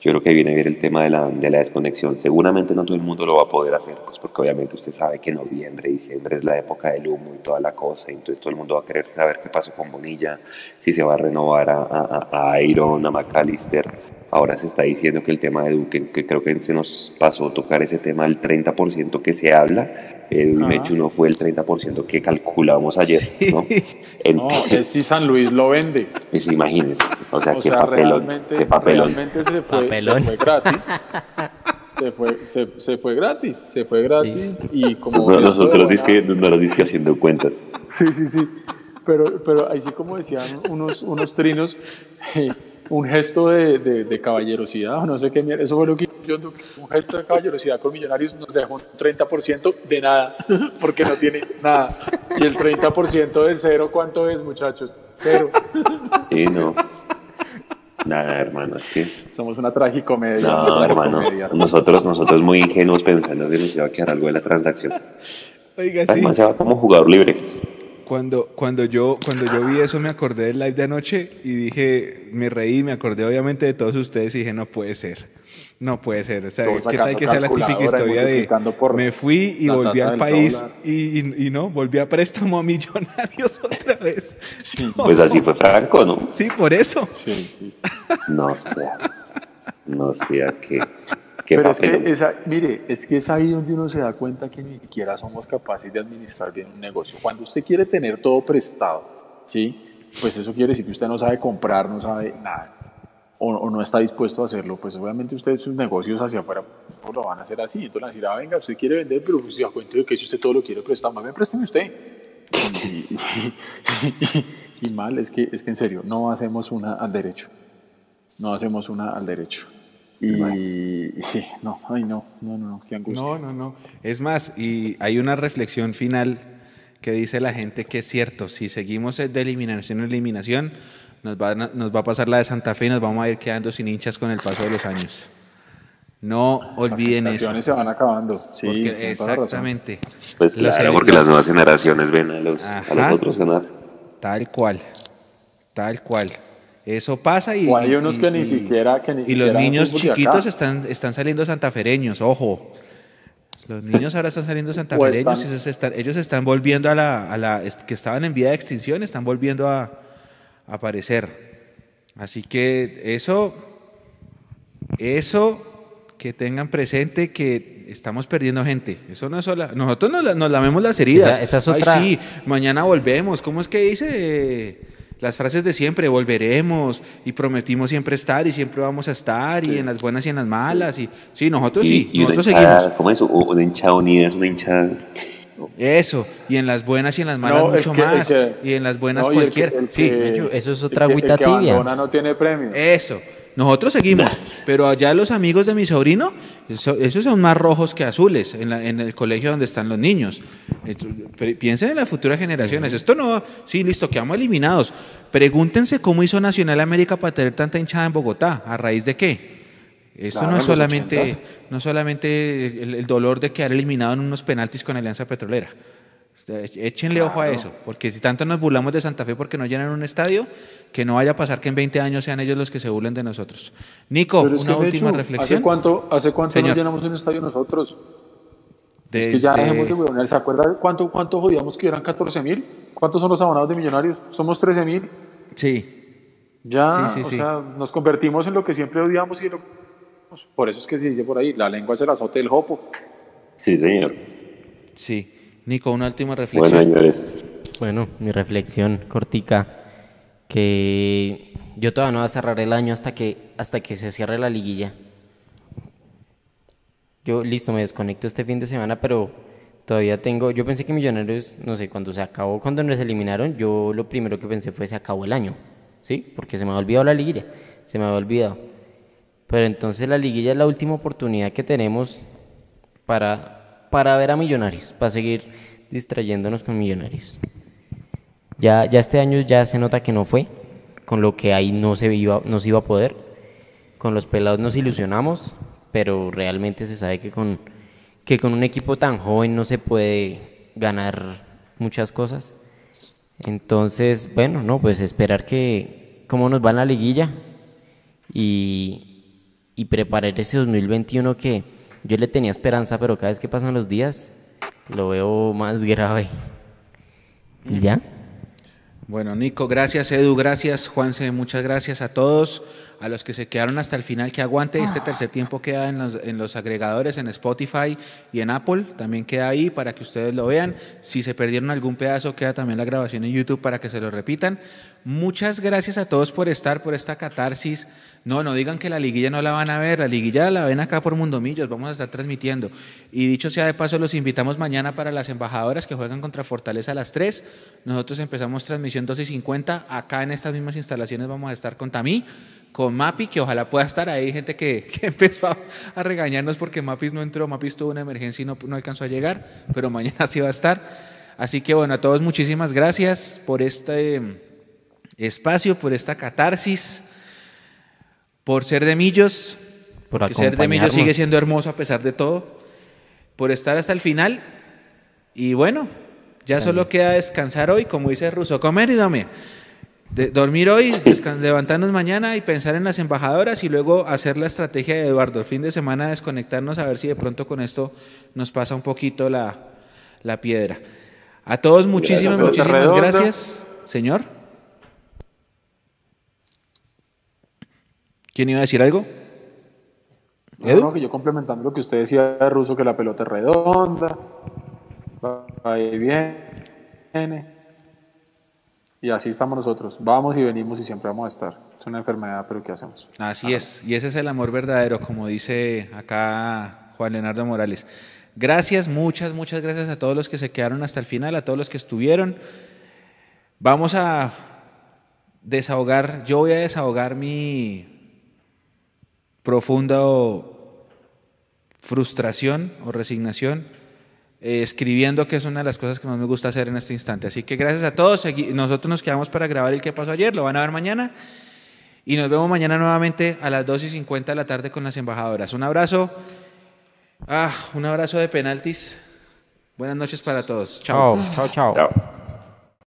F: yo creo que viene bien el tema de la, de la desconexión. Seguramente no todo el mundo lo va a poder hacer, pues porque obviamente usted sabe que noviembre, diciembre es la época del humo y toda la cosa, y entonces todo el mundo va a querer saber qué pasó con Bonilla, si se va a renovar a, a, a- a Iron, a McAllister. Ahora se está diciendo que el tema de Duque, que creo que se nos pasó a tocar ese tema del 30% que se habla, el
H: Ajá.
F: Mechu no fue el 30% que calculábamos ayer, ¿no?
H: No,
F: Entonces,
H: él sí San Luis lo vende.
F: pues imagínense, o sea,
H: O
F: qué
H: sea,
F: papelón,
H: realmente,
F: qué papelón.
H: realmente se fue, se
B: Papelón.
H: fue gratis. Se fue, se, se fue gratis, se fue gratis y como
F: No, nosotros dizque, no nos haciendo cuentas.
H: Sí, sí, sí. Pero, pero ahí sí como decían unos, unos trinos, eh, un gesto de, de, de caballerosidad, o no sé qué mierda, eso fue lo que yo un gesto de caballerosidad con Millonarios nos dejó un 30% de nada, porque no tiene nada. Y el 30% de cero, ¿cuánto es, muchachos? Cero.
F: Sí, no. Nada, hermano, es que.
H: Somos una tragicomedia.
F: No,
H: una
F: hermano.
H: tragicomedia,
F: Nosotros, nosotros muy ingenuos pensando que nos iba a quedar algo de la transacción.
A: Oiga, sí.
F: Además, se va como jugador libre.
A: Cuando, cuando, yo, cuando yo vi eso me acordé del live de anoche y dije, me reí, me acordé obviamente de todos ustedes y dije, no puede ser. No puede ser. O sea,
H: Todos
A: ¿qué tal que sea la típica historia de me fui y volví al país y, y- y no, volví a préstamo a millonarios otra vez?
F: Pues así fue Franco, ¿no?
A: Sí, por eso.
H: Sí, sí.
F: No sé. No sé a qué.
H: Pero es que, esa, mire, es que es ahí donde uno se da cuenta que ni siquiera somos capaces de administrar bien un negocio. Cuando usted quiere tener todo prestado, ¿sí? Pues eso quiere decir que usted no sabe comprar, no sabe nada, o, o no está dispuesto a hacerlo. Pues obviamente ustedes sus negocios hacia afuera pues, lo van a hacer así. Entonces van a decir, ah, venga, usted quiere vender, pero pues, se da cuenta de que si usted todo lo quiere prestar, más bien présteme usted. Y, y- y mal, es que, es que en serio, no hacemos una al derecho. No hacemos una al derecho. Y, y sí, no, ay no, no, no, no, qué angustia.
A: No, no, no. Es más, y hay una reflexión final que dice la gente que es cierto, si seguimos de eliminación en eliminación, nos va, a- nos va a pasar la de Santa Fe y nos vamos a ir quedando sin hinchas con el paso de los años. No olviden
H: Las
A: eso.
H: sensaciones se van acabando. Sí,
A: Porque- exactamente.
F: Pues
A: Los-
F: claro, porque las nuevas generaciones ven a los, a los
A: Ajá.
F: otros ganar.
A: Tal cual. Tal cual. Eso pasa y.
H: O hay unos
A: y-
H: que ni
A: y-
H: siquiera- que ni
A: y
H: siquiera
A: los niños chiquitos están, están saliendo santafereños, ojo. Los niños ahora están saliendo santafereños
H: están-
A: y esos están- ellos están volviendo a la, a la- est- que estaban en vía de extinción, están volviendo a, a aparecer. Así que eso, eso que tengan presente que estamos perdiendo gente. Eso no es sola. Nosotros nos, nos lamemos las heridas.
B: Esa- esa es
A: Ay,
B: otra-
A: sí, mañana volvemos. ¿Cómo es que dice? Las frases de siempre, volveremos y prometimos siempre estar y siempre vamos a estar y en las buenas y en las malas. Y, sí, nosotros sí,
F: y
A: nosotros
F: hinchada,
A: seguimos.
F: ¿Cómo es? Una hinchada unida es una hinchada.
A: Eso, y en las buenas y en las malas
H: No,
A: mucho
H: que-
A: más.
H: que-
A: y en las buenas
H: no, el
A: cualquier.
H: que- el
A: sí,
B: Eso es
H: el
B: otra
H: que-
B: agüita
H: el que
B: tibia.
H: abandona no tiene premio.
A: Eso. Nosotros seguimos, pero allá los amigos de mi sobrino, eso- esos son más rojos que azules en, la- en el colegio donde están los niños. Piensen en las futuras generaciones. Esto no, sí, listo, quedamos eliminados. Pregúntense cómo hizo Nacional América para tener tanta hinchada en Bogotá. ¿A raíz de qué? Esto
H: Claro,
A: no es solamente, no solamente el, el dolor de quedar eliminado en unos penaltis con Alianza Petrolera. Échenle ojo a eso, porque si tanto nos burlamos de Santa Fe porque no llenan un estadio, que no vaya a pasar que en 20 años sean ellos los que se burlen de nosotros. Nico, una
H: que,
A: última reflexión.
H: ¿Hace cuánto, hace cuánto nos llenamos un estadio nosotros? Es que ya dejemos de huevonear. ¿Se acuerda cuánto, cuánto jodíamos que eran 14 mil? ¿Cuántos son los abonados de Millonarios? Somos 13 mil.
A: Sí,
H: Ya,
A: Sí, sí,
H: o
A: sí.
H: sea, nos convertimos en lo que siempre odiamos y lo... Por eso es que se dice por ahí, la lengua es el azote del jopo.
F: Sí, señor.
A: sí. Nico, una última
F: Bueno,
A: reflexión.
F: señores.
B: Bueno, mi reflexión cortica, que yo todavía no voy a cerrar el año hasta que, hasta que se cierre la liguilla. Yo, listo, me desconecto este fin de semana, pero todavía tengo, yo pensé que Millonarios, no sé, cuando se acabó, cuando nos eliminaron, yo lo primero que pensé fue se acabó el año, ¿sí? Porque se me ha olvidado la liguilla, se me había olvidado. Pero entonces la liguilla es la última oportunidad que tenemos para, para ver a Millonarios, para seguir distrayéndonos con Millonarios. Ya, ya este año ya se nota que no fue, con lo que ahí no se iba, no se iba a poder. Con los pelados nos ilusionamos, pero realmente se sabe que con, que con un equipo tan joven no se puede ganar muchas cosas. Entonces, bueno, no, pues esperar que cómo nos va en la liguilla y, y preparar ese 2021 que yo le tenía esperanza, pero cada vez que pasan los días lo veo más grave. ¿Y ya?
A: Bueno, Nico, gracias, Edu, gracias, Juanse, muchas gracias a todos, a los que se quedaron hasta el final, que aguante, este tercer tiempo queda en los, en los agregadores, en Spotify y en Apple, también queda ahí para que ustedes lo vean, si se perdieron algún pedazo, queda también la grabación en YouTube para que se lo repitan. Muchas gracias a todos por estar, por esta catarsis. No, no digan que la liguilla no la van a ver, la liguilla la ven acá por Mundo Millos, vamos a estar transmitiendo. Y dicho sea de paso, los invitamos mañana para las embajadoras que juegan contra Fortaleza a las 3. Nosotros empezamos transmisión 12 y 50, acá en estas mismas instalaciones vamos a estar con Tamí, con Mapi, que ojalá pueda estar ahí, gente que, empezó a, a, regañarnos porque Mapis no entró, Mapis tuvo una emergencia y no, no alcanzó a llegar, pero mañana sí va a estar. Así que bueno, a todos muchísimas gracias por este espacio, por esta catarsis, por ser de Millos,
B: Por
A: porque ser de Millos sigue siendo hermoso a pesar de todo, por estar hasta el final. Y bueno, ya solo queda descansar hoy, como dice Russo, comer y dormir. De- dormir hoy, levantarnos mañana y pensar en las embajadoras y luego hacer la estrategia de Eduardo. El fin de semana desconectarnos a ver si de pronto con esto nos pasa un poquito la, la piedra. A todos muchísimas, muchísimas
H: redonda.
A: gracias. Señor. ¿Quién iba a decir algo?
H: No, no, que yo complementando lo que usted decía de Russo, que la pelota es redonda, ahí viene, y así estamos nosotros. Vamos y venimos y siempre vamos a estar. Es una enfermedad, pero ¿qué hacemos?
A: Así es, y ese es el amor verdadero, como dice acá Juan Leonardo Morales. Gracias, muchas, muchas gracias a todos los que se quedaron hasta el final, a todos los que estuvieron. Vamos a desahogar, yo voy a desahogar mi profunda frustración o resignación eh, escribiendo, que es una de las cosas que más me gusta hacer en este instante. Así que gracias a todos. Nosotros nos quedamos para grabar el que pasó ayer, lo van a ver mañana. Y nos vemos mañana nuevamente a las 2 y 50 de la tarde con las embajadoras. Un abrazo. Ah, un abrazo de penaltis. Buenas noches para todos. Chao.
B: Chao, chao, chao.